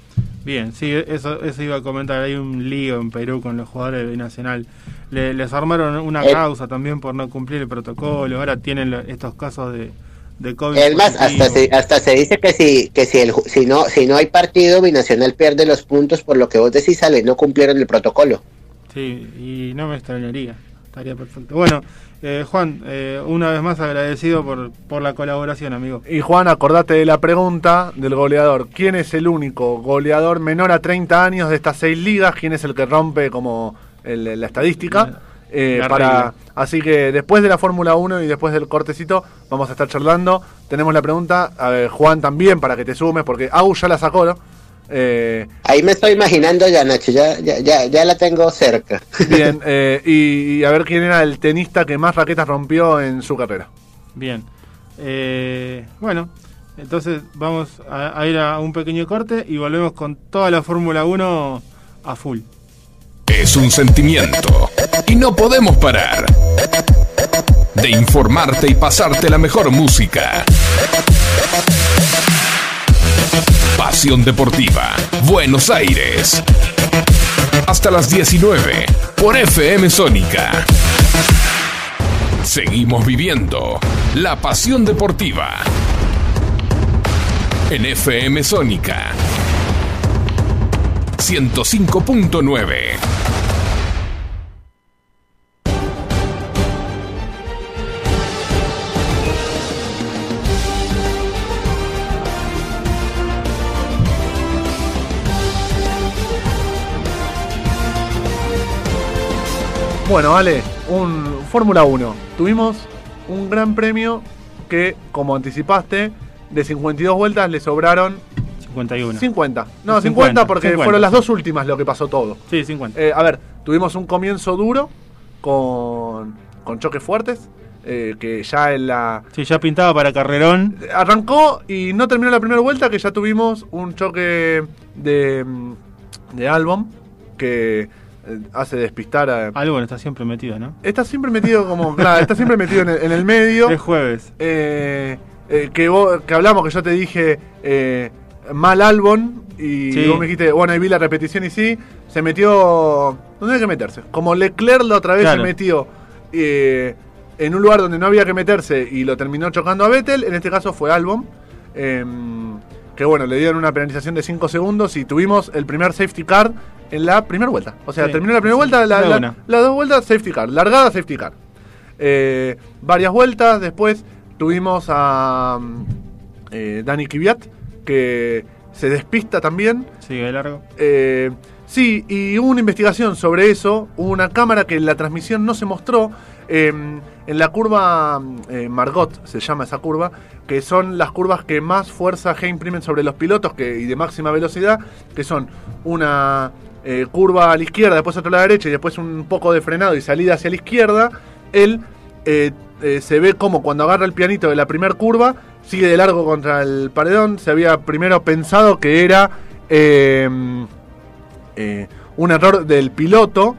Bien, sí, eso, eso iba a comentar. Hay un lío en Perú con los jugadores de Binacional. Le- les armaron una Eh. causa también por no cumplir el protocolo. Ahora tienen estos casos de, de COVID. Es más, hasta se, hasta se dice que si que si el ju- si no si no hay partido Binacional pierde los puntos por lo que vos decís sale no cumplieron el protocolo. Sí, y no me extrañaría. Estaría perfecto. Bueno, eh, Juan, eh, una vez más agradecido por, por la colaboración, amigo. Y Juan, acordate de la pregunta del goleador. ¿Quién es el único goleador menor a 30 años de estas seis ligas? ¿Quién es el que rompe como el- la estadística? Eh, para, así que después de la Fórmula 1 y después del cortecito vamos a estar charlando. Tenemos la pregunta, a ver, Juan también, para que te sumes, porque Au ya la sacó, ¿no? Eh, Ahí me estoy imaginando ya Nacho, ya ya ya, ya la tengo cerca. bien, eh, y, y a ver quién era el tenista que más raquetas rompió en su carrera. Bien. Eh, bueno, entonces vamos a, a ir a un pequeño corte y volvemos con toda la Fórmula 1 a full. Es un sentimiento y no podemos parar de informarte y pasarte la mejor música. Pasión Deportiva, Buenos Aires. Hasta las 19 por FM Sónica. Seguimos viviendo la pasión deportiva en FM Sónica 105.9. Bueno, vale, un Fórmula 1. Tuvimos un gran premio que, como anticipaste, de 52 vueltas le sobraron 51. 50. No, 50, 50, porque 50. fueron las dos últimas lo que pasó todo. Sí, 50. Eh, a ver, tuvimos un comienzo duro con, con choques fuertes, eh, que ya en la... Sí, ya pintaba para Carrerón. Arrancó y no terminó la primera vuelta, que ya tuvimos un choque de, de Albon, que eh, hace despistar a... Algo está siempre metido, ¿no? Está siempre metido como... Claro, está siempre metido en el, en el medio. Es jueves. Eh, eh, que, vos- que hablamos, que yo te dije eh, mal Albon y Sí. vos me dijiste, bueno, ahí vi la repetición y sí, se metió donde hay que meterse. Como Leclerc la otra vez Claro. se metió eh, en un lugar donde no había que meterse y lo terminó chocando a Vettel, en este caso fue Albon. eh, que bueno, le dieron una penalización de 5 segundos y tuvimos el primer safety car en la primera vuelta. O sea, Sí, terminó la primera sí, vuelta, la, la- las dos vueltas safety car, largada safety car. Eh, varias vueltas, después tuvimos a mm, eh, Dani Kvyat, que se despista también. Sigue de largo. Eh, sí, y hubo una investigación sobre eso, hubo una cámara que en la transmisión no se mostró. eh, en la curva eh, Margot se llama esa curva, que son las curvas que más fuerza G imprimen sobre los pilotos que, y de máxima velocidad, que son una eh, curva a la izquierda, después otra a la derecha y después un poco de frenado y salida hacia la izquierda. Él se ve como cuando agarra el pianito de la primera curva, sigue de largo contra el paredón. Se había primero pensado que era eh, eh, un error del piloto,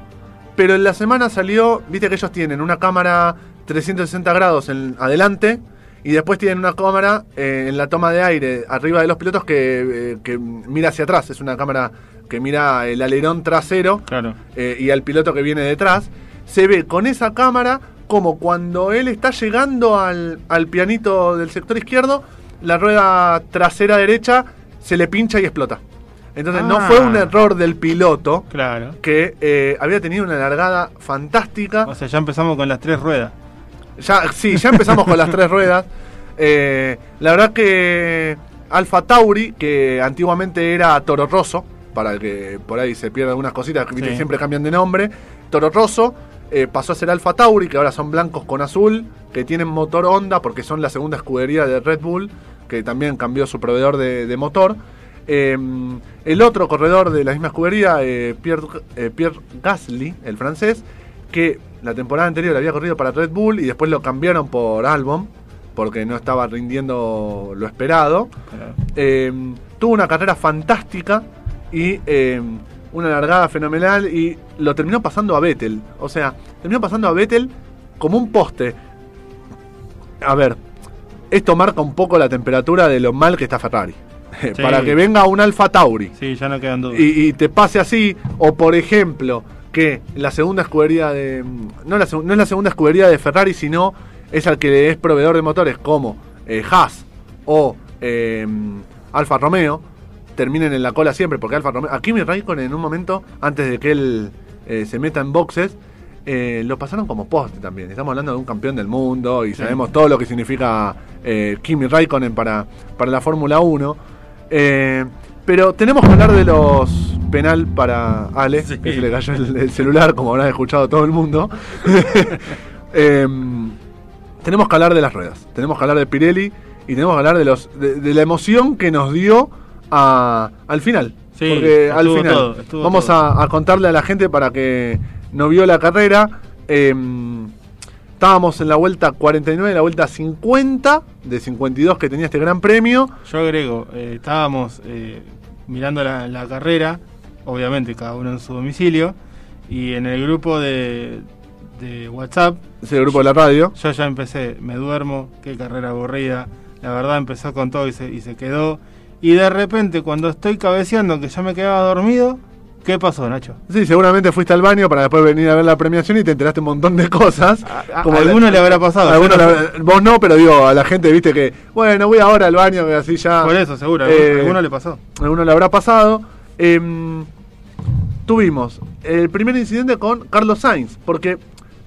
pero en la semana salió, viste que ellos tienen una cámara 360 grados en adelante y después tienen una cámara eh, en la toma de aire arriba de los pilotos que, eh, que mira hacia atrás. Es una cámara que mira el alerón trasero Claro. y al piloto que viene detrás. Se ve con esa cámara como cuando él está llegando al, al pianito del sector izquierdo, la rueda trasera derecha se le pincha y explota. Entonces no Ah. fue un error del piloto Claro. que eh, había tenido una largada fantástica. O sea, ya empezamos con las tres ruedas. Ya, sí, ya empezamos con las tres ruedas. Eh, la verdad que Alfa Tauri, que antiguamente era Toro Rosso, para el que por ahí se pierdan algunas cositas, que viste, Sí. siempre cambian de nombre, Toro Rosso eh, pasó a ser Alfa Tauri, que ahora son blancos con azul, que tienen motor Honda, porque son la segunda escudería de Red Bull, que también cambió su proveedor de, de motor. Eh, el otro corredor de la misma escudería, eh, Pierre, Pierre Gasly, el francés, que la temporada anterior había corrido para Red Bull y después lo cambiaron por Albon, porque no estaba rindiendo lo esperado. Eh, tuvo una carrera fantástica y eh, una largada fenomenal y lo terminó pasando a Vettel. O sea, terminó pasando a Vettel como un poste. A ver, esto marca un poco la temperatura de lo mal que está Ferrari. Para que venga un Alfa Tauri Sí, ya no quedan dudas. y, y te pase así, o por ejemplo, que la segunda escudería de. No, la, no es la segunda escudería de Ferrari, sino es al que es proveedor de motores, como eh, Haas o eh, Alfa Romeo, terminen en la cola siempre, porque Alfa Romeo. A Kimi Raikkonen en un momento, antes de que él eh, se meta en boxes, eh, lo pasaron como poste también. Estamos hablando de un campeón del mundo y sabemos todo lo que significa eh, Kimi Raikkonen para, para la Fórmula 1. Eh, pero tenemos que hablar de los penal para Ale, Sí. que se le cayó el, el celular, como habrá escuchado todo el mundo. Eh, tenemos que hablar de las ruedas, tenemos que hablar de Pirelli y tenemos que hablar de los de, de la emoción que nos dio a- al final. Sí, Porque al final todo, vamos a, a contarle a la gente para que no vio la carrera. eh, estábamos en la vuelta 49, la vuelta 50 de 52 que tenía este gran premio. Yo agrego, eh, estábamos eh, mirando la, la carrera, obviamente cada uno en su domicilio, y en el grupo de, de WhatsApp, Ese grupo de la radio. yo ya empecé, me duermo, qué carrera aburrida, la verdad empezó con todo y se, y se quedó, y de repente cuando estoy cabeceando que ya me quedaba dormido, ¿qué pasó Nacho? Sí, seguramente fuiste al baño para después venir a ver la premiación y te enteraste un montón de cosas. A, Como a alguno le habrá pasado. a alguno no vos no, pero digo, a la gente, viste que, bueno, voy ahora al baño, que así ya. Por eso, seguro, a Eh, alguno, le pasó. alguno le habrá pasado. Em, tuvimos el primer incidente con Carlos Sainz, porque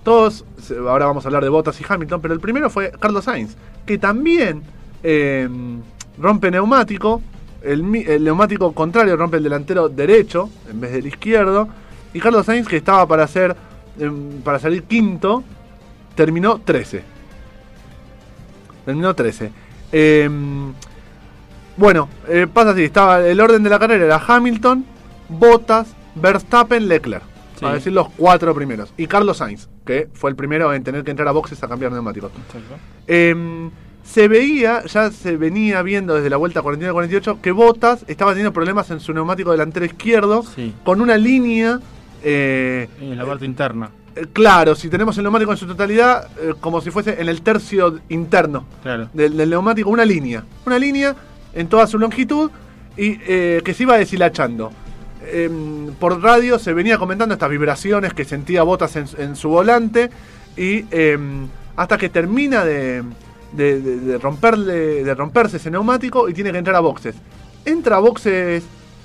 todos, ahora vamos a hablar de Bottas y Hamilton, pero el primero fue Carlos Sainz, que también em, rompe neumático, el, neumático contrario rompe el delantero derecho en vez del izquierdo, y Carlos Sainz, que estaba para hacer em, para salir quinto, terminó 13. Terminó 13. Em, bueno, eh, pasa así, estaba el orden de la carrera era Hamilton, Bottas, Verstappen, Leclerc. Sí. Para decir los cuatro primeros. Y Carlos Sainz, que fue el primero en tener que entrar a boxes a cambiar neumáticos. Exacto. Se veía, ya se venía viendo desde la vuelta 49-48, que Bottas estaba teniendo problemas en su neumático delantero izquierdo, Sí. con una línea... eh, En la parte interna, eh, claro, si tenemos el neumático en su totalidad, eh, como si fuese en el tercio interno claro. del, del neumático, una línea. Una línea en toda su longitud y eh, que se iba deshilachando. Em, por radio se venía comentando estas vibraciones que sentía Botas en, en su volante y em, hasta que termina de, de- de- de romperle, de romperse ese neumático y tiene que entrar a boxes. Entra a boxes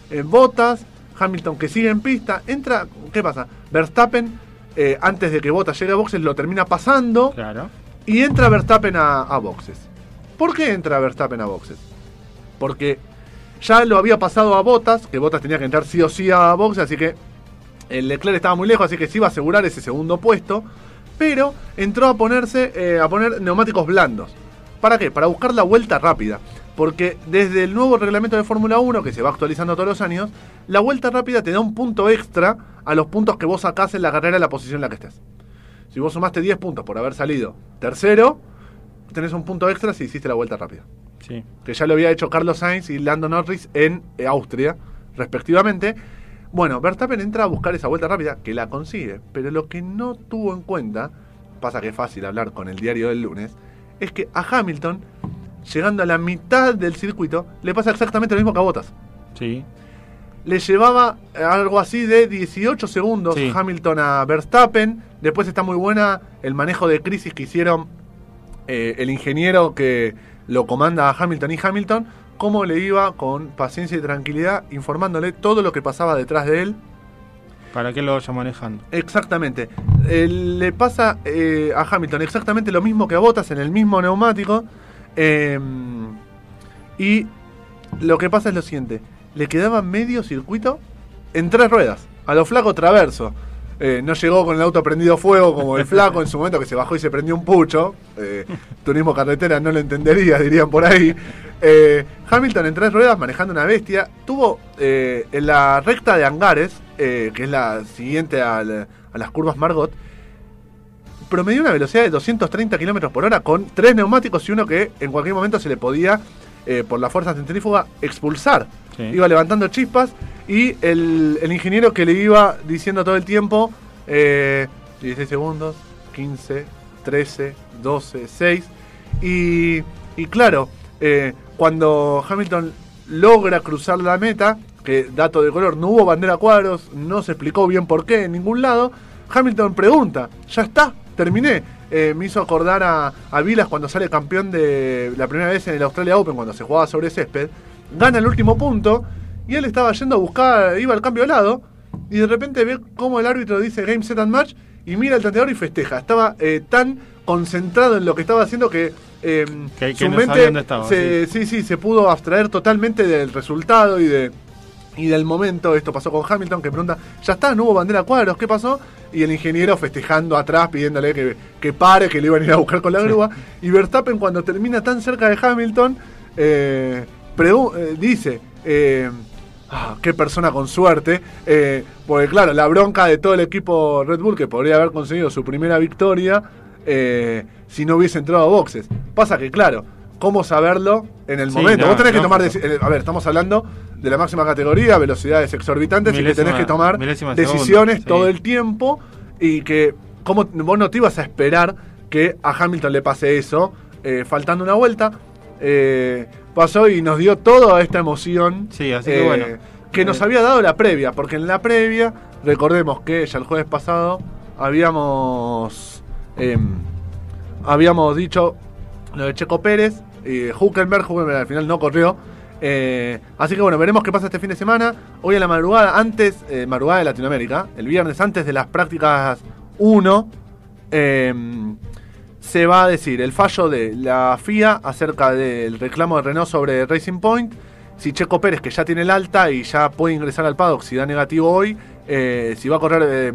eh, Botas, Hamilton que sigue en pista, entra, ¿qué pasa? Verstappen, eh, antes de que Botas llegue a boxes, lo termina pasando. Claro. Y entra Verstappen a, a boxes. ¿Por qué entra Verstappen a boxes? Porque ya lo había pasado a Botas, que Botas tenía que entrar sí o sí a boxes, así que el Leclerc estaba muy lejos, así que se iba a asegurar ese segundo puesto. Pero entró a ponerse eh, a poner neumáticos blandos. ¿Para qué? Para buscar la vuelta rápida. Porque desde el nuevo reglamento de Fórmula 1, que se va actualizando todos los años, la vuelta rápida te da un punto extra a los puntos que vos sacás en la carrera en la posición en la que estés. Si vos sumaste 10 puntos por haber salido tercero, tenés un punto extra si hiciste la vuelta rápida. Sí. Que ya lo había hecho Carlos Sainz y Lando Norris en eh, Austria, respectivamente. Bueno, Verstappen entra a buscar esa vuelta rápida, que la consigue, pero lo que no tuvo en cuenta pasa que es fácil hablar con el diario del lunes, es que a Hamilton, llegando a la mitad del circuito, le pasa exactamente lo mismo que a Bottas. Sí. Le llevaba algo así de 18 segundos Sí. Hamilton a Verstappen. Después está muy buena el manejo de crisis que hicieron eh, el ingeniero que lo comanda a Hamilton y Hamilton. Cómo le iba con paciencia y tranquilidad, informándole todo lo que pasaba detrás de él. ¿Para qué lo vaya manejando? Exactamente. Eh, le pasa eh, a Hamilton exactamente lo mismo que a Bottas en el mismo neumático. eh, y lo que pasa es lo siguiente. Le quedaba medio circuito en tres ruedas. A lo flaco traverso. Eh, no llegó con el auto prendido fuego como el flaco en su momento que se bajó y se prendió un pucho. Eh, turismo carretera no lo entendería, dirían por ahí. Eh, Hamilton en tres ruedas manejando una bestia. Tuvo eh, en la recta de Hangares, eh, que es la siguiente a las curvas Margot, promedió una velocidad de 230 kilómetros por hora con tres neumáticos y uno que en cualquier momento se le podía, eh, por la fuerza centrífuga, expulsar. Sí. Iba levantando chispas y el, el ingeniero que le iba diciendo todo el tiempo, eh, 16 segundos, 15, 13, 12, 6. Y, y claro, eh, cuando Hamilton logra cruzar la meta, que dato de color, no hubo bandera cuadros, no se explicó bien por qué en ningún lado, Hamilton pregunta, ya está, terminé. Eh, me hizo acordar a, Vilas cuando sale campeón de la primera vez en el Australia Open, cuando se jugaba sobre césped, gana el último punto y él estaba yendo a buscar, iba al cambio de lado y de repente ve cómo el árbitro dice Game Set and Match y mira el tanteador y festeja. Estaba eh, tan concentrado en lo que estaba haciendo que, eh, Que- que su no mente dónde estaba, se, sí, sí, se pudo abstraer totalmente del resultado y de y del momento. Esto pasó con Hamilton que pregunta, ya está, no hubo bandera cuadros, ¿qué pasó? Y el ingeniero festejando atrás, pidiéndole que, que pare, que le iban a ir a buscar con la grúa. Y Verstappen cuando termina tan cerca de Hamilton, eh, eh, dice, eh, ah, qué persona con suerte, porque claro, la bronca de todo el equipo Red Bull que podría haber conseguido su primera victoria eh, si no hubiese entrado a boxes. Pasa que claro, ¿cómo saberlo en el Sí, momento? no, Vos tenés que tomar, eh, a ver, estamos hablando de la máxima categoría, velocidades exorbitantes y que tenés que tomar decisiones segundo, todo sí. el tiempo y que como vos no te ibas a esperar que a Hamilton le pase eso eh, faltando una vuelta eh, pasó y nos dio toda esta emoción Sí, así que eh, bueno. que nos había dado la previa porque en la previa recordemos que ya el jueves pasado habíamos em, habíamos dicho lo de Checo Pérez y Huckenberg, Huckenberg al final no corrió. Eh, así que bueno, veremos qué pasa este fin de semana. Hoy a la madrugada, antes, eh, madrugada de Latinoamérica, el viernes antes de las prácticas 1, eh, se va a decir el fallo de la FIA acerca del reclamo de Renault sobre Racing Point. Si Checo Pérez, que ya tiene el alta y ya puede ingresar al paddock, si da negativo hoy, eh, si va a correr eh,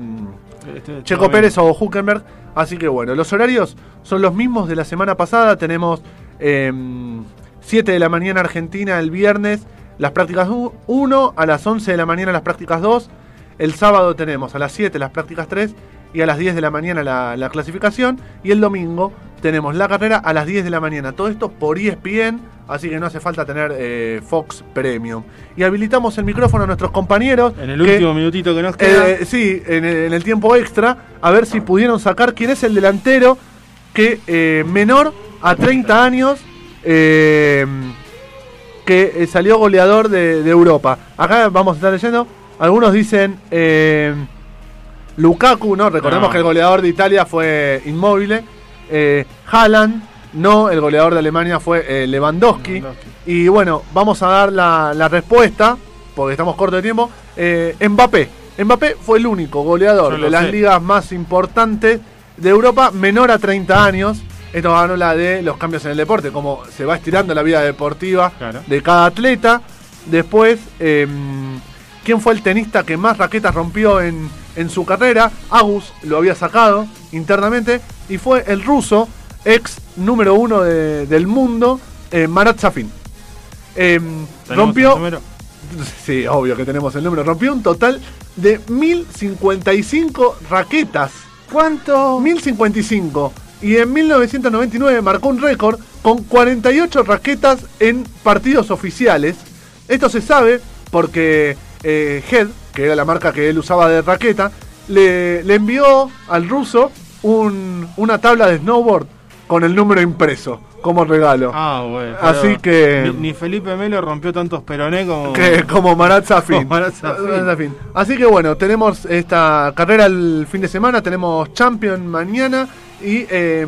este- Checo. Pérez o Huckenberg. Así que bueno, los horarios son los mismos de la semana pasada. Tenemos 7 de la mañana Argentina el viernes, las prácticas 1, a las 11 de la mañana las prácticas 2. El sábado tenemos a las 7 las prácticas 3 y a las 10 de la mañana la, la clasificación. Y el domingo tenemos la carrera a las 10 de la mañana. Todo esto por ESPN, así que no hace falta tener eh, Fox Premium. Y habilitamos el micrófono a nuestros compañeros. En el que- último minutito que nos queda. eh, sí, en el, en el tiempo extra, a ver si pudieron sacar quién es el delantero que eh, menor a 30 años que salió goleador de, de Europa. Acá vamos a estar leyendo, algunos dicen Lukaku, no, recordemos No. que el goleador de Italia fue Inmóvil, eh, Haaland, no, el goleador de Alemania fue eh, Lewandowski. Lewandowski. Y bueno, vamos a dar la, la respuesta, porque estamos cortos de tiempo. Eh, Mbappé. Mbappé fue el único goleador de las sé. ligas más importantes de Europa, menor a 30 años. Esto habla de los cambios en el deporte, cómo se va estirando la vida deportiva Claro. de cada atleta. Después, eh, ¿quién fue el tenista que más raquetas rompió en, en su carrera? Agus lo había sacado internamente y fue el ruso, ex número uno de- del mundo, eh, Marat Safin. Eh, ¿Tenemos rompió, sí, obvio que tenemos el número, rompió un total de 1055 raquetas. ¿Cuánto? 1055. Y en 1999 marcó un récord con 48 raquetas en partidos oficiales. Esto se sabe porque eh, Head, que era la marca que él usaba de raqueta, le, le envió al ruso un- una tabla de snowboard con el número impreso como regalo. Ah, bueno. Así que- Ni, ni Felipe Melo rompió tantos peroné como. Que, como Marat Safin. Como Marat Safin. Marat Safin. Así que bueno, tenemos esta carrera el fin de semana, tenemos Champion mañana y eh,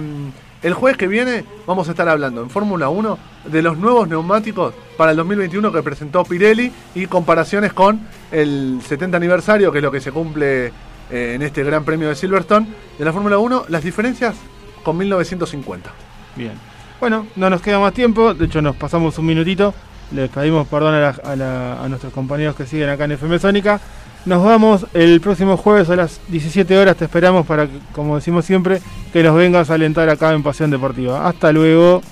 el jueves que viene vamos a estar hablando en Fórmula 1 de los nuevos neumáticos para el 2021 que presentó Pirelli y comparaciones con el 70 aniversario, que es lo que se cumple eh, en este Gran Premio de Silverstone de la Fórmula 1, las diferencias con 1950. Bien. Bueno, no nos queda más tiempo. De hecho, nos pasamos un minutito. Les pedimos perdón a, la- a la- a nuestros compañeros que siguen acá en FM Sónica. Nos vamos el próximo jueves a las 17 horas. Te esperamos para, como decimos siempre, que nos vengas a alentar acá en Pasión Deportiva. Hasta luego.